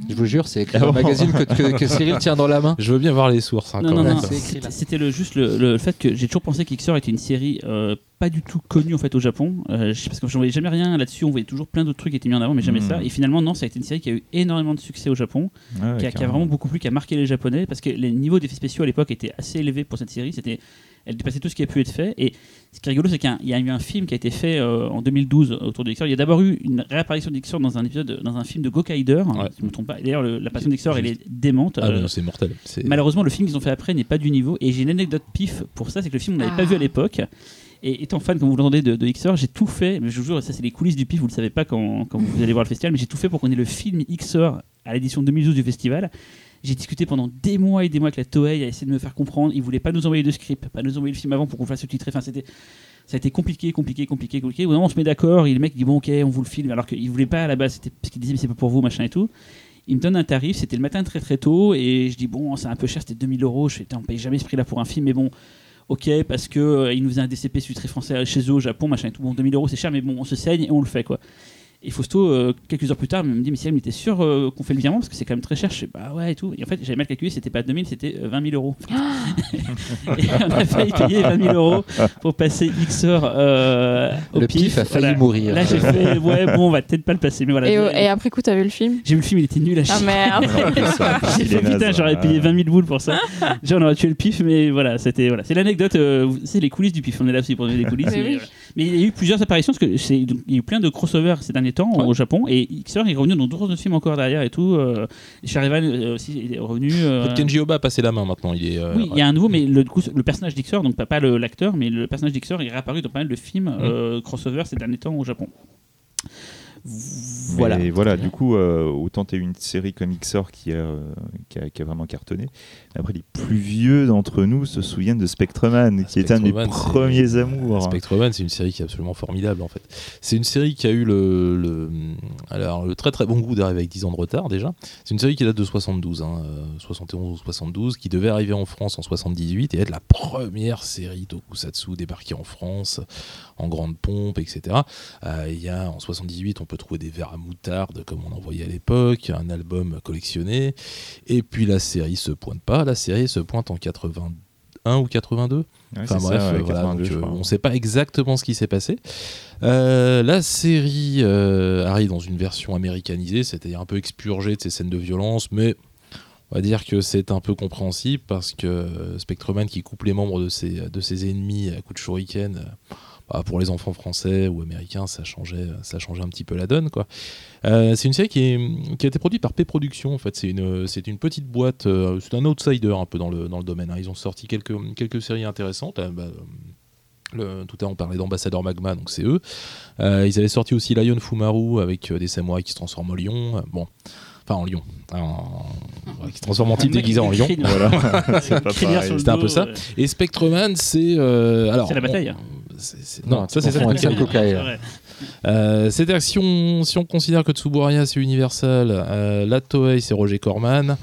Je vous jure c'est écrit Ah dans le magazine que, que- que Cyril tient dans la main. je veux bien voir les sources hein, Non, quand non, même. non, c'était le, juste le, le fait que j'ai toujours pensé qu'XOR était une série euh, pas du tout connue en fait au Japon. Euh, je- parce que j'en voyais jamais rien là-dessus, on voyait toujours plein d'autres trucs qui étaient mis en avant, mais jamais Mhm. ça. Et finalement, non, ça a été une série qui a eu énormément de succès au Japon, Ouais, ouais, qui, a, qui a vraiment beaucoup plu, qui a marqué les Japonais, parce que les niveaux d'effets spéciaux à l'époque étaient assez élevés pour cette série. C'était, elle dépassait tout ce qui a pu être fait. Et ce qui est rigolo, c'est qu'il y a eu un film qui a été fait euh, en 2012 autour de XOR. Il y a d'abord eu une réapparition d'XOR dans un épisode, dans un film de Gokaider. Ouais. Si je me trompe pas. D'ailleurs, le- la passion d'XOR, elle est démente. Ah, Euh, non, c'est mortel c'est Malheureusement, le film qu'ils ont fait après n'est pas du niveau. Et j'ai une anecdote pif pour ça, c'est que le film, on n'avait pas Ah. vu à l'époque. Et étant fan, comme vous l'entendez, de, de XOR, j'ai tout fait. Mais je vous jure, ça, c'est les coulisses du pif, vous le savez pas quand, quand vous allez voir le festival. Mais j'ai tout fait pour qu'on ait le film XOR à l'édition 2012 du festival. J'ai discuté pendant des mois et des mois avec la Toei à essayer de me faire comprendre. Ils voulaient pas nous envoyer de script, pas nous envoyer le film avant pour qu'on le fasse sous-titrer. Enfin, c'était. Ça a été compliqué, compliqué, compliqué, compliqué. Au on se met d'accord. Et le mec dit bon, ok, on vous le filme. Alors qu'il voulait pas à la base, c'était parce qu'il disait mais c'est pas pour vous, machin et tout. Il me donne un tarif, c'était le matin très très tôt, et je dis bon, c'est un peu cher, c'était 2000 euros. Je fais, on paye jamais ce prix-là pour un film, mais bon, ok, parce que euh, nous faisait un DCP très français chez eux au Japon, machin et tout. Bon, 2000 euros c'est cher, mais bon, on se saigne et on le fait quoi. Et Fausto, euh, quelques heures plus tard, me dit Mais Cyril, t'es sûr euh, qu'on fait le virement? Parce que c'est quand même très cher. Je fais Bah ouais, et tout. Et en fait, j'avais mal calculé, c'était pas 2000, c'était euh, 20 000 euros. et on a failli payer 20 000 euros pour passer X heures euh, au Le pif a failli Voilà. mourir. Là, j'ai fait Ouais, bon, on va peut-être pas le passer. Mais voilà. Et, euh, après coup, t'as vu le film? J'ai vu le film, il était nul à chier. Ah merde J'ai fait putain, j'aurais payé 20 000 boules pour ça. Genre, on aurait tué le pif, mais voilà, c'était voilà. C'est l'anecdote, euh, c'est les coulisses du pif. On est là aussi pour donner les coulisses. Mais mais, oui. voilà. Mais il y a eu plusieurs apparitions parce que c'est il y a eu plein de crossovers ces derniers temps au Japon et XOR est revenu dans d'autres films encore derrière et tout. Euh, euh, aussi il est revenu. euh, Kenji Oba a passé la main maintenant. Il est. euh, oui, il y a un nouveau, mais le, coup, le personnage d'Ixor, donc pas, pas le- l'acteur, mais le personnage d'Ixor est réapparu dans pas mal de films euh, crossover ces derniers temps au Japon. Voilà. Mais voilà, du coup, euh, autant tu une série comme XOR qui a, euh, qui a, qui a vraiment cartonné. Après, les plus vieux d'entre nous se souviennent de Spectreman, qui est un des Spectreman, c'est- premiers amours. Spectreman, c'est une série qui est absolument formidable en fait. C'est une série qui a eu le, le- alors, le très très bon goût d'arriver avec 10 ans de retard déjà. C'est une série qui date de 72, hein, euh, 71 ou 72, qui devait arriver en France en 78 et être la première série Tokusatsu débarquée en France en grande pompe, etc. Euh, Il y a en 78, on peut trouver des verres à moutarde comme on en voyait à l'époque, un album collectionné, et puis la série se pointe pas. La série se pointe en 81 ou 82. Ouais, Enfin bref, ça, ouais, euh, voilà, 82, donc, euh, on ne sait pas exactement ce qui s'est passé. Euh, la série euh, arrive dans une version américanisée, c'est-à-dire un peu expurgée de ces scènes de violence, mais on va dire que c'est un peu compréhensible parce que Spectreman qui coupe les membres de ses, de ses ennemis à coups de shuriken, bah, pour les enfants français ou américains, ça changeait, ça changeait un petit peu la donne. Quoi. Euh, c'est une série qui, est, qui a été produite par P Productions. En fait, c'est une, c'est une petite boîte, euh, c'est un outsider un peu dans le, dans le domaine. hein. Ils ont sorti quelques, quelques séries intéressantes. Euh, bah, le- tout à l'heure, on parlait d'Ambassadeur Magma, donc c'est eux. Euh, ils avaient sorti aussi Lion Fumaru avec euh, des samouraïs qui se transforment en lion. Bon, enfin en lion, en- ouais, qui se transforment en type déguisé en lion. Voilà, c'est un peu ça. Et Spectreman, c'est euh, alors C'est la on- bataille. C'est- c'est- non, Non, ça c'est ça. confonds Euh, C'est-à-dire que si on, si on considère que Tsuburaya c'est Universal, euh, la Toei c'est Roger Corman,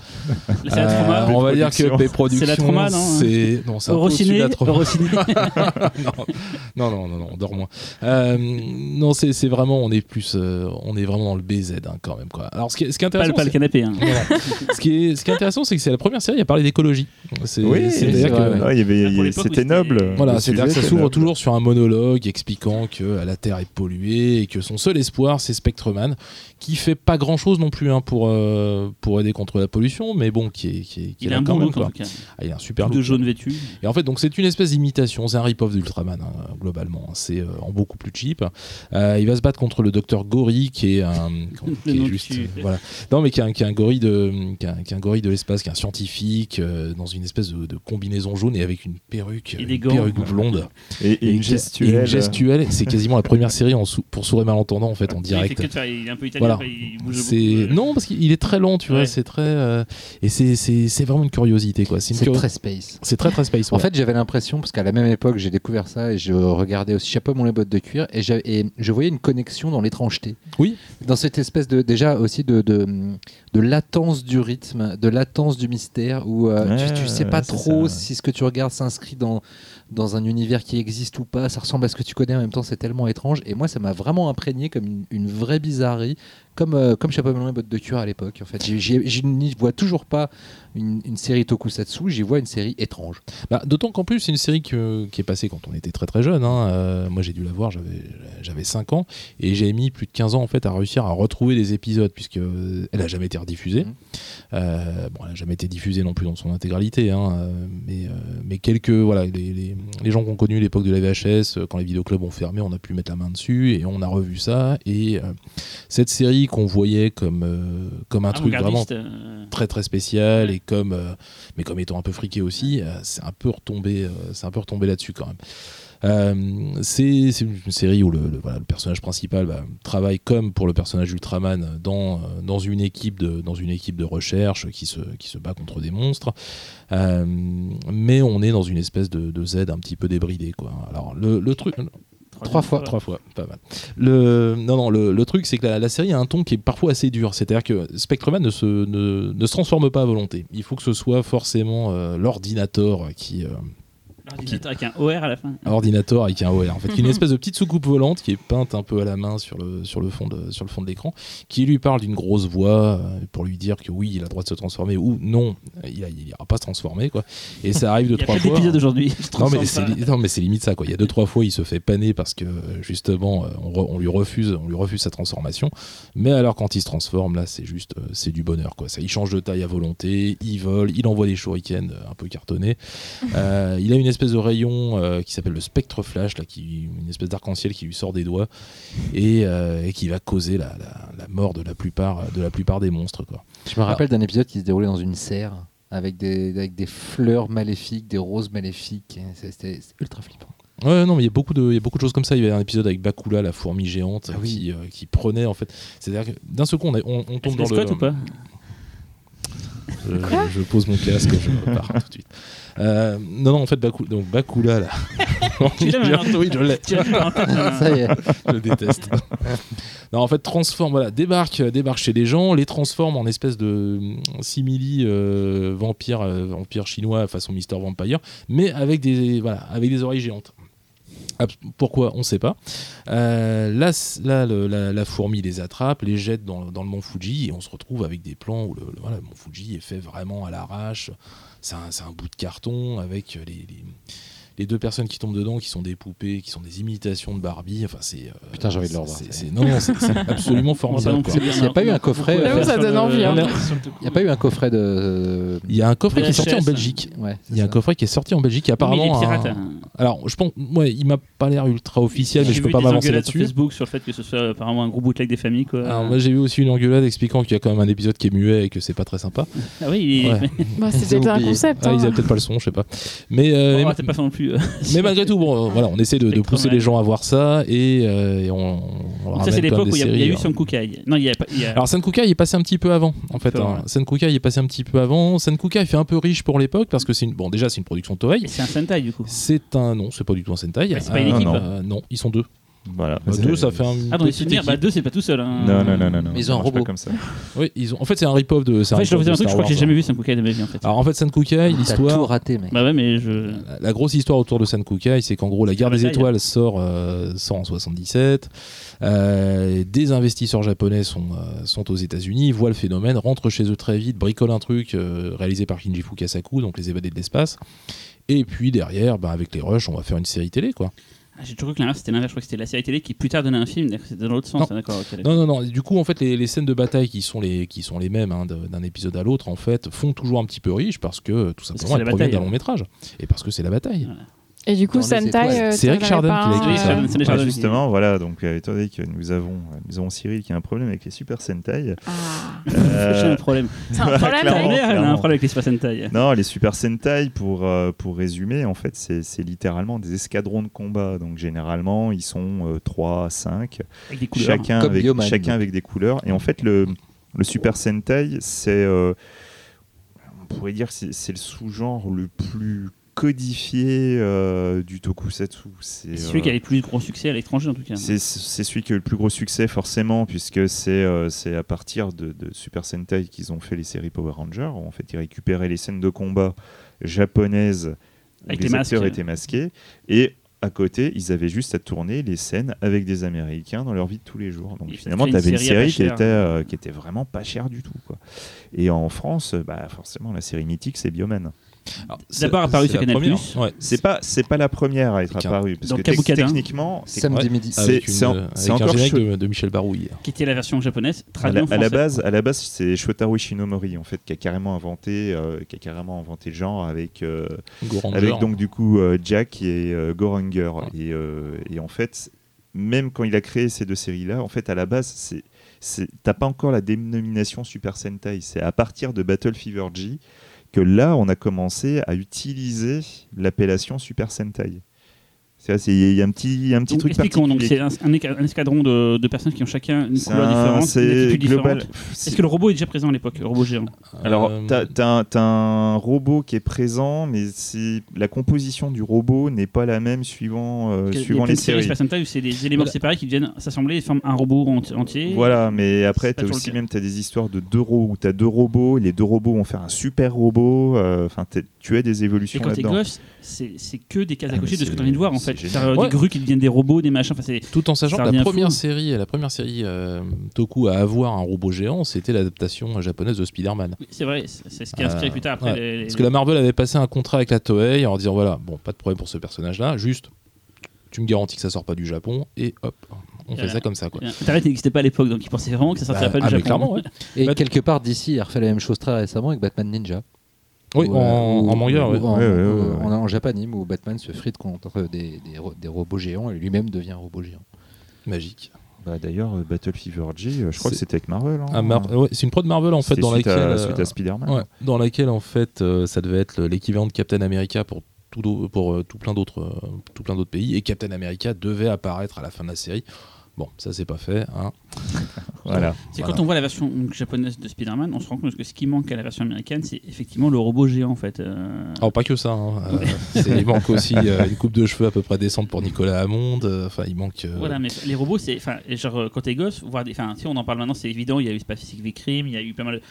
C'est la euh, on va dire que P C'est la trauma, non c'est non, Eurociné, la. Eurociné. non, non, non, non, dors moins. Euh, non, c'est c'est vraiment, on est plus, euh, on est vraiment dans le BZ hein, quand même quoi. Alors ce qui est, ce qui est Pas le, intéressant, pas le c'est- canapé. Hein. ce qui est, ce qui est intéressant, c'est que c'est la première série à parler d'écologie. C'est- Oui, c'est-à-dire c'est que- vrai, ouais. Ouais, il y avait- pour il y- l'époque, c'était noble. Voilà, c'est-à-dire que ça s'ouvre noble. toujours sur un monologue expliquant que la Terre est polluée et que son seul espoir c'est Spectreman, qui fait pas grand-chose non plus hein, pour, euh, pour aider contre la pollution, mais bon, qui est, qui est, qui est Il là a un quand bon look en quoi. tout cas. Ah, il a un super Tout de look. jaune vêtu. Et en fait, donc c'est une espèce d'imitation, c'est un rip-off d'Ultraman hein, globalement. C'est euh, en beaucoup plus cheap. Euh, il va se battre contre le docteur Gory, qui est un, qui est juste, euh, voilà. Non, mais qui est un, qui est un gorille de, qui est un, qui est un gorille de l'espace, qui est un scientifique euh, dans une espèce de, de combinaison jaune et avec une perruque, Et une perruque blonde. Et, et Et une qui- gestuelle. et une gestuelle, c'est quasiment la première série en sou- pour sourds et malentendants en fait en Il fait direct. faire- Il est un peu italien. Voilà. il bouge beaucoup. non parce qu'il est très lent, tu vois. C'est très euh, et c'est c'est c'est vraiment une curiosité quoi. C'est une C'est curio- très space. c'est très très space. En ouais. fait, j'avais l'impression, parce qu'à la même époque, j'ai découvert ça et je regardais aussi Chapeau mon les bottes de cuir et, je voyais une connexion dans l'étrangeté. Oui. Dans cette espèce de, déjà aussi de, de, de latence du rythme, de latence du mystère où euh, Ouais, tu, tu sais pas trop ça, ouais. si ce que tu regardes s'inscrit dans, dans un univers qui existe ou pas. Ça ressemble à ce que tu connais en même temps, c'est tellement étrange. Et moi, ça m'a vraiment imprégné comme une, vraie bizarrerie, comme, euh, comme Chapeau melon et bottes de cuir à l'époque. En fait, je n'y vois toujours pas une, une série tokusatsu, j'y vois une série étrange. Bah, D'autant qu'en plus, c'est une série que- qui est passée quand on était très très jeune. hein. Euh, moi, j'ai dû la voir, j'avais j'avais 5 ans, et j'ai mis plus de 15 ans en fait à réussir à retrouver les épisodes, puisque euh, elle a jamais été rediffusée. Mhm. Euh, bon, elle a jamais été diffusée non plus dans son intégralité, hein, mais, mais quelques voilà, les, les- les gens qui ont connu l'époque de la VHS, quand les vidéoclubs ont fermé, on a pu mettre la main dessus et on a revu ça. Et cette série qu'on voyait comme euh, comme un truc vraiment euh, très très spécial et comme euh, mais comme étant un peu friqué aussi c'est un peu retombé c'est un peu retombé là-dessus quand même Euh, c'est une série où le, le- voilà, le personnage principal bah, travaille comme pour le personnage Ultraman dans, dans, une équipe de, dans une équipe de recherche qui se, qui se bat contre des monstres. Euh, mais on est dans une espèce de, de Z un petit peu débridé. Quoi. Alors, le, le truc. Trois fois. Trois fois, pas mal. Le, non, non, le, le truc, c'est que la, la série a un ton qui est parfois assez dur. C'est-à-dire que Spectreman ne se, ne, ne se transforme pas à volonté. Il faut que ce soit forcément euh, l'ordinateur qui. euh, L'ordinateur avec un OR à la fin. ordinateur avec un OR en fait une espèce de petite soucoupe volante qui est peinte un peu à la main sur le, sur le fond de sur le fond de l'écran qui lui parle d'une grosse voix euh, pour lui dire que oui il a le droit de se transformer ou non il, a- il ira pas se transformer quoi et ça arrive deux Il y a trois pas fois d'épisode aujourd'hui. je non non, mais c'est limite ça quoi. Il y a deux trois fois il se fait paner parce que justement euh, on, re- on lui refuse on lui refuse sa transformation. Mais alors quand il se transforme là c'est juste euh, c'est du bonheur quoi. Ça il change de taille à volonté, il vole, il envoie des shurikens un peu cartonnés. Euh, il a une espèce de rayon euh, qui s'appelle le spectre flash là qui une espèce d'arc-en-ciel qui lui sort des doigts et, euh, et qui va causer la, la- la mort de la plupart de la plupart des monstres quoi. Je me rappelle d'un épisode qui se déroulait dans une serre avec des, avec des fleurs maléfiques, des roses maléfiques. C'était ultra flippant. Ouais, non, mais il y a beaucoup de, il y a beaucoup de choses comme ça. Il y avait un épisode avec Bakula, la fourmi géante, Ah oui. qui, euh, qui prenait en fait. C'est-à-dire que d'un seul coup, on, est- on, on tombe dans le. Ou pas? Je, je- je pose mon casque, je repars tout de suite. Euh, non, non, en fait, Baku- donc Bakula, là. Tu l'as, maintenant oui, je l'ai. Ça y est. je le déteste. non, en fait, transforme, voilà, débarque, euh, débarque chez les gens, les transforme en espèce de hum, simili euh, vampire, euh, vampire chinois façon Mister Vampire, mais avec des, voilà, avec des oreilles géantes. Pourquoi On ne sait pas. Euh, là, là, le- la, la fourmi les attrape, les jette dans, dans le mont Fuji et on se retrouve avec des plans où le, le- voilà, le mont Fuji est fait vraiment à l'arrache. C'est un, bout de carton avec les, les- les deux personnes qui tombent dedans, qui sont des poupées, qui sont des imitations de Barbie. Enfin, c'est. euh, Putain, j'ai envie de le c'est- revoir, c'est- ça. c'est- Non, non, c'est c'est absolument formidable. Il y a pas eu un coffret, euh, ça donne envie, hein. Il n'y a pas eu un coffret de. Il y a un coffret qui est sorti en. Belgique. Ouais, Il y a un coffret qui est sorti en Belgique. et Oui, mais il est Apparemment, pirate, un- hein. alors je pense, ouais, il m'a pas l'air ultra officiel, mais je peux pas m'avancer là-dessus. Facebook sur le fait que ce soit apparemment un gros bootleg des familles quoi. Alors moi j'ai vu aussi une engueulade expliquant qu'il y a quand même un épisode qui est muet et que c'est pas très sympa. ah oui. Ouais. Bah, C'était ont un concept. Ah, ils hein. avaient peut-être pas le son, je sais pas. Mais, euh, pas fait non plus. Euh. mais malgré tout, bon, euh, voilà, on essaie de, pousser les gens à voir ça et, euh, et on, on Donc ça c'est l'époque où il y a- y eu hein. Son Kukai. Non, y a il y a- Alors Senkukai est passé un petit peu avant en fait. hein. Senkukai est passé un petit peu avant. Senkukai fait un peu riche pour l'époque parce que c'est une bon déjà c'est une production Toei. C'est un Sentai du coup. C'est un non, c'est pas du tout un Sentai. C'est pas une équipe. euh, non, ils sont deux. Voilà. Bah, deux, ça fait un. Ah, dans les souvenirs, bah deux c'est pas tout seul. Hein. Non, non, non, non, non. Mais ils ont un robot. comme ça. Oui, ils ont. En fait, c'est un rip-off de. En fait, je dois vous dire un truc, de je crois que j'ai jamais Wars. vu Senkukai de ma vie en fait. Alors en fait, T'as tout l'histoire. raté, mec. Bah ouais, mais je. La, grosse histoire autour de Senkukai, c'est qu'en gros, la guerre La des bataille. étoiles sort, euh, sort en 77. Euh, des investisseurs japonais sont, euh, sont aux États-Unis, voient le phénomène, rentrent chez eux très vite, bricolent un truc euh, réalisé par Kinji Fukasaku, donc les évadés de l'espace. Et puis derrière, bah, avec les rushs, on va faire une série télé, quoi. Ah, J'ai toujours cru que l'inverse c'était l'inverse. Je crois que c'était la série télé qui plus tard donnait un film. C'était dans l'autre sens. Non. D'accord. Non, non, non. Du coup, en fait, les, les scènes de bataille qui sont les, qui sont les mêmes hein, d'un épisode à l'autre, en fait, font toujours un petit peu riche parce que tout simplement, c'est elles la proviennent d'un long métrage. Et parce que c'est la bataille. Voilà. Et du coup, Sentai. euh, C'est Eric Chardin qui l'a écrit, un, ça. euh, Ouais, justement, voilà, donc euh, étant donné que nous avons, nous avons Cyril qui a un problème avec les Super Sentai. Ah. euh, J'ai un problème. C'est un problème clairement. A un problème avec les Super Sentai. Non, les Super Sentai, pour, euh, pour résumer, en fait, c'est c'est littéralement des escadrons de combat. Donc, généralement, ils sont 3, 5, Avec des couleurs. chacun Comme avec, Bioman. chacun avec des couleurs. Et en fait, le, le Super Sentai, c'est. euh, on pourrait dire que c'est c'est le sous-genre le plus codifié euh, du tokusatsu. C'est C'est celui euh, qui a les plus gros succès à l'étranger en tout cas. c'est celui qui a eu le plus gros succès forcément puisque c'est euh, à partir de, de Super Sentai qu'ils ont fait les séries Power Rangers où en fait ils récupéraient les scènes de combat japonaises où Avec les, les acteurs étaient masqués et à côté ils avaient juste à tourner les scènes avec des Américains dans leur vie de tous les jours donc Et finalement tu avais une série qui était, euh, qui était vraiment pas chère du tout quoi. et en France bah, forcément la série mythique c'est Bioman D'abord c'est- apparu c'est sur Canal+. Ouais. c'est pas c'est pas la première à être un- apparue parce dans que Kabukada. techniquement c'est- Samedi midi. C'est- en- un encore générique chaud. de, de Michel Barou hier. Qui était la version japonaise, À la, traduite en à la base, à la base, c'est Shotaro Ishinomori en fait qui a carrément inventé, euh, qui a carrément inventé le genre avec euh, avec donc du coup euh, Jack et euh, Goranger et, euh, et en fait même quand il a créé ces deux séries là, en fait à la base c'est c'est- t'as pas encore la dénomination Super Sentai, c'est à partir de Battle Fever G que là on a commencé à utiliser l'appellation Super Sentai. Il y a un petit, un petit Donc, truc expliquons, donc c'est un, escadron de, de personnes qui ont chacun une couleur un- différente, une c'est attitude global. différente. C'est- Est-ce que le robot est déjà présent à l'époque, le robot géant? Alors, Euh, t'as un, robot qui est présent, mais la composition du robot n'est pas la même suivant, euh, suivant il y a les séries c'est des éléments Voilà. séparés qui viennent s'assembler et forment un robot enti- entier. Voilà, mais après, t'as aussi même t'as des histoires de deux robots où t'as deux robots, les deux robots vont faire un super robot. euh, Enfin, tu as des évolutions là-dedans. C'est que des cases à Ah, cocher de ce que tu as envie de voir en fait. T'as Ouais. des grues qui deviennent des robots, des machins. Enfin, Tout en sachant que la première fou. série, la première série euh, Toku à avoir un robot géant, c'était l'adaptation japonaise de Spider-Man. c'est vrai, c'est ce qui a inspiré Euh, plus tard après. ouais. les- les- Parce que la Marvel avait passé un contrat avec la Toei en disant voilà, bon, pas de problème pour ce personnage-là, juste tu me garantis que ça sort pas du Japon et hop, on fait ça comme ça quoi. Internet n'existait pas à l'époque, donc ils pensaient vraiment que ça sortirait Bah, pas du ah, mais Japon. clairement, ouais. Et Bah, quelque part, d'ici a refait la même chose très récemment avec Batman Ninja. Oui, en, euh, en manga, où- ouais. En, Ouais, ouais, ouais, ouais. en- en japanime, où Batman se frite contre des, des, ro- des robots géants et lui-même devient un robot géant. magique. Bah, D'ailleurs, euh, Battle Fever G, euh, je crois que C'est- c'était avec Marvel. hein. Ah, Mar- ouais, c'est une prod Marvel en fait dans suite laquelle à, suite à Spider-Man. Ouais, dans laquelle en fait euh, ça devait être l'équivalent de Captain America pour tout, pour, euh, tout plein d'autres euh, tout plein d'autres pays et Captain America devait apparaître à la fin de la série. Bon, ça c'est pas fait. Hein. Voilà. C'est Voilà. quand on voit la version japonaise de Spider-Man, on se rend compte que ce qui manque à la version américaine, c'est effectivement le robot géant en fait. Euh, Alors pas que ça. hein. Euh, il manque aussi euh, une coupe de cheveux à peu près décente pour Nicolas Hammond. euh, Enfin, il manque. euh, Voilà, mais les robots, c'est. Enfin, genre, quand t'es gosse, voir des. Enfin, si on en parle maintenant, c'est évident, il y a eu Pacific Crime, il y a eu pas mal. de-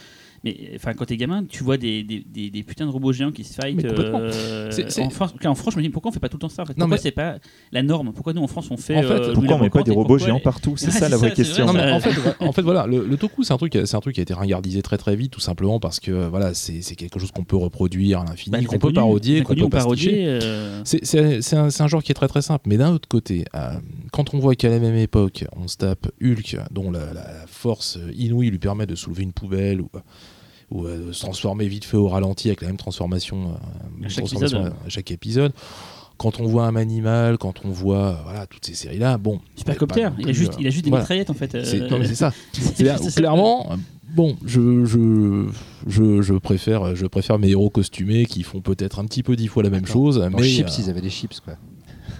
Mais enfin, quand t'es gamin, tu vois des, des, des, des putains de robots géants qui se fight. Mais complètement. euh, C'est- c'est- En, France, en France, je me dis pourquoi on fait pas tout le temps ça en fait? Non, Pourquoi mais- c'est pas la norme? Pourquoi nous en France on fait. En fait, euh, Pourquoi on met pas des robots géants les- partout? C'est ça c'est la vraie ça, question. Non, mais en fait, ouais, en fait, voilà, le, le toku, c'est un truc, c'est un truc qui a été ringardisé très très vite, tout simplement parce que voilà, c'est c'est quelque chose qu'on peut reproduire à l'infini, Bah, qu'on peut parodier, qu'on peut pasticher. euh, C'est- un, c'est un genre qui est très très simple, mais d'un autre côté, euh, quand on voit qu'à la même époque, on se tape Hulk, dont la force inouïe lui permet de soulever une poubelle ou, ou euh, de se transformer vite fait au ralenti avec la même transformation, euh, À chaque transformation épisode. à chaque épisode. Quand on voit un animal, quand on voit euh, voilà toutes ces séries là, bon, Supercopter, il a juste, il a juste des voilà. mitraillettes en fait. euh, C'est non, mais c'est ça. là où clairement, bon, je, je, je, je préfère, je préfère mes héros costumés qui font peut-être un petit peu dix fois la même chose, Dans mais Chips, euh, ils avaient des chips, quoi.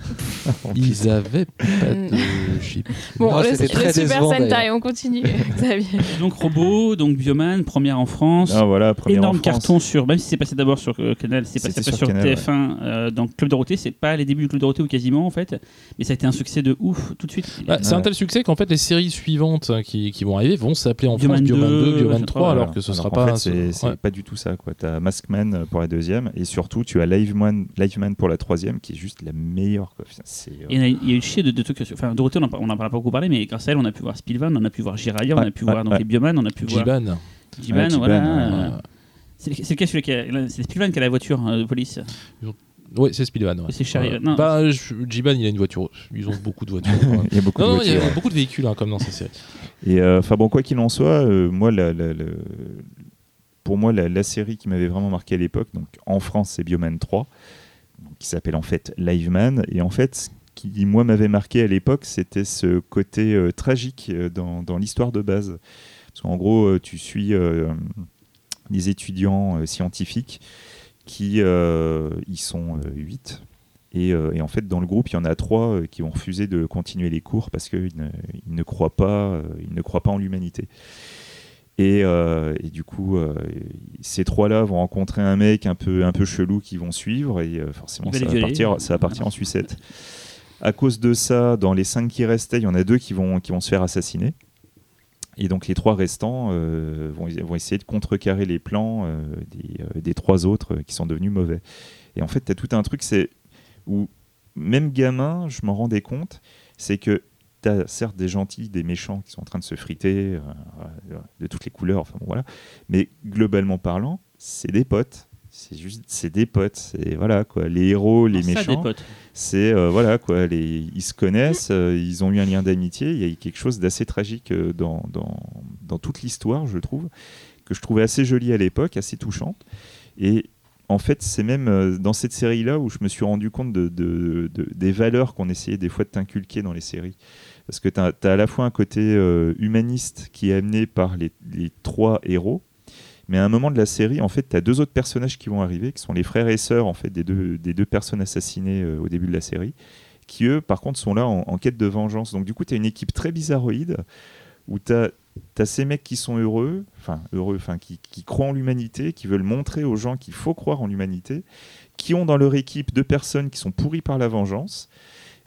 ils avaient pas Mm. de chip. Bon, Non, le, c'était très Super décevant, Sentai, d'ailleurs. on continue, Xavier. Donc robot, donc Bioman, première en France. Ah voilà, première énorme en France. carton sur même si c'est passé d'abord sur euh, Canal c'est passé C'était après sur sur, Canal, TF1 euh, dans Club Dorothée c'est pas les débuts du Club Dorothée ou quasiment en fait mais ça a été un succès de ouf tout de suite Bah, c'est un tel succès qu'en fait les séries suivantes hein, qui, qui vont arriver vont s'appeler en Bioman France Bioman 2, 2, Bioman je 3, crois, alors Voilà. que ce Alors sera pas. fait, c'est c'est ouais. pas du tout ça. Tu as Maskman pour la deuxième et surtout tu as Liveman, Liveman pour la troisième qui est juste la meilleure. Quoi. Putain, c'est, euh, il y, a, y a eu chier de, de trucs enfin Dorothée on en, par- on en parle pas beaucoup parlé mais grâce à elle on a pu voir Spilvan on a pu voir Jiraya on Ouais, a pu voir donc les Bioman on a pu voir Jiban. Voilà euh, c'est c'est lequel celui qui a c'est qui a la voiture euh, de police Ouais, c'est Spilvan. Ouais. C'est Ouais. non. Bah, Jiban, il a une voiture. Ils ont beaucoup de voitures. il y a beaucoup non, de non, il y a voitures, ouais. beaucoup de véhicules hein, comme dans ces séries. Et euh, enfin bon, quoi qu'il en soit, euh, moi, la, la- la- pour moi, la, la série qui m'avait vraiment marqué à l'époque, donc en France, c'est Bioman 3, donc, qui s'appelle en fait Liveman. Et en fait, ce qui moi m'avait marqué à l'époque, c'était ce côté euh, tragique euh, dans, dans l'histoire de base. Parce qu'en gros, euh, tu suis des étudiants scientifiques qui ils sont euh, 8 et, et en fait, dans le groupe, il y en a trois qui ont refusé de continuer les cours parce qu'ils ils ne croient ne croient pas en l'humanité. Et, euh, et du coup, euh, ces trois-là vont rencontrer un mec un peu, un peu chelou qui vont suivre et euh, forcément, ça va, partir, ça va partir en sucette. À cause de ça, dans les cinq qui restaient, il y en a deux qui vont, qui vont se faire assassiner. Et donc les trois restants vont, vont essayer de contrecarrer les plans des, des trois autres qui sont devenus mauvais. Et en fait, tu as tout un truc, c'est où même gamin, je m'en rendais compte, c'est que tu as certes des gentils, des méchants qui sont en train de se friter, euh, euh, de toutes les couleurs, enfin bon, voilà. Mais globalement parlant, c'est des potes. C'est juste, c'est des potes. C'est voilà quoi. Les héros, les Ah, méchants, c'est euh, voilà quoi. Les, ils se connaissent, euh, ils ont eu un lien d'amitié. Il y a eu quelque chose d'assez tragique dans, dans, dans toute l'histoire, je trouve, que je trouvais assez jolie à l'époque, assez touchante. Et en fait, c'est même euh, dans cette série-là où je me suis rendu compte de, de- de- des valeurs qu'on essayait des fois de t'inculquer dans les séries. Parce que tu as, à la fois un côté euh, humaniste qui est amené par les, les trois héros, mais à un moment de la série, en fait, tu as deux autres personnages qui vont arriver, qui sont les frères et sœurs en fait, des, deux, des deux personnes assassinées euh, au début de la série. qui eux, par contre, sont là en, en quête de vengeance. Donc du coup, tu as une équipe très bizarroïde où tu as, ces mecs qui sont heureux, enfin heureux, enfin qui, croient en l'humanité, qui veulent montrer aux gens qu'il faut croire en l'humanité, qui ont dans leur équipe deux personnes qui sont pourries par la vengeance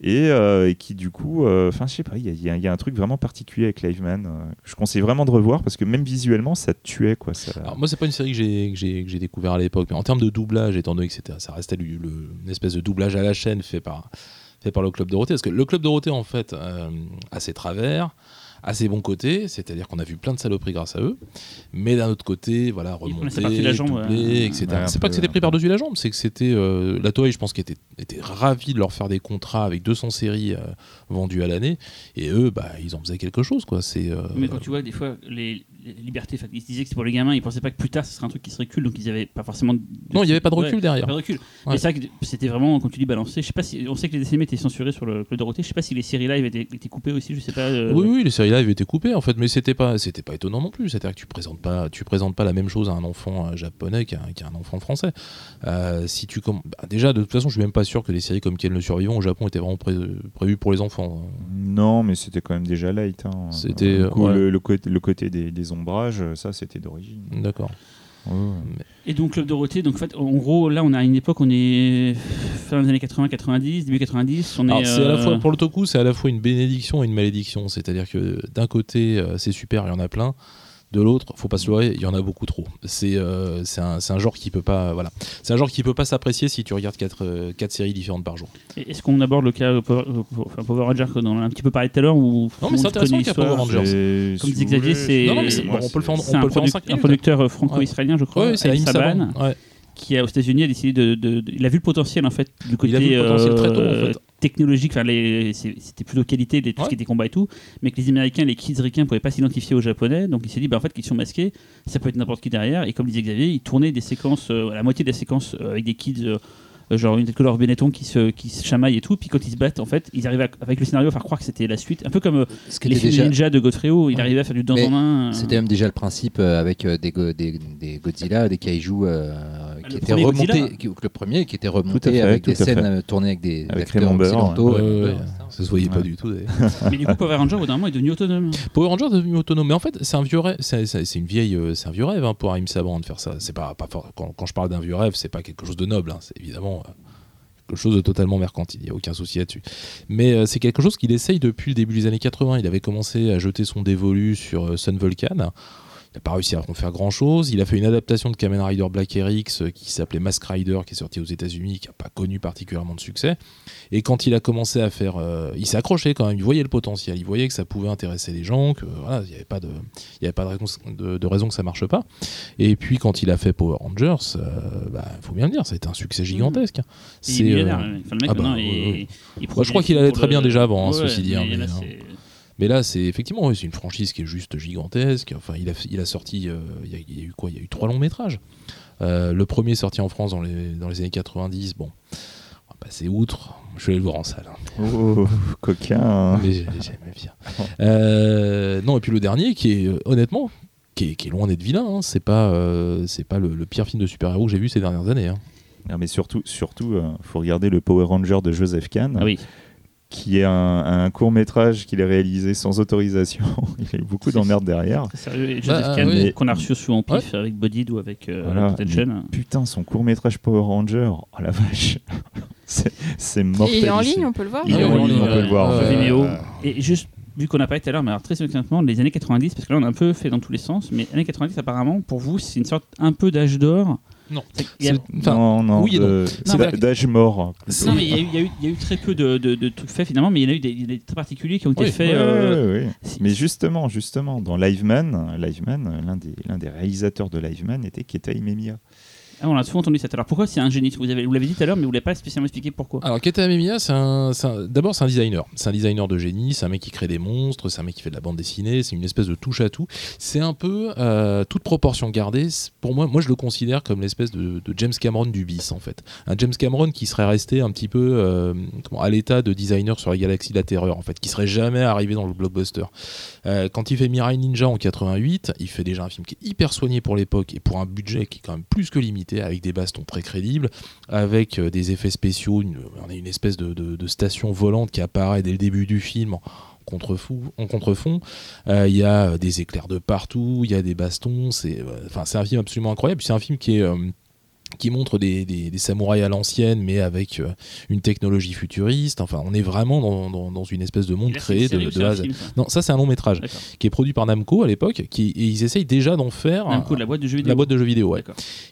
et, euh, qui du coup, euh, enfin je sais pas, il y, a- un truc vraiment particulier avec Liveman. euh, je conseille vraiment de revoir parce que même visuellement, ça tuait quoi. Ça... Alors, moi, c'est pas une série que j'ai découvert à l'époque, mais en termes de doublage, étant donné que ça restait le, une espèce de doublage à la chaîne fait par fait par le club Dorothée, parce que le club Dorothée en fait euh, a ses travers, a ses bons côtés, c'est-à-dire qu'on a vu plein de saloperies grâce à eux, mais d'un autre côté, voilà, remonter, la jambe, doubler, ouais. etc. Ouais, c'est pas que c'était pris par-dessus la jambe, c'est que c'était euh, la Toei, je pense, qui était était ravi de leur faire des contrats avec 200 séries euh, vendues à l'année, et eux, bah, ils en faisaient quelque chose, quoi. C'est euh, Mais quand tu vois, des fois, les, enfin, ils se disaient que c'est pour les gamins, ils pensaient pas que plus tard ce serait un truc qui serait cool, donc ils avaient pas forcément. de- non, il y avait pas de recul Ouais, derrière. pas de recul. Ouais. Mais c'est vrai que c'était vraiment, quand tu dis balancer, je sais pas si. On sait que les DCM étaient censurés sur le Club Dorothée, je sais pas si les séries live étaient, étaient coupées aussi, je sais pas. euh, Oui, oui, les séries live étaient coupées en fait, mais c'était pas, c'était pas étonnant non plus. C'est-à-dire que tu présentes pas, tu présentes pas la même chose à un enfant euh, japonais qu'à qu'à un enfant français. Euh, si tu bah, déjà, de toute façon, je suis même pas sûr que les séries comme Ken le Survivant au Japon étaient vraiment pré- prévues pour les enfants. Non, mais c'était quand même déjà light. hein. C'était, Du coup, ouais. le, le côté, le côté des, des ombrages, ça c'était d'origine. D'accord. Ouais. Et donc Club Dorothée, donc en fait, en gros, là on est à une époque, on est fin des années 80-90, début 90, on Alors, est. c'est à la euh, fois pour le toku, c'est à la fois une bénédiction et une malédiction. C'est-à-dire que d'un côté, euh, c'est super, il y en a plein. De l'autre, faut pas se leurrer, il y en a beaucoup trop. C'est euh, c'est un, c'est un genre qui peut pas, voilà, c'est un genre qui peut pas s'apprécier si tu regardes quatre, euh, quatre séries différentes par jour. Est-ce qu'on aborde le cas euh, Power, euh, enfin, Power Ranger qu'on en a un petit peu parlé tout à l'heure ou Non, mais c'est intéressant le cas Power Rangers. Comme si disait Xavier, c'est- bon, on peut le faire on un, peut le faire en produc- cinq un minutes. producteur euh, franco-israélien, je crois, Ouais, Saban, Saban. Ouais. qui aux États-Unis a décidé de, de- de- il a vu le potentiel en fait du côté Il a vu le potentiel très tôt, en euh, fait. Technologique, enfin c'était plutôt qualité, les, tout ce qui était combat et tout, mais que les Américains, les kids ricains pouvaient pas s'identifier aux Japonais, donc il s'est dit bah en fait qu'ils sont masqués, ça peut être n'importe qui derrière, et comme disait Xavier, il tournait des séquences, euh, la moitié des séquences euh, avec des kids. Euh, genre une tête que leur Benetton qui se, qui se chamaille et tout, puis quand ils se battent, en fait, ils arrivaient à- avec le scénario à faire croire que c'était la suite, un peu comme euh, Ce les films déjà, ninja de Godfrey, il arrivait à faire du dans en main. euh, c'était même déjà le principe avec des, go- des, des Godzilla, des kaiju euh, Ah, qui étaient remontés, qui- le premier qui était remonté fait, avec des scènes tournées avec des Avec acteurs occidentaux. Ouais, euh, ouais, ouais, Ça se voyait pas du tout. d'ailleurs. Mais du coup, Power Ranger, au bout d'un moment, est devenu autonome. Power Rangers est devenu autonome, mais en fait, c'est un vieux rêve. C'est c'est- c'est une vieille, c'est un vieux rêve hein, pour Aim Saban de faire ça. C'est pas, pas fort- quand, quand je parle d'un vieux rêve, c'est pas quelque chose de noble. hein. C'est évidemment euh, quelque chose de totalement mercantile. Il y a aucun souci là-dessus. Mais euh, c'est quelque chose qu'il essaye depuis le début des années 80. Il avait commencé à jeter son dévolu sur euh, Sun Volcan. N'a pas réussi à en faire grand chose. Il a fait une adaptation de Kamen Rider Black RX euh, qui s'appelait Mask Rider, qui est sorti aux États-Unis, qui n'a pas connu particulièrement de succès. Et quand il a commencé à faire. euh, il s'est accroché quand même, il voyait le potentiel, il voyait que ça pouvait intéresser les gens, que voilà, il n'y avait pas, de, il y avait pas de, raison, de- de raison que ça marche pas. Et puis quand il a fait Power Rangers, il faut bien le dire, ça a été un succès gigantesque. Il est C'est, euh, Enfin, ah bah, il- produit je crois qu'il allait très bien déjà avant, hein, ceci dit, mais là, c'est- effectivement, c'est une franchise qui est juste gigantesque. Enfin, il a, il a sorti, euh, il, y a, il y a eu quoi? Il y a eu trois longs métrages. Euh, le premier sorti en France dans les, dans les années 90. Bon, on va passer outre. Je vais aller le voir en salle. hein. Oh, coquin. hein. Mais j'ai- j'aimais bien. Euh, non, et puis le dernier, qui est honnêtement, qui est, qui est loin d'être vilain. hein. C'est pas, euh, c'est pas le, le pire film de super-héros que j'ai vu ces dernières années. hein. Non, mais surtout, surtout, euh, faut regarder le Power Ranger de Joseph Kahn, Ah oui. Qui est un, un court métrage qu'il a réalisé sans autorisation. Il y a eu beaucoup d'emmerdes derrière. Sérieux. Et Bah, Joseph Kahn, oui. qu'on a reçu souvent en pif avec Bodied ou avec euh, Voilà. Attention. Putain, son court métrage Power Ranger, oh la vache, c'est Et mortel. il est en ligne, on peut le voir Il est en ligne, on peut le voir, ouais. Vimeo. Euh, Et juste, vu qu'on n'a pas été tout à l'heure, mais alors très honnêtement, les années 90, parce que là on a un peu fait dans tous les sens, mais années 90 apparemment, pour vous, c'est une sorte un peu d'âge d'or. Non. A- enfin, non, non, oui et de- non. c'est d'âge mort. Non, mais il y, a eu- y y a très peu de, de- de trucs faits finalement, mais il y en a eu des, très particuliers qui ont été Oui. faits. Ouais, euh, ouais, ouais. si- Mais justement, justement, dans Liveman, Liveman l'un des, l'un des réalisateurs de Liveman était Keta Imemiya. Ah, on a souvent entendu ça l'heure. Pourquoi c'est un génie? Vous, avez, vous l'avez dit tout à l'heure, mais vous l'avez pas spécialement expliqué pourquoi. Alors, Keta un- d'abord, c'est un designer. C'est un designer de génie, c'est un mec qui crée des monstres, c'est un mec qui fait de la bande dessinée, c'est une espèce de touche à tout. C'est un peu, euh, toute proportion gardée, pour moi, moi je le considère comme l'espèce de, James Cameron du bis, en fait. Un James Cameron qui serait resté un petit peu euh, à l'état de designer sur la galaxie de la terreur, en fait, qui serait jamais arrivé dans le blockbuster. Euh, quand il fait Mirai Ninja en 88, il fait déjà un film qui est hyper soigné pour l'époque et pour un budget qui est quand même plus que limité. Avec des bastons très crédibles, avec euh, des effets spéciaux. Une, une espèce de, station volante qui apparaît dès le début du film. en contrefou- en contrefond, Euh, il y a des éclairs de partout, il y a des bastons, c'est euh, un film absolument incroyable. C'est un film qui est euh, qui montre des, des- des samouraïs à l'ancienne, mais avec euh, une technologie futuriste. Enfin, on est vraiment dans, dans- dans une espèce de monde là, créé de, de film, ça Non, ça c'est un long métrage qui est produit par Namco à l'époque, qui et ils essayent déjà d'en faire Un de la boîte de jeux vidéo. la boîte de jeux vidéo. Ouais.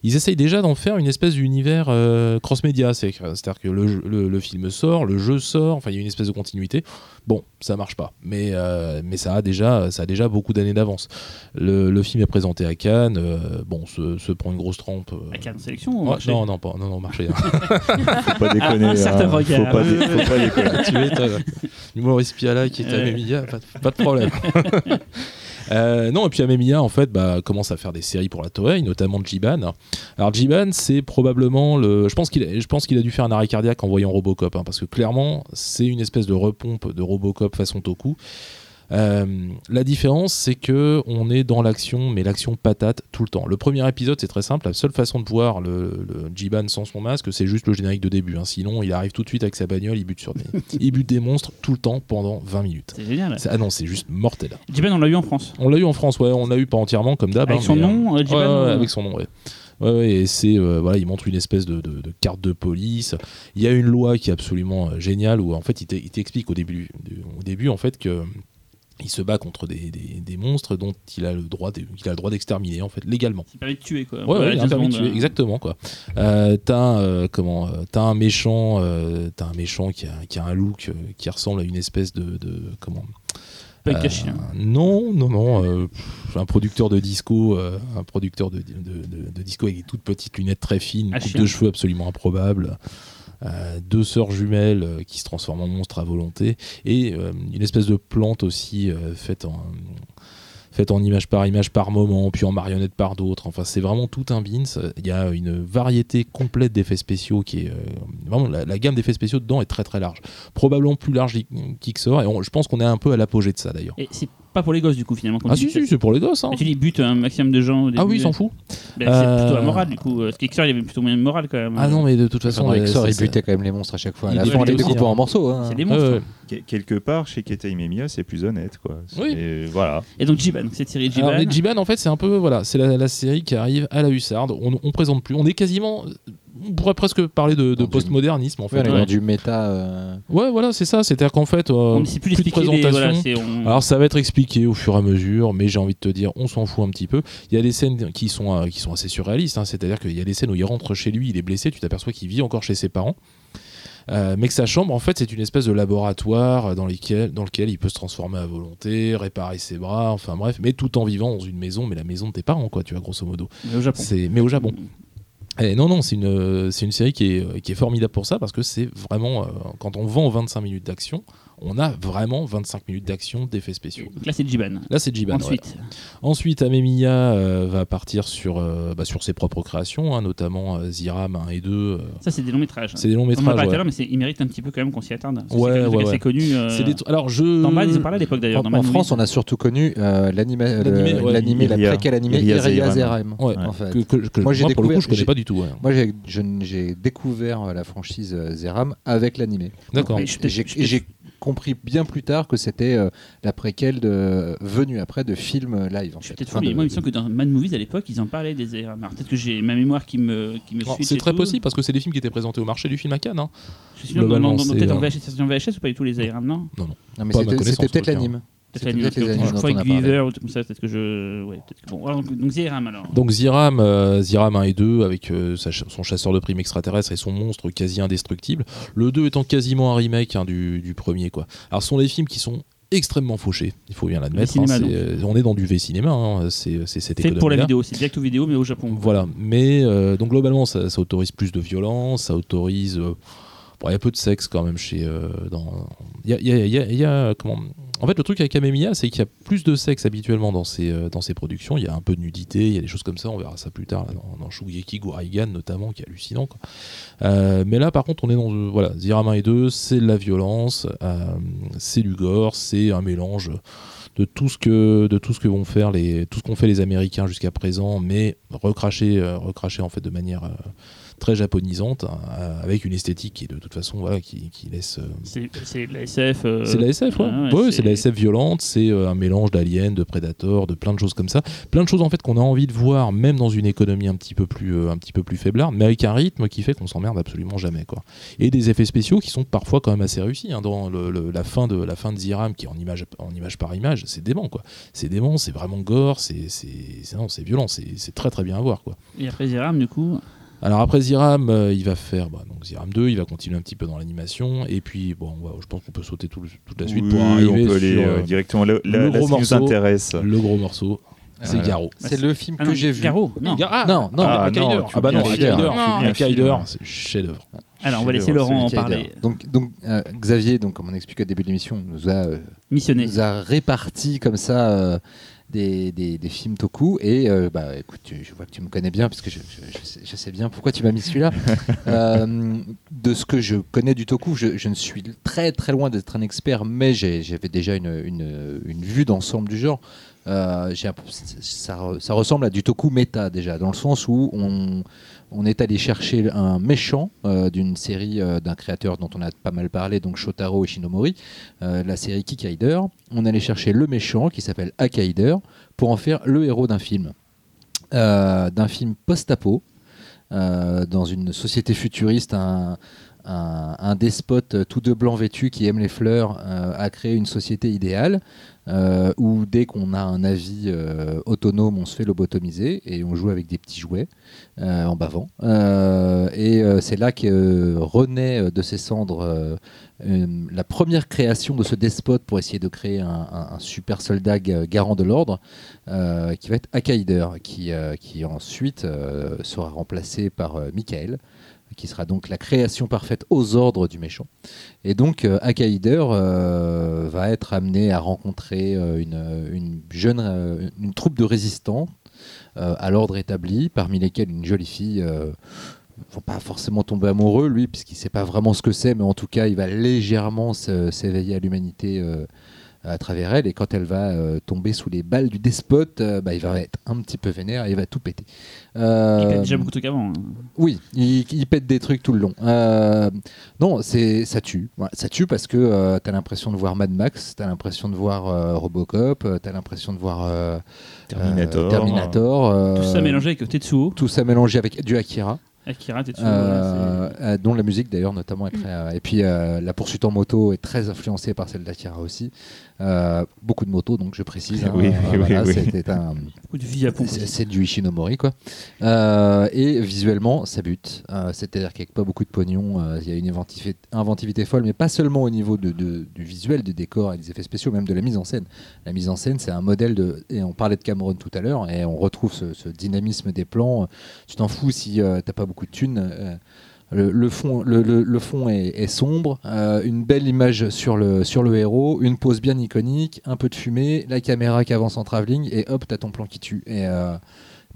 Ils essayent déjà d'en faire une espèce d'univers euh, cross-média, c'est- c'est-à-dire que le- le film sort, le jeu sort, enfin il y a une espèce de continuité. Bon, ça marche pas, mais, euh, mais ça, a déjà, ça a déjà beaucoup d'années d'avance. Le, le film est présenté à Cannes, euh, bon, se, se prend une grosse trempe. euh, À Cannes Sélection ou marché non, non, pas, non, non, marché. hein. Faut pas déconner. un certain hein. Faut pas, dé- faut pas déconner. tu m'étonnes. Humoriste Piala qui est à pas de problème. Euh, non, et puis Amemiya, en fait, bah, commence à faire des séries pour la Toei, notamment Jiban. Alors, Jiban, c'est probablement le. Je pense qu'il a, dû faire un arrêt cardiaque en voyant Robocop, hein, parce que clairement, c'est une espèce de repompe de Robocop façon Toku. Euh, la différence, c'est que on est dans l'action, mais l'action patate tout le temps. Le premier épisode, c'est très simple. La seule façon de voir le, le Jiban sans son masque, c'est juste le générique de début. hein. Sinon, il arrive tout de suite avec sa bagnole, il bute sur des, il bute des monstres tout le temps pendant 20 minutes. C'est génial. Ah non, c'est juste mortel. Jiban, on l'a eu en France. On l'a eu en France, ouais, on l'a eu pas entièrement comme d'hab. Avec hein, son mais, nom, euh, Jiban, ouais, ouais, euh, avec son nom, ouais. Ouais, ouais, et c'est euh, voilà, il montre une espèce de, de- de carte de police. Il y a une loi qui est absolument euh, géniale où en fait il t'e- il t'explique au début, du- au début en fait que il se bat contre des, des- des monstres dont il a le droit, qu'il a le droit d'exterminer en fait légalement. C'est permis de tuer quoi. Ouais, ouais, il a permis de tuer, euh, exactement quoi. Euh, t'as un, euh, comment, t'as un méchant, euh, t'as un méchant qui a, qui a un look qui ressemble à une espèce de, de comment. Hein. non, non, non. un producteur de disco, un producteur de, de- de- disco avec des toutes petites lunettes très fines, une Ah, coupe de cheveux absolument improbable. Euh, deux sœurs jumelles euh, qui se transforment en monstres à volonté et euh, une espèce de plante aussi faite en faite en image par image par moment, puis en marionnette par d'autres. Enfin, c'est vraiment tout un beans. Il y a une variété complète d'effets spéciaux qui est vraiment la, gamme d'effets spéciaux dedans est très très large, probablement plus large qu'Ixor. Et je pense qu'on est un peu à l'apogée de ça d'ailleurs. Pas pour les gosses du coup finalement. Ah si si, c'est pour les gosses. hein. Mais tu dis bute un maximum de gens au début. Ah oui, il s'en fout. Ben, c'est Euh, plutôt la morale du coup. Parce qu'Ixor il y avait plutôt moyen de morale quand même. Ah non, mais de toute façon, euh, ça, c'est- il c'est- butait quand même les monstres à chaque fois. À Il la butait fin, on les découpe hein. en morceaux. hein. C'est des monstres. Quel- Quelque part, chez Keta Imemiya, c'est plus honnête, quoi. Oui. Et voilà. Et donc Jiban, cette série Jiban. Alors, Jiban, en fait, c'est un peu voilà, c'est la, la série qui arrive à la hussarde. On, on présente plus. On est quasiment, on pourrait presque parler de, de postmodernisme en Ouais, fait. on est Ouais, dans du méta. euh, Ouais, voilà, c'est ça. C'est-à-dire qu'en fait, euh, on ne sait plus plus de l'expliquer. les- présentation. Voilà, on- Alors ça va être expliqué au fur et à mesure, mais j'ai envie de te dire, on s'en fout un petit peu. Il y a des scènes qui sont, euh, qui sont assez surréalistes, hein, c'est-à-dire qu'il y a des scènes où il rentre chez lui, il est blessé, tu t'aperçois qu'il vit encore chez ses parents. Euh, mais que sa chambre, en fait, c'est une espèce de laboratoire dans, lesquels- dans lequel il peut se transformer à volonté, réparer ses bras, enfin bref, mais tout en vivant dans une maison, mais la maison de tes parents, quoi, tu vois, grosso modo. mais au Japon. Mais au Japon. Eh, non, non, c'est une, c'est une série qui est, qui est formidable pour ça parce que c'est vraiment, euh, quand on vend 25 minutes d'action, on a vraiment 25 minutes d'action d'effets spéciaux. Donc là c'est Jiban. Là, c'est Jiban. ouais. Ensuite, Ensuite, Amemiya euh, va partir sur, euh, bah, sur ses propres créations, hein, notamment euh, Ziram 1 et 2. euh, ça c'est des longs métrages. c'est des longs On en a métrages. parlé tout à ouais. l'heure, mais il mérite un petit peu quand même qu'on s'y attarde. Ouais, c'est ouais, connu. euh, C'est des tr- Alors, je. Dans Mad, ils en parlaient à l'époque d'ailleurs. En, France, on a surtout connu euh, L'animé, l'animé, la préquelle animée Iria Iria Zerem. Zerem. Ouais, en fait. que, que- que- Moi, j'ai pour le coup, découvert- je connais pas du tout. Moi, j'ai découvert la franchise Zeram avec l'animé. D'accord. J'ai compris bien plus tard que c'était euh, la préquelle de, venue après de films live. En Je suis fait. peut-être Enfin, fou, mais de- moi il me semble que dans Mad Movies à l'époque ils en parlaient des. Alors peut-être que j'ai ma mémoire qui me, qui me Non, suit. C'est très tout. possible parce que c'est des films qui étaient présentés au marché du film à Cannes. hein. Je suis sûr peut-être en VHS, c'est en VHS ou pas du tout les ARM, non? Non, ma c'était peut-être l'anime. Peut-être les animes Je crois que. Weaver ou tout comme ça, peut-être que je. Ouais, peut-être que bon. Alors, donc, donc Zeram alors. Donc Ziram, euh, Ziram 1 et 2 avec euh, sa son chasseur de primes extraterrestre et son monstre quasi indestructible. Le 2 étant quasiment un remake hein, du, du premier. Quoi. Alors ce sont des films qui sont extrêmement fauchés, il faut bien l'admettre. hein, euh, on est dans du V-cinéma, hein, c'est, cette Fait pour la vidéo, c'est direct ou vidéo, mais au Japon. Voilà, mais euh, donc globalement ça, ça autorise plus de violence, ça autorise... euh, il y a peu de sexe quand même chez... En fait le truc avec Amemiya c'est qu'il y a plus de sexe habituellement dans ses, euh, dans ses productions, il y a un peu de nudité, il y a des choses comme ça, on verra ça plus tard dans, dans Shugeki notamment qui est hallucinant. Euh, mais là par contre on est dans... euh, voilà, Zirama et 2 c'est de la violence, euh, c'est du gore, c'est un mélange de tout ce que de tout ce que vont faire les tout ce qu'ont fait les Américains jusqu'à présent, mais recraché recraché en fait de manière très japonisante, euh, avec une esthétique qui de toute façon voilà qui, qui laisse. euh, C'est de la SF. euh, c'est de la SF, ouais. ouais, c'est- de la SF violente, c'est un mélange d'aliens, de Predator, de plein de choses comme ça. Plein de choses en fait qu'on a envie de voir, même dans une économie un petit peu plus, un petit peu plus faiblarde, mais avec un rythme qui fait qu'on s'emmerde absolument jamais. Quoi. Et des effets spéciaux qui sont parfois quand même assez réussis. hein, dans le- le- la, fin de, la fin de Ziram, qui est en image, en image par image, c'est dément. quoi. C'est dément, c'est vraiment gore, c'est violent, c'est c'est très très bien à voir. quoi. Et après Ziram, du coup. Alors après Ziram, euh, il va faire bah, donc Ziram 2, il va continuer un petit peu dans l'animation, et puis bon, ouais, je pense qu'on peut sauter tout le- toute la suite Oui, pour arriver on peut aller sur euh, euh, directement là, là, le gros ce qui nous morceau. intéresse. le gros morceau, c'est Voilà. Garo. C'est le film Ah que non, j'ai vu. Garo, non. Ah, Non, non. Ah, non, ah bah non, film. c'est le chef-d'œuvre. Alors, on va laisser Laurent en parler. Donc, donc euh, Xavier, donc, comme on expliquait au début de l'émission, nous a, euh, Missionné. nous a réparti comme ça euh, des, des- des films Toku. Et euh, bah, écoute, tu- je vois que tu me connais bien, puisque je, je- je sais, je sais bien pourquoi tu m'as mis celui-là. Euh, de ce que je connais du Toku, je, ne suis très très loin d'être un expert, mais j'avais déjà une, une- une vue d'ensemble du genre. Euh, un- ça, ça ressemble à du Toku méta déjà, dans le sens où on, on est allé chercher un méchant euh, d'une série euh, d'un créateur dont on a pas mal parlé, donc Shotaro Ishinomori, euh, la série Kikaider. On allait chercher le méchant qui s'appelle Akaider pour en faire le héros d'un film. Euh, d'un film post-apo, dans une société futuriste, un, despote tout de blanc vêtu qui aime les fleurs euh, a créé une société idéale euh, où dès qu'on a un avis euh, autonome, on se fait lobotomiser et on joue avec des petits jouets euh, en bavant. Euh, et euh, c'est là que euh, renaît euh, de ses cendres euh, euh, la première création de ce despote pour essayer de créer un, super soldat ga- garant de l'ordre, euh, qui va être Akaider, qui, euh, qui ensuite euh, sera remplacé par euh, Michael, qui sera donc la création parfaite aux ordres du méchant. Et donc euh, Akaider euh, va être amené à rencontrer euh, une, une jeune une troupe de résistants à l'ordre établi, parmi lesquels une jolie fille. Vont pas forcément tomber amoureux lui puisqu'il sait pas vraiment ce que c'est mais en tout cas il va légèrement s'éveiller à l'humanité à travers elle et quand elle va euh, tomber sous les balles du despote euh, bah, il va être un petit peu vénère et il va tout péter Euh, Il a déjà beaucoup de trucs avant. hein. oui, il, il pète des trucs tout le long. Euh, non, c'est ça tue. Ça tue parce que euh, t'as l'impression de voir Mad Max, t'as l'impression de voir euh, Robocop, t'as l'impression de voir euh, Terminator. euh, Terminator, euh, Tout ça mélangé avec Tetsuo, tout ça mélangé avec du Akira, Akira, Tetsuo. euh, voilà, euh, dont la musique d'ailleurs notamment est très. euh, et puis euh, la poursuite en moto est très influencée par celle d'Akira aussi. Euh, beaucoup de motos, donc je précise. hein, Oui, oui, voilà, oui. C'était un. c'est beaucoup de Japon. C'est c'est du Ishinomori quoi. Euh, et visuellement, ça bute. Euh, C'est-à-dire qu'avec pas beaucoup de pognon, euh, il y a une inventivité, inventivité folle, mais pas seulement au niveau de, de- du visuel, du décor et des effets spéciaux, même de la mise en scène. La mise en scène, c'est un modèle de. Et on parlait de Cameron tout à l'heure, et on retrouve ce, ce dynamisme des plans. Tu t'en fous si euh, t'as pas beaucoup de thunes. Le, fond, est, sombre, euh, une belle image sur le, sur le héros, une pose bien iconique, un peu de fumée, la caméra qui avance en travelling, et hop, t'as ton plan qui tue. Euh,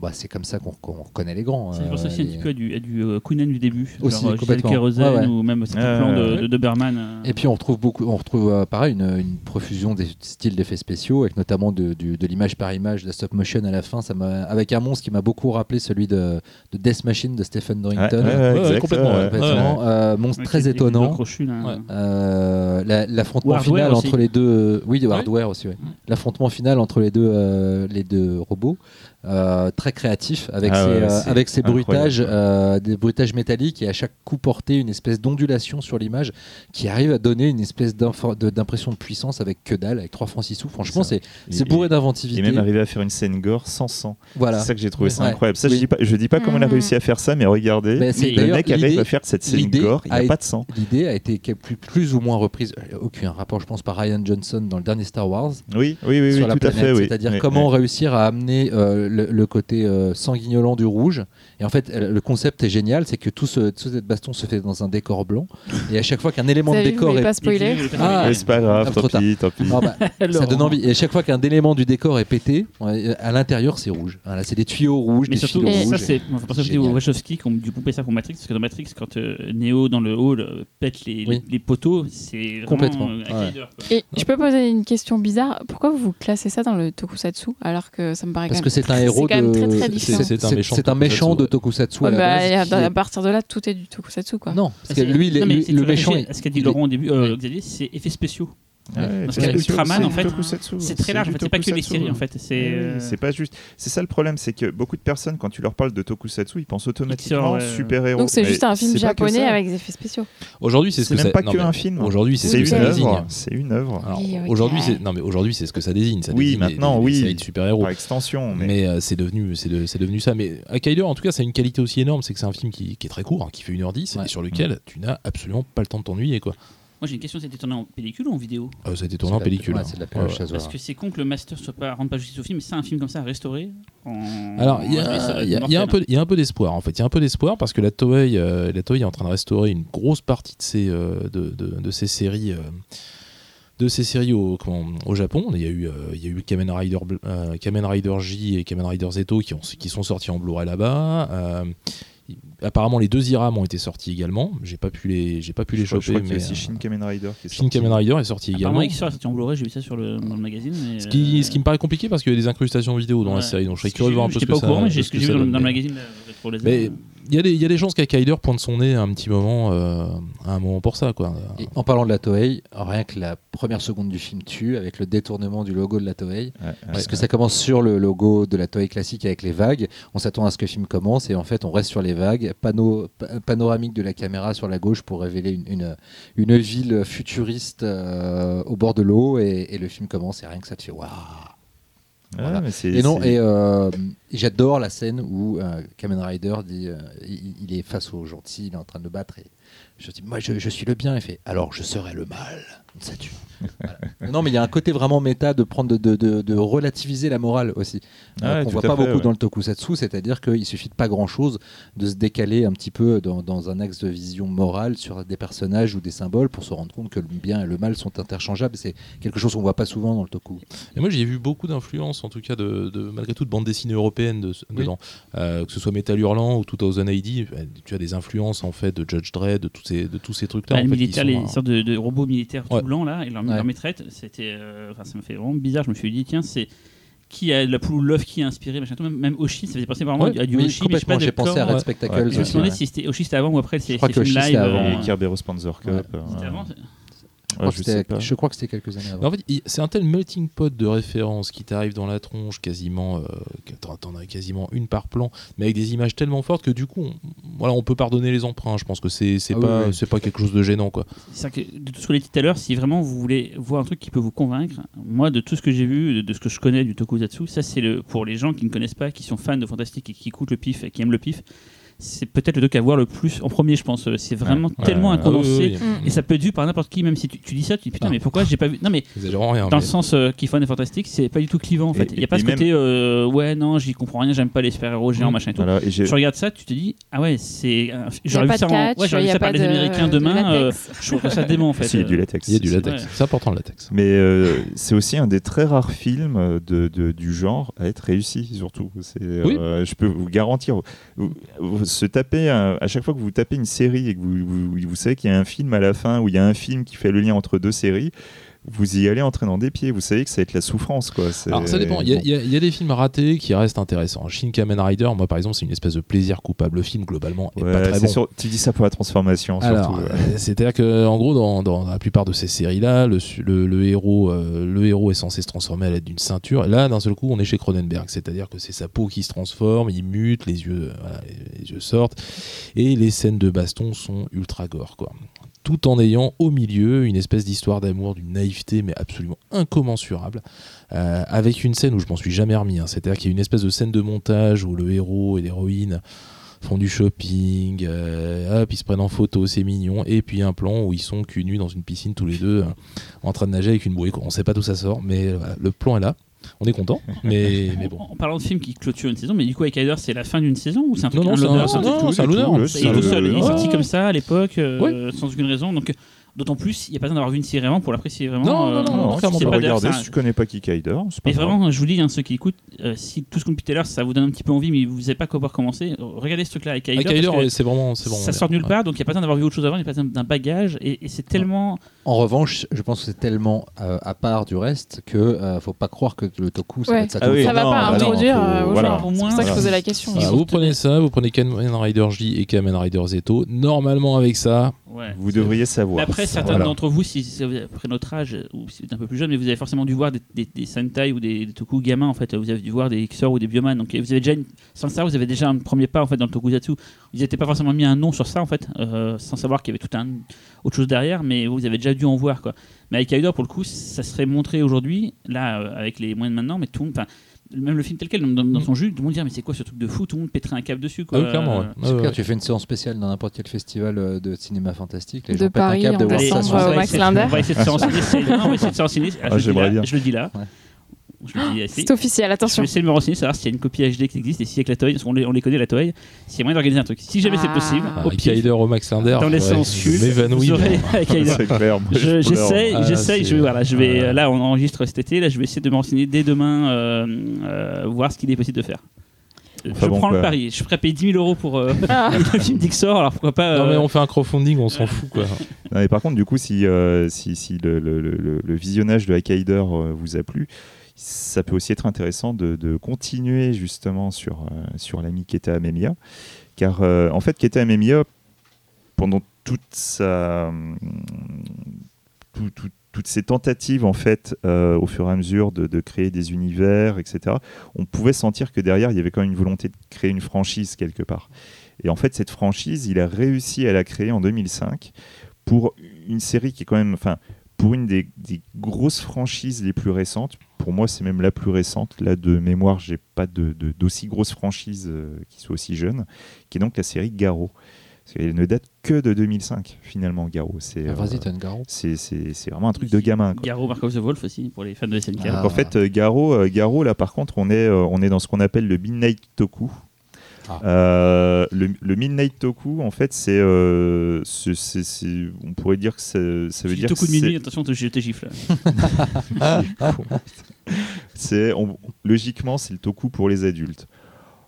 bah, c'est comme ça qu'on qu'on reconnaît les grands. C'est pour ça euh, aussi un et- petit peu à du, à du euh, du début. Aussi, genre, euh, complètement. Kérosène Ouais, ouais. ou même certains Ouais, plans de, ouais. de Doberman. euh. Et puis on retrouve beaucoup, on retrouve euh, pareil une, une profusion des styles d'effets spéciaux, avec notamment de, de l'image par image, de la stop motion à la fin, ça m'a, avec un monstre qui m'a beaucoup rappelé celui de, de Death Machine de Stephen Dorrington. exact, complètement. Euh, monstre très étonnant. deux crochus, là. Ouais. Euh, la- l'affrontement final entre les deux, oui, de hardware aussi. L'affrontement final entre les deux, euh, les deux robots, euh, très créatif avec Ah ses, ouais, euh, avec ses bruitages, euh, des bruitages métalliques et à chaque coup porté une espèce d'ondulation sur l'image qui arrive à donner une espèce de- d'impression de puissance avec que dalle, avec 3 francs 6 sous. Franchement, c'est c'est Et- bourré Et d'inventivité. même arriver à faire une scène gore sans sang. Voilà. C'est ça que j'ai trouvé ça Ouais. incroyable. Ça, Oui. je dis pas, je dis pas comment il a Mhm. réussi à faire ça, mais regardez, Mais Mais le mec arrive à faire cette scène gore, il n'y a pas de sang. L'idée a été plus, plus ou moins reprise, aucun rapport, je pense, par Ryan Johnson dans le dernier Star Wars. Oui, oui, oui, oui sur la tout à planète. fait. Oui. C'est-à-dire comment réussir à amener le, le- le côté euh, sanguignolant du rouge. Et en fait, euh, le concept est génial, c'est que tout, ce, tout cette baston se fait dans un décor blanc. Et à chaque fois qu'un élément de décor est pas spoiler Ah, c'est pas grave, ah, tant trop tard. pis, tant pis. Ah bah, ça donne envie. Et à chaque fois qu'un élément du décor est pété, à l'intérieur c'est rouge. Voilà, c'est des tuyaux rouges, Mais des surtout, fils Et- rouges. ça c'est. Enfin, pour ça, je dis aux. Wachowski qui ont dû couper ça pour Matrix, parce que dans Matrix, quand euh, Neo dans le hall euh, pète les, Oui. les poteaux, c'est Complètement, euh, ouais. Akaider, quoi. Et je peux poser une question bizarre. Pourquoi vous classez ça dans le tokusatsu alors que ça me paraît Parce que c'est un héros quand même très, très c'est- différent. C'est un c'est- méchant c'est de un méchant de Tokusatsu, Tokusatsu. à Ouais, la bah, base, à, à partir de là, tout est du tokusatsu quoi. Non, parce que C'est- lui, non, lui- le méchant. ce qu'a dit Laurent au début, Xavier, c'est effets spéciaux. Ouais, Parce c'est que du- Ultraman, c'est en du fait, tokusatsu. C'est très large, en du fait, c'est pas que les séries en fait. C'est. Oui, euh, C'est pas juste. C'est ça le problème, c'est que beaucoup de personnes, quand tu leur parles de tokusatsu, ils pensent automatiquement super-héros. Donc c'est juste un film c'est japonais avec des effets spéciaux. Aujourd'hui, c'est ce C'est que même ça- pas non, que mais un film. Aujourd'hui, c'est ce C'est que une ça désigne. œuvre. C'est une œuvre. Aujourd'hui, c'est non mais aujourd'hui, c'est ce que ça désigne. Ça Oui, maintenant, oui. super-héros. Par extension. Mais, euh, c'est devenu, c'est de- c'est devenu ça. Mais Akaider, en tout cas, ça a une qualité aussi énorme, c'est que c'est un film qui, est très court, hein, qui fait 1h10, Ouais. et sur lequel tu n'as absolument pas le temps de t'ennuyer. Quoi. Moi j'ai une question, c'était tourné en pellicule ou en vidéo Euh, ça a été tourné en pellicule. ouais, hein. c'est de la Ouais, pellicule ouais. Chazoir. Parce que c'est con que le master soit pas rende pas justice au film, mais c'est un film comme ça à restaurer. En... Alors, il y, ça a- a- a un peu, il y a un peu d'espoir en fait. Il y a un peu d'espoir parce que la Toei, euh, la Toei est en train de restaurer une grosse partie de ses, euh, de, de, de ses séries. euh, de ces séries au, comment- au Japon, il y a eu, euh, il y a eu Kamen Rider, euh, Kamen Rider J et Kamen Rider Zeto qui, ont, qui sont sortis en Blu-ray là-bas. Euh, apparemment, les deux Iram ont été sortis également. J'ai pas pu les, j'ai pas pu les je choper. crois a mais, aussi euh, Shin Kamen Rider qui est Shin sorti. Kamen Rider est sorti Apparemment, également. Est sorti en Blu-ray, j'ai vu ça sur le, dans le magazine. Mais, Ce qui, euh, ce qui me paraît compliqué parce qu'il y a des incrustations vidéo dans la ouais. série, donc je serais curieux de j'ai voir un peu ce que pas ça au courant, mais j'ai ce que j'ai vu ça dans, le magazine là, pour les Mais il y, a des- il y a des chances qu'Akaider pointe son nez à un petit moment, euh, à un moment pour ça. Quoi. Et en parlant de la Toei, rien que la première seconde du film tue avec le détournement du logo de la Toei. Ouais, ouais. Parce que ça commence sur le logo de la Toei classique avec les vagues. On s'attend à ce que le film commence et en fait on reste sur les vagues. Panneau, pa- panoramique de la caméra sur la gauche pour révéler une, une, une ville futuriste euh, au bord de l'eau et, et le film commence et rien que ça te fait waouh. Voilà. Et non, c'est- et euh, j'adore la scène où euh, Kamen Rider dit euh, il, il est face aux gentils, il est en train de le battre et je dis moi je, je suis le bien. Il fait alors je serai le mal. Ça tue. Voilà. Non, mais il y a un côté vraiment méta de prendre de, de, de- de relativiser la morale aussi. Ah Euh, ouais, qu'on tout voit pas fait, beaucoup ouais. dans le tokusatsu, c'est-à-dire qu'il suffit de pas grand-chose de se décaler un petit peu dans, dans un axe de vision morale sur des personnages ou des symboles pour se rendre compte que le bien et le mal sont interchangeables. C'est quelque chose qu'on voit pas souvent dans le toku. Et moi, j'y ai vu beaucoup d'influence, en tout cas, de, de- malgré tout, de bande dessinée européenne de, Oui. dedans. Euh, que ce soit Metal Hurlant ou 2000 AD, euh, tu as des influences, en fait, de Judge Dredd, de tous ces, de tous ces trucs-là. Bah, en les fait, qui militaires, sont, les euh, sortes de, de robots militaires tout Blancs là, et leur, Ouais. leur maîtresse, c'était, euh, ça me fait vraiment bizarre. Je me suis dit tiens, c'est qui a la poule ou l'œuf qui a inspiré machin tout. Même, même Oshi, ça faisait penser vraiment Ouais, à du Oshi, mais je sais pas. J'ai pensé à Red euh, Spectacles. Ouais, Je me suis demandé si c'était Oshi c'était avant ou après ces, crois que Oshi, live. c'était avant, euh, Et Kirby Rose Panzer Cup. Ouais. euh, c'était avant, Je crois que c'était- quelques années avant. Mais en fait, c'est un tel melting pot de références qui t'arrive dans la tronche quasiment, euh, t'en as quasiment une par plan, mais avec des images tellement fortes que du coup, on, voilà, on peut pardonner les emprunts. Je pense que c'est c'est Ah pas, oui. c'est pas quelque chose de gênant, quoi. C'est que, de tout ce qu'on a dit tout à l'heure, si vraiment vous voulez voir un truc qui peut vous convaincre, moi, de tout ce que j'ai vu, de, de ce que je connais du tokusatsu, ça, c'est le, pour les gens qui ne connaissent pas, qui sont fans de fantastique et qui écoutent le pif et qui aiment le pif, c'est peut-être le truc à voir le plus en premier, je pense. C'est vraiment Ouais, tellement ouais, un condensé. Oui, oui, oui. Mm. Et ça peut être vu par n'importe qui, même si tu, tu dis ça, tu dis putain, Ah. mais pourquoi j'ai pas vu? Non, mais rien. dans mais- le sens euh, qui et fantastique, c'est pas du tout clivant en fait. Il n'y a pas ce côté euh, ouais, non, j'y comprends rien, j'aime pas les super-héros géants, Mm. machin et tout. Voilà, et j'ai- Tu regardes ça, tu te dis ah ouais, c'est. un- Il y a J'aurais vu pas ça, de en- catch, ouais, vu y ça a par pas les de- Américains de demain. euh, latex. je trouve ça dément en fait. Si, il y a du Euh, latex. Il y a du latex. C'est important le latex. Mais euh, c'est aussi un des très rares films euh, du genre à être réussi, surtout. Euh, Je peux vous garantir. Se à chaque fois que vous tapez une série et que vous, vous, vous savez qu'il y a un film à la fin ou il y a un film qui fait le lien entre deux séries, vous y allez en traînant des pieds. Vous savez que ça va être la souffrance. Quoi. C'est- Alors ça dépend. Il y, a- bon. il y a- il y a des films ratés qui restent intéressants. Shin Kamen Rider, moi par exemple, c'est une espèce de plaisir coupable. Le film globalement est Ouais, pas très bon. sur- Tu dis ça pour la transformation, Alors, surtout. euh, c'est-à-dire que en gros, dans, dans la plupart de ces séries-là, le, su- le- le héros, euh, le héros est censé se transformer à l'aide d'une ceinture. Et là, d'un seul coup, on est chez Cronenberg, c'est-à-dire que c'est sa peau qui se transforme, il mute, les yeux, voilà, les, les yeux sortent, et les scènes de baston sont ultra gore, quoi. Tout en ayant au milieu une espèce d'histoire d'amour, d'une naïveté, mais absolument incommensurable, euh, avec une scène où je m'en suis jamais remis. hein. C'est-à-dire qu'il y a une espèce de scène de montage où le héros et l'héroïne font du shopping, euh, hop, ils se prennent en photo, c'est mignon, et puis un plan où ils sont cul nus dans une piscine tous les deux, euh, en train de nager avec une bouée. On sait pas d'où ça sort, mais le plan est là. On est content, mais, mais bon. En parlant de films qui clôturent une saison, mais du coup, Rider, c'est la fin d'une saison ou c'est un truc Non, non, un c'est un- un un tout- tout- hein. Il est C'est tout un seul, il est sorti comme ça à l'époque, euh, sans aucune raison. Donc, d'autant plus, il n'y a pas besoin d'avoir vu une série vraiment pour l'apprécier vraiment. Non, non, euh, non, Non, non, tu clairement peux pas. regarder si tu connais pas Kikaider. c'est pas Mais vraiment, je vous dis, hein, ceux qui écoutent, euh, si tout ce qu'on dit tout à l'heure, ça vous donne un petit peu envie, mais vous n'avez pas comment commencer, regardez ce truc-là avec ouais, c'est vraiment, ça bien. sort de nulle Ouais. part, donc il n'y a pas besoin d'avoir vu autre chose avant, il n'y a pas besoin d'un bagage, et, et c'est tellement. En revanche, je pense que c'est tellement euh, à part du reste que euh, faut pas croire que le toku ça Ouais. va être ça Ah ça temps. va non, pas bah introduire aux voilà. gens. Au C'est moins, pour ça que je posais la question. Ils vous prenez ça, vous prenez Kamen Rider J et Kamen Rider Zeto. Normalement, avec ça, Ouais. Vous devriez savoir. après, certains Voilà. d'entre vous, si si après notre âge, ou si vous êtes un peu plus jeune, mais vous avez forcément dû voir des, des, des Sentai ou des, des Toku gamins, en fait. Vous avez dû voir des Xor ou des Bioman. Donc vous avez déjà, une- sans savoir, vous avez déjà un premier pas en fait, dans le Tokusatsu. Vous n'étiez pas forcément mis un nom sur ça, en fait, euh, sans savoir qu'il y avait tout un autre chose derrière, mais vous avez déjà dû en voir, quoi. Mais avec Kaido, pour le coup, ça serait montré aujourd'hui, là, euh, avec les moyens de maintenant, mais tout Même le film tel quel, dans, dans son jus, tout le monde dirait mais c'est quoi ce truc de fou? Tout le monde pèterait un câble dessus. Quoi. ah oui, clairement. ouais. Euh, clair, ouais. tu fais une séance spéciale dans n'importe quel festival euh, de cinéma fantastique. Les De gens pètent Paris, un câble de voir ça Linder. On va essayer de se renseigner. c'est- non, on va essayer de se renseigner. Ah, Ah, j'aimerais bien. je le dis là. Je le dis ici. C'est officiel, Je attention. vais essayer de me renseigner, savoir s'il y a une copie HD qui existe et si avec la Toei, parce qu'on les, on les connaît la Toei, s'il y a moyen d'organiser un truc. Si jamais c'est Ah. possible, Ah, au pif, au Max Linder. dans les je cul. C'est Je- je. J'essaye, Ah, j'essaye. Je c'est- vais voilà, je vais là on enregistre cet été. Là, je vais essayer de me renseigner dès demain, euh, euh, voir ce qu'il est possible de faire. Enfin je bon, prends le quoi. pari. Je suis prêt à payer 10 000 euros pour euh, Ah. le film d'Ixor. Alors pourquoi pas Non, mais euh, on fait un crowdfunding, on s'en fout, quoi. Non, mais par contre, du coup, si, euh, si, si le, le- le- le visionnage de Hakaider euh, vous a plu, ça peut aussi être intéressant de, continuer justement sur, euh, sur l'ami Keta Amemiya. Car euh, en fait, Keta Amemiya, pendant toute tout- toutes ces tentatives en fait euh, au fur et à mesure de, de créer des univers etc on pouvait sentir que derrière il y avait quand même une volonté de créer une franchise quelque part et en fait cette franchise il a réussi à la créer en 2005 pour une série qui est quand même pour une des, des grosses franchises les plus récentes pour moi c'est même la plus récente là de mémoire j'ai pas de de- d'aussi grosse franchise euh, qui soit aussi jeune qui est donc la série Garo parce qu'elle ne date que de 2005 finalement Garo c'est Ah, euh, c'est vraiment un truc de gamin. quoi. Garo Mark of the Wolf aussi pour les fans de SNK. Ah. En fait, euh, Garo, euh, Garo, là par contre, on est, on est dans ce qu'on appelle le Midnight Toku. Ah. Euh, le, le Midnight Toku, en fait, c'est, euh, on pourrait dire que ça, ça veut dire Toku de minuit, attention, je te gifle. c'est, on- logiquement, c'est le Toku pour les adultes.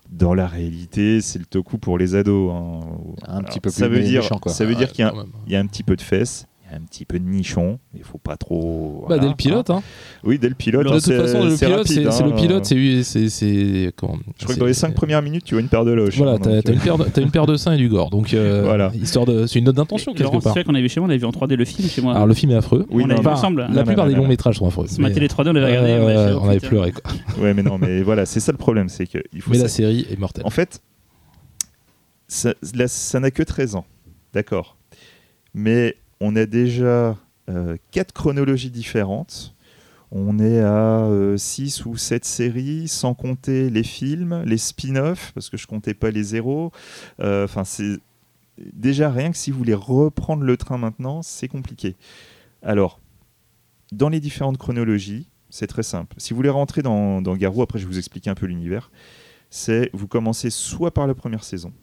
Dans la réalité, c'est le Toku pour les ados. hein. Un petit peu ça plus veut dire, méchant, quoi. ça veut dire qu'il y a, y un petit peu de fesses, un petit peu de nichon. Il faut pas trop. Bah, voilà, dès le pilote, hein. hein. Oui, dès le pilote. De hein, toute c'est- façon, le c'est pilote, c'est hein. le pilote, c'est- comment Je crois que dans les c'est- 5 premières minutes, tu vois une paire de loches. Voilà, hein, t'as une, paire de- t'as une paire de seins et du gore. Donc, euh, Voilà. histoire de. C'est une note d'intention, quelque Laurent, c'est part. vrai qu'on avait chez moi, on avait vu en 3D le film chez moi. Alors, le film est affreux. Oui, on non, mais- ensemble. La Non, plupart des longs métrages sont affreux. Ce matin, les 3D, on l'avait regardé. Euh, on avait avait pleuré, quoi. Ouais, mais non, mais voilà, c'est ça le problème, c'est que il faut Mais la série est mortelle. En fait, ça n'a que 13 ans, d'accord. Mais on a déjà euh, quatre chronologies différentes. On est à 6 ou 7 séries, sans compter les films, les spin-offs, parce que je comptais pas les zéros. Euh, Enfin, c'est déjà rien que si vous voulez reprendre le train maintenant, c'est compliqué. Alors, dans les différentes chronologies, c'est très simple. Si vous voulez rentrer dans, Garou, après je vous expliquer un peu l'univers, c'est vous commencez soit par la première saison,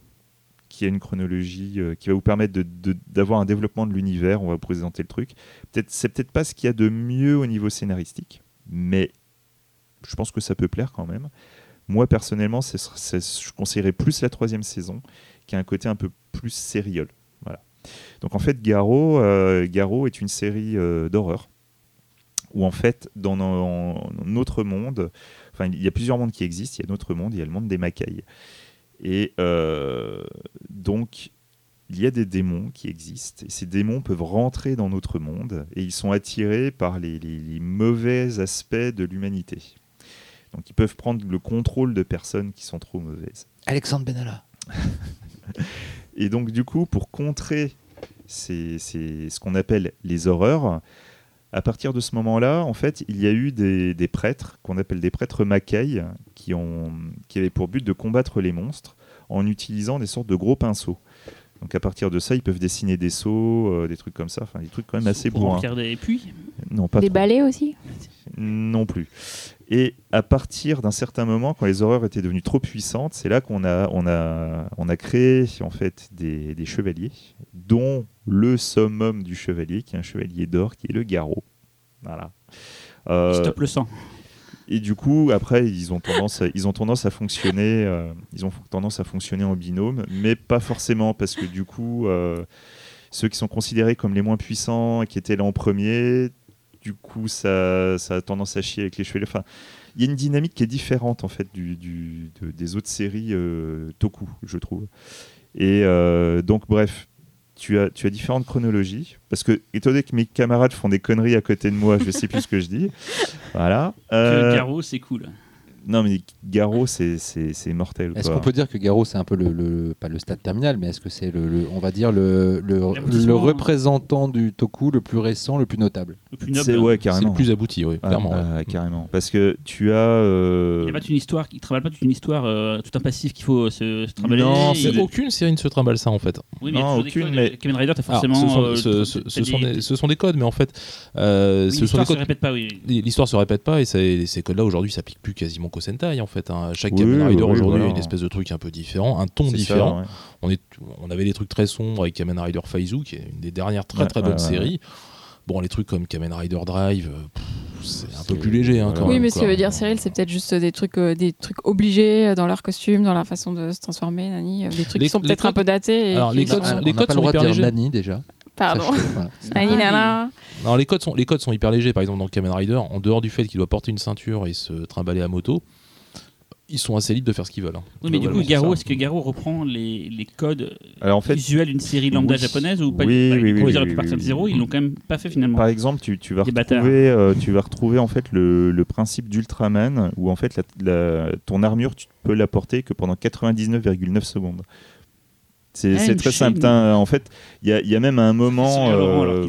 qui a une chronologie euh, qui va vous permettre d'avoir un développement de l'univers, on va vous présenter le truc. Peut-être, c'est peut-être pas ce qu'il y a de mieux au niveau scénaristique, mais je pense que ça peut plaire quand même. Moi personnellement, je conseillerais plus la troisième saison, qui a un côté un peu plus sérieux. Donc en fait, Garo, euh, est une série euh, d'horreur où en fait, dans no- notre monde, il y a plusieurs mondes qui existent. Il y a notre monde, il y a le monde des Macailles. Et euh, donc, il y a des démons qui existent. Et ces démons peuvent rentrer dans notre monde et ils sont attirés par les, les- les mauvais aspects de l'humanité. Donc, ils peuvent prendre le contrôle de personnes qui sont trop mauvaises. Alexandre Benalla. Et donc, du coup, pour contrer ces- ces- ce qu'on appelle les horreurs, à partir de ce moment-là, en fait, il y a eu des, des prêtres, qu'on appelle des prêtres Macailles, qui, ont, qui avaient pour but de combattre les monstres en utilisant des sortes de gros pinceaux. Donc à partir de ça, ils peuvent dessiner des seaux, euh, des trucs comme ça, enfin des trucs quand même assez Pour bourrins. remplir des puits. Non, pas Des trop. balais aussi? Non plus. Et à partir d'un certain moment, quand les horreurs étaient devenues trop puissantes, c'est là qu'on a, on a, on a créé en fait des, des chevaliers, dont le summum du chevalier, qui est un chevalier d'or, qui est le garrot. Voilà. Euh, Stop le sang. et du coup, après, ils ont tendance, à, ils ont tendance à fonctionner, euh, ils ont tendance à fonctionner en binôme, mais pas forcément parce que du coup, euh, ceux qui sont considérés comme les moins puissants et qui étaient là en premier, du coup, ça, ça a tendance à chier avec les chevaliers. Enfin, il y a une dynamique qui est différente en fait du, du- de- des autres séries euh, Toku, je trouve. Et euh, donc, bref. Tu as, tu as différentes chronologies, parce que, étant donné que mes camarades font des conneries à côté de moi, je sais plus ce que je dis. Voilà. Euh, Garou, c'est cool. Non, mais Garo, c'est mortel. Est-ce qu'on peut dire que Garo c'est un peu le, le- pas le stade terminal, mais est-ce que c'est le, le- on va dire le, le, représentant du Toku le plus récent, le plus notable? Le plus noble. C'est ouais, C'est carrément. le plus abouti, oui, Ah, clairement. ah, ouais. carrément. Parce que tu as. euh, Il n'y a pas une histoire, il travaille pas toute une histoire, euh, tout un passif qu'il faut se, se trimballer. Non, Aucune série ne se trimballe ça en fait. Oui, mais Non, aucune, codes. mais- Kamen Rider, t'as Alors, forcément. ce, sont, ce- ce- des- des, ce sont des codes, mais en fait, euh, oui, ce sont des l'histoire se répète pas, oui. L'histoire se répète pas et ces codes-là aujourd'hui s'appliquent plus quasiment Sentai en fait. hein. Chaque Oui, Kamen Rider oui, aujourd'hui voilà. a une espèce de truc un peu différent, un ton ça, différent. ouais. On, est, on avait des trucs très sombres avec Kamen Rider Faizu qui est une des dernières très Ouais, très bonnes ouais, séries. Bon, les trucs comme Kamen Rider Drive, euh, c'est un peu plus léger. Hein, quand Oui, même, mais ce que veut dire Cyril, c'est peut-être juste des trucs, euh, des trucs obligés euh, dans leur costume, dans leur façon de se transformer, nani, des trucs Les- qui sont peut-être un peu datés. Et Alors, les codes On sont- les pas le de hyper dire légers. Nani déjà. Pardon. Voilà. Nana. Non, les codes sont les codes sont hyper légers. Par exemple, dans Kamen Rider, en dehors du fait qu'il doit porter une ceinture et se trimballer à moto, ils sont assez libres de faire ce qu'ils veulent. hein. Oui, mais du coup, Garou, ça. est-ce que Garou reprend les, les codes Alors en fait, visuels d'une série lambda oui. japonaise ou pas Oui, bah, oui, oui, Ils oui, oui, partir de oui, zéro, oui. ils l'ont quand même pas fait finalement. par exemple, tu, tu vas Des bâtards. retrouver, euh, tu vas retrouver en fait le, le principe d'Ultraman où en fait la- la- ton armure, tu peux la porter que pendant 99,9 secondes. C'est Ah, très simple. t'as- En fait, il y, a- il y a même un moment. Euh.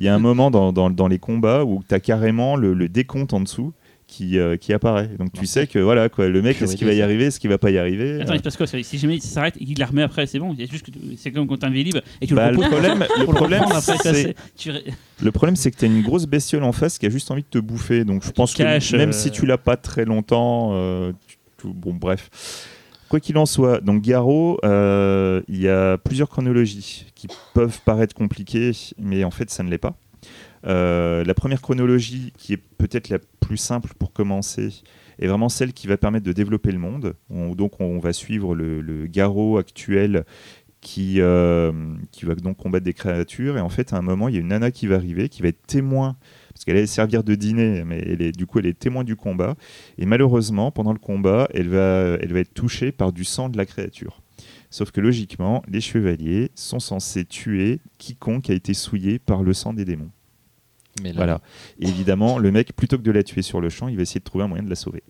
Il y a un moment dans, dans, dans les combats où tu as carrément le, le décompte en dessous qui, euh, qui apparaît. Donc tu sais que voilà, quoi, le mec, est-ce qu'il va y arriver, est-ce qu'il va pas y arriver Attends, il se passe quoi Si jamais il s'arrête et qu'il la remet après, c'est bon. Il y a juste que tu- c'est comme quand t'as un Vélib et tu Bah, le problème, le problème, c'est le problème, c'est que tu as une grosse bestiole en face qui a juste envie de te bouffer. Donc je pense que même euh, si tu l'as pas très longtemps, euh, tu- tu- bon bref. Quoi qu'il en soit, donc Garo, euh, il y a plusieurs chronologies qui peuvent paraître compliquées, mais en fait ça ne l'est pas. Euh, la première chronologie, qui est peut-être la plus simple pour commencer, est vraiment celle qui va permettre de développer le monde. On- donc on va suivre le, le Garo actuel qui, euh, qui va donc combattre des créatures. Et en fait, à un moment, il y a une nana qui va arriver, qui va être témoin, parce qu'elle allait servir de dîner, mais elle est, du coup, elle est témoin du combat. Et malheureusement, pendant le combat, elle va, elle va être touchée par du sang de la créature. Sauf que logiquement, les chevaliers sont censés tuer quiconque a été souillé par le sang des démons. Mais là, Voilà. Et évidemment, le mec, plutôt que de la tuer sur le champ, il va essayer de trouver un moyen de la sauver.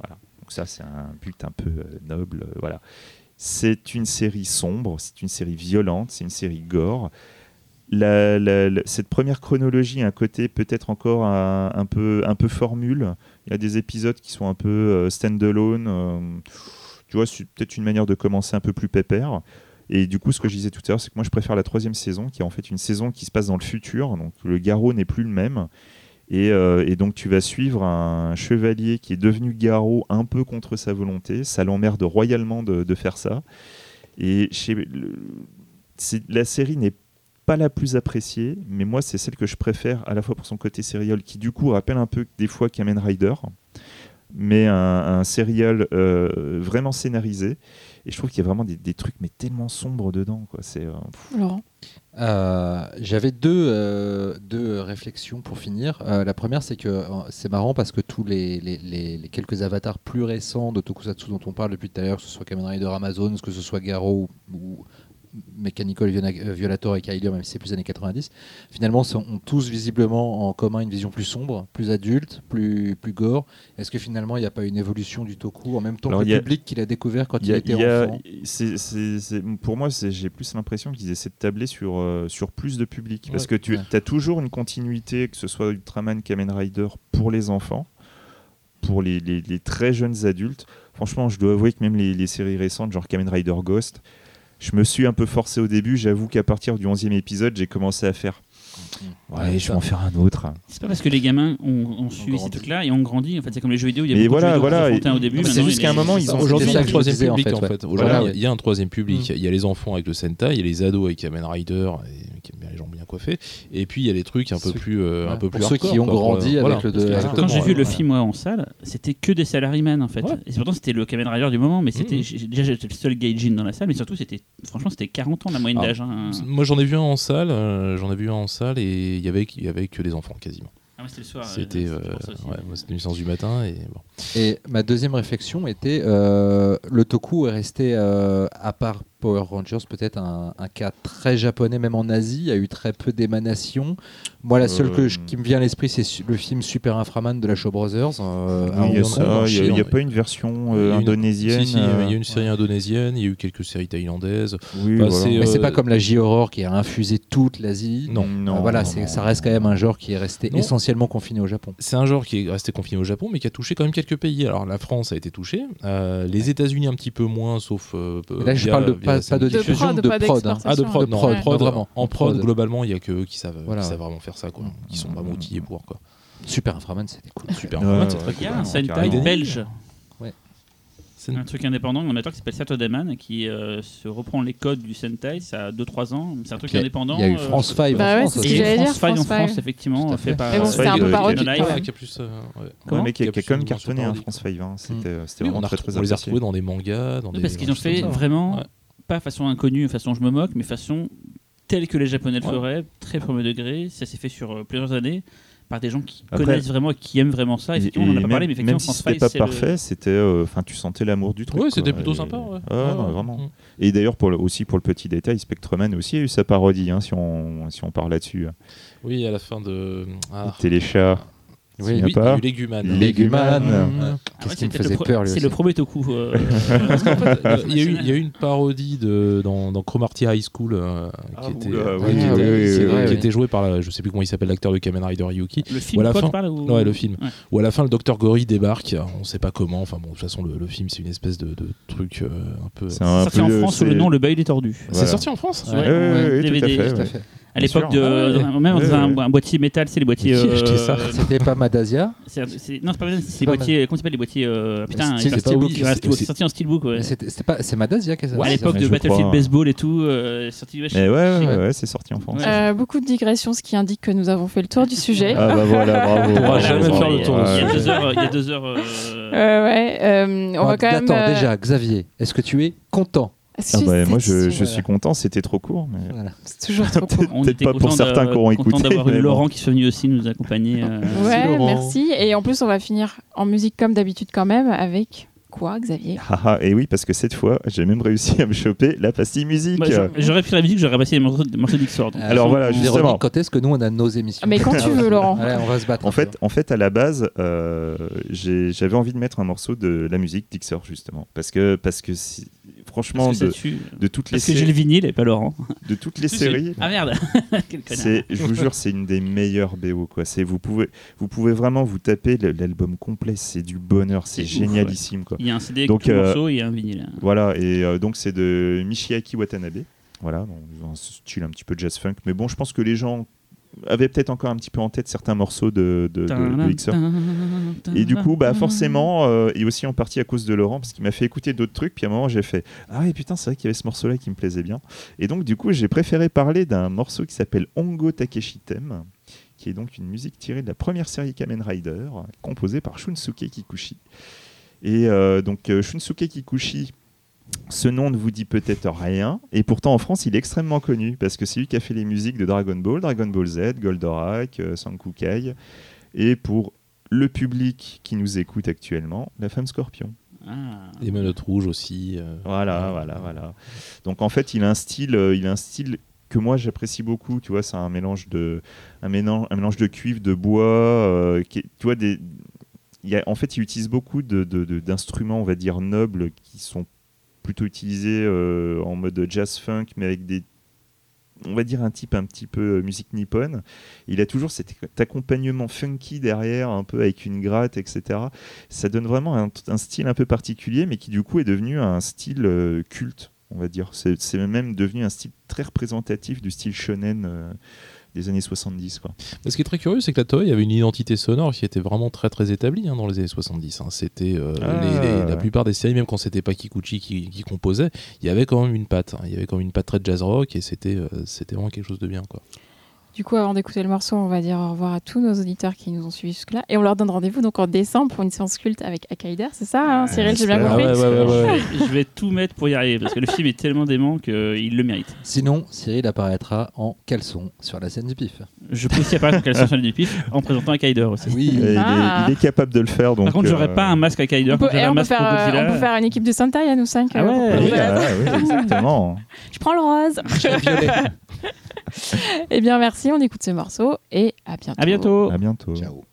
Voilà. Donc ça, c'est un but un peu euh, noble. euh, voilà. C'est une série sombre, c'est une série violente, c'est une série gore. Cette première chronologie a un côté peut-être encore un, peu, formule. Il y a des épisodes qui sont un peu euh, stand-alone. euh, tu vois, c'est peut-être une manière de commencer un peu plus pépère. Et du coup, ce que je disais tout à l'heure, c'est que moi, je préfère la troisième saison, qui est en fait une saison qui se passe dans le futur. Donc, le garrot n'est plus le même. Et, euh, donc, tu vas suivre un chevalier qui est devenu garrot un peu contre sa volonté. Ça l'emmerde royalement de, faire ça. Et la série n'est pas la plus appréciée, mais moi, c'est celle que je préfère à la fois pour son côté serial, qui du coup rappelle un peu des fois Kamen Rider, mais un, un serial euh, vraiment scénarisé. Et je trouve qu'il y a vraiment des, des trucs mais tellement sombres dedans. Quoi. C'est, euh. Euh, J'avais deux, euh, deux réflexions pour finir. Euh, la première, c'est que euh, c'est marrant parce que tous les, les, les- les quelques avatars plus récents de Tokusatsu dont on parle depuis tout à l'heure, que ce soit Kamen Rider Amazon, que ce soit Garo ou, ou Mechanical Viola- euh, Violator et Kyler, même si c'est plus années 90, finalement ont tous visiblement en commun une vision plus sombre, plus adulte, plus, plus gore. Est-ce que finalement il n'y a pas une évolution du Toku en même temps Alors, que le a- public qu'il a découvert quand Il a- était il y a- enfant? pour moi, j'ai plus l'impression qu'ils essaient de tabler sur, euh, sur plus de public. Parce que tu Ouais. as toujours une continuité, que ce soit Ultraman, Kamen Rider, pour les enfants, pour les, les- les très jeunes adultes. Franchement, je dois avouer que même les, les séries récentes, genre Kamen Rider Ghost, je me suis un peu forcé au début. J'avoue qu'à partir du 11e épisode, j'ai commencé à faire Ouais, je vais en faire un autre. C'est pas parce que les gamins ont, ont suivi ces trucs-là et ont grandi. En fait, c'est comme les jeux vidéo. Il y a Mais beaucoup voilà, de jeux voilà, au début. c'est juste qu'à un moment, ils ont- Aujourd'hui, C'était il y ça a un troisième public en fait. Aujourd'hui, Voilà. il y a- il y a un troisième public. Mm. Il y a les enfants avec le Sentai, il y a les ados avec Kamen Rider, et, qui aiment bien les gens bien coiffés. Et puis il y a les trucs un peu Ceux- plus, euh, un peu plus Pour ceux qui ont grandi euh, avec le Quand j'ai vu le film moi, en salle, c'était que des salarymen en fait. Et pourtant c'était le Kamen Rider du moment, mais c'était Mhm. j'ai- déjà j'étais le seul gaijin dans la salle, mais surtout c'était franchement c'était 40 ans la moyenne Ah, d'âge. hein. Moi j'en ai vu un en salle, euh, j'en ai vu un en salle et il y avait il y avait que des enfants quasiment. Ah c'était le soir. euh, C'était euh, ouais, une séance du matin et bon. Et ma deuxième réflexion était euh, le toku est resté, euh, à part Power Rangers, peut-être un, un cas très japonais, même en Asie. Il y a eu très peu d'émanations. Moi, la seule que je- Euh, qui me vient à l'esprit, c'est su- le film Super Inframan de la Shaw Brothers. euh, il y a ça. Il y a- n'y pas une version euh, une- indonésienne. Si, si, il y a- il y a euh, une série indonésienne, il y a eu quelques séries thaïlandaises. Oui, Bah, voilà. Mais c'est euh, pas comme la J-Horror qui a infusé toute l'Asie. Non. Euh, voilà, non, non, ça reste quand même un genre qui est resté Non. essentiellement confiné au Japon. C'est un genre qui est resté confiné au Japon, mais qui a touché quand même quelques pays. Alors la France a été touchée, euh, les États-unis un petit peu moins, sauf. euh, là, je parle de via pas, de De diffusion, prod, de pas prod. hein. Ah, de prod, De non. prod, en prod, vraiment. en De prod, prod. globalement, il y a que eux qui savent, Voilà, qui ouais. savent vraiment faire ça, quoi. Qui sont vraiment outillés pour, quoi. Super Inframan, c'était cool. Super. Ouais, c'est très ouais. Il y a cool. un Sentai carrément. belge, C'est un truc indépendant, on attend qui s'appelle Saturday Man qui euh, se reprend les codes du Sentai, ça a 2-3 ans, c'est un truc a- indépendant. Il y a eu euh, France 5 Bah en ouais, France c'est Et France Five en France effectivement, fait fait. par. Bon, c'était un peu euh, parodique, a euh, mais qui a, a a quand même une cartonné, hein, parodique. France 5. hein. C'était euh, vraiment on, a très, très on les a retrouvés dans des mangas, dans Oui, des. parce qu'ils ont fait vraiment. Pas façon inconnue, façon je me moque, mais façon telle que les Japonais le Ouais. feraient, très premier degré. Ça s'est fait sur euh, plusieurs années par des gens qui Après- connaissent vraiment et qui aiment vraiment ça. Effectivement, on en a Et pas parlé, même- mais effectivement, même si c'était 5, pas le- parfait, c'était, euh, enfin, tu sentais l'amour du truc. Quoi. c'était plutôt Et- sympa. Ouais. Ouais, Ouais, non, ouais. vraiment. Mm. Et d'ailleurs, pour le- aussi pour le petit détail, Spectreman aussi a eu sa parodie, hein, si on si on parle là-dessus. Oui, à la fin de. Ah. Téléchat. Oui, Il y a Oui, pas il y a eu Léguman. Léguman. Ah Qu'est-ce ouais, qui me faisait peur lui C'est le premier Toku. euh, fait, euh, il y, a eu- il y a eu une parodie de, dans, dans Cromarty High School euh, Ah, qui, était, oula, euh, oui, qui oui, était- oui, oui, qui oui, oui. était joué par, la- je sais plus comment il s'appelle, l'acteur de Kamen Rider Yuki. Le Ou film, à la fin- parles ou... Ouais, le film. Ouais. Où à la fin, le docteur Gory débarque, on sait pas comment. Enfin bon, de toute façon, le, le film, c'est une espèce de, de truc euh, un peu. C'est un Sorti en France sous le nom Le Bail des Tordus. C'est sorti en France ouais, tout à DVD, fait, à l'époque de. Ah ouais. dans- Même Ouais, un, ouais. un boîtier métal, c'est les boîtiers. Ça euh, C'était pas Madasia Non, c'est pas vrai, c'est les boîtiers. Comment s'appelle les boîtiers euh, Putain, c'est- sorti en steelbook, C'est Madasia qui a À l'époque de Battlefield. Baseball et tout, euh, sorti ouais, Mais ouais, c'est sorti en France. Euh, beaucoup de digressions, ce qui indique que nous avons fait le tour du sujet. Ah bah voilà, bravo. On pourra jamais faire le tour Il y a deux heures. Il y a deux heures. euh, Euh, ouais, euh, on va quand même. Attends, euh, déjà, Xavier, est-ce que tu es content Ah bah, moi, je, suis content, c'était trop court. Mais... Voilà. C'est toujours trop court. On Peut-être pas pour certains qui auront écouté, d'avoir eu mais. Laurent qui soit venu aussi nous accompagner. euh, Ouais, merci. Et en plus, on va finir en musique comme d'habitude quand même avec quoi, Xavier? Ah, ah, et oui, parce que cette fois, j'ai même réussi à me choper la pastille musique. bah, j'a- J'aurais pris la musique, j'aurais passé les morceaux, d'Ixor. Alors voilà, Véronique, justement. quand est-ce que nous on a nos émissions Mais quand tu veux, Laurent. Allez, on va se battre. En fait, en fait, à la base, euh, j'avais envie de mettre un morceau de la musique d'Ixor, justement. Parce que, parce que si- franchement, de, toutes les, Parce que j'ai le vinyle et pas Laurent. de toutes les séries, Ah merde Quel connard. c'est, je vous jure, c'est une des meilleures BO. Quoi. C'est, vous, pouvez, vous pouvez vraiment vous taper l'album complet, c'est du bonheur, c'est génialissime. Quoi. Il y a un CD avec Donc, le euh, morceau et un vinyle. Voilà, et euh, donc c'est de Michiaki Watanabe. Voilà, ont un style un petit peu jazz funk. Mais bon, je pense que les gens avaient peut-être encore un petit peu en tête certains morceaux de, de, de. Et du coup, bah forcément, euh, et aussi en partie à cause de Laurent, parce qu'il m'a fait écouter d'autres trucs, puis à un moment j'ai fait Ah oui, putain, c'est vrai qu'il y avait ce morceau-là qui me plaisait bien. Et donc, du coup, j'ai préféré parler d'un morceau qui s'appelle Ongo Takeshi Tem, qui est donc une musique tirée de la première série Kamen Rider, composée par Shunsuke Kikuchi. Et euh, donc, euh, Shunsuke Kikuchi. Ce nom ne vous dit peut-être rien, et pourtant en France il est extrêmement connu parce que c'est lui qui a fait les musiques de Dragon Ball, Dragon Ball Z, Goldorak, euh, Sankukai, et pour le public qui nous écoute actuellement, la femme scorpion. Ah. Les menottes rouges aussi. euh, Voilà, voilà, voilà. Donc en fait, il a un style, euh, il a un style que moi j'apprécie beaucoup. Tu vois, c'est un mélange de, un mélange, un mélange de cuivre, de bois. euh, qui, est- tu vois, des, il y a, en fait, il utilise beaucoup de, de- de- d'instruments, on va dire nobles, qui sont plutôt utilisés euh, en mode jazz funk, mais avec des on va dire un type un petit peu euh, musique nippone. Il a toujours cet accompagnement funky derrière, un peu avec une gratte, etc. Ça donne vraiment un, style un peu particulier, mais qui du coup est devenu un style euh, culte, on va dire. C'est même devenu un style très représentatif du style shonen des années 70. Quoi. Ce qui est très curieux, c'est que la Toei avait une identité sonore qui était vraiment très très établie hein, dans les années 70. hein. C'était euh, Ah, la plupart des séries, même quand c'était pas Kikuchi qui, qui composait, il y avait quand même une patte. hein. Il y avait quand même une patte très jazz rock et c'était euh, c'était vraiment quelque chose de bien. Quoi. Du coup, avant d'écouter le morceau, on va dire au revoir à tous nos auditeurs qui nous ont suivis jusque-là. Et on leur donne rendez-vous donc en décembre pour une séance culte avec Akaider. C'est ça, hein, Cyril J'ai bien compris. Ouais, ouais, ouais, ouais. Je vais tout mettre pour y arriver parce que le film est tellement dément qu'il le mérite. Sinon, Cyril apparaîtra en caleçon sur la scène du pif. Je peux aussi apparaître en caleçon du pif en présentant un Kaider aussi. Oui. Et il, est, Ah. il est capable de le faire. Donc, Par contre, j'aurais euh, pas un masque. On peut, un peut pour faire, euh, on peut faire une équipe de Sentai à nous cinq. Ah euh, Oui, ah, oui, exactement. Je prends le rose. eh bien, merci. On écoute ce morceau et à bientôt. À bientôt. À bientôt. Ciao.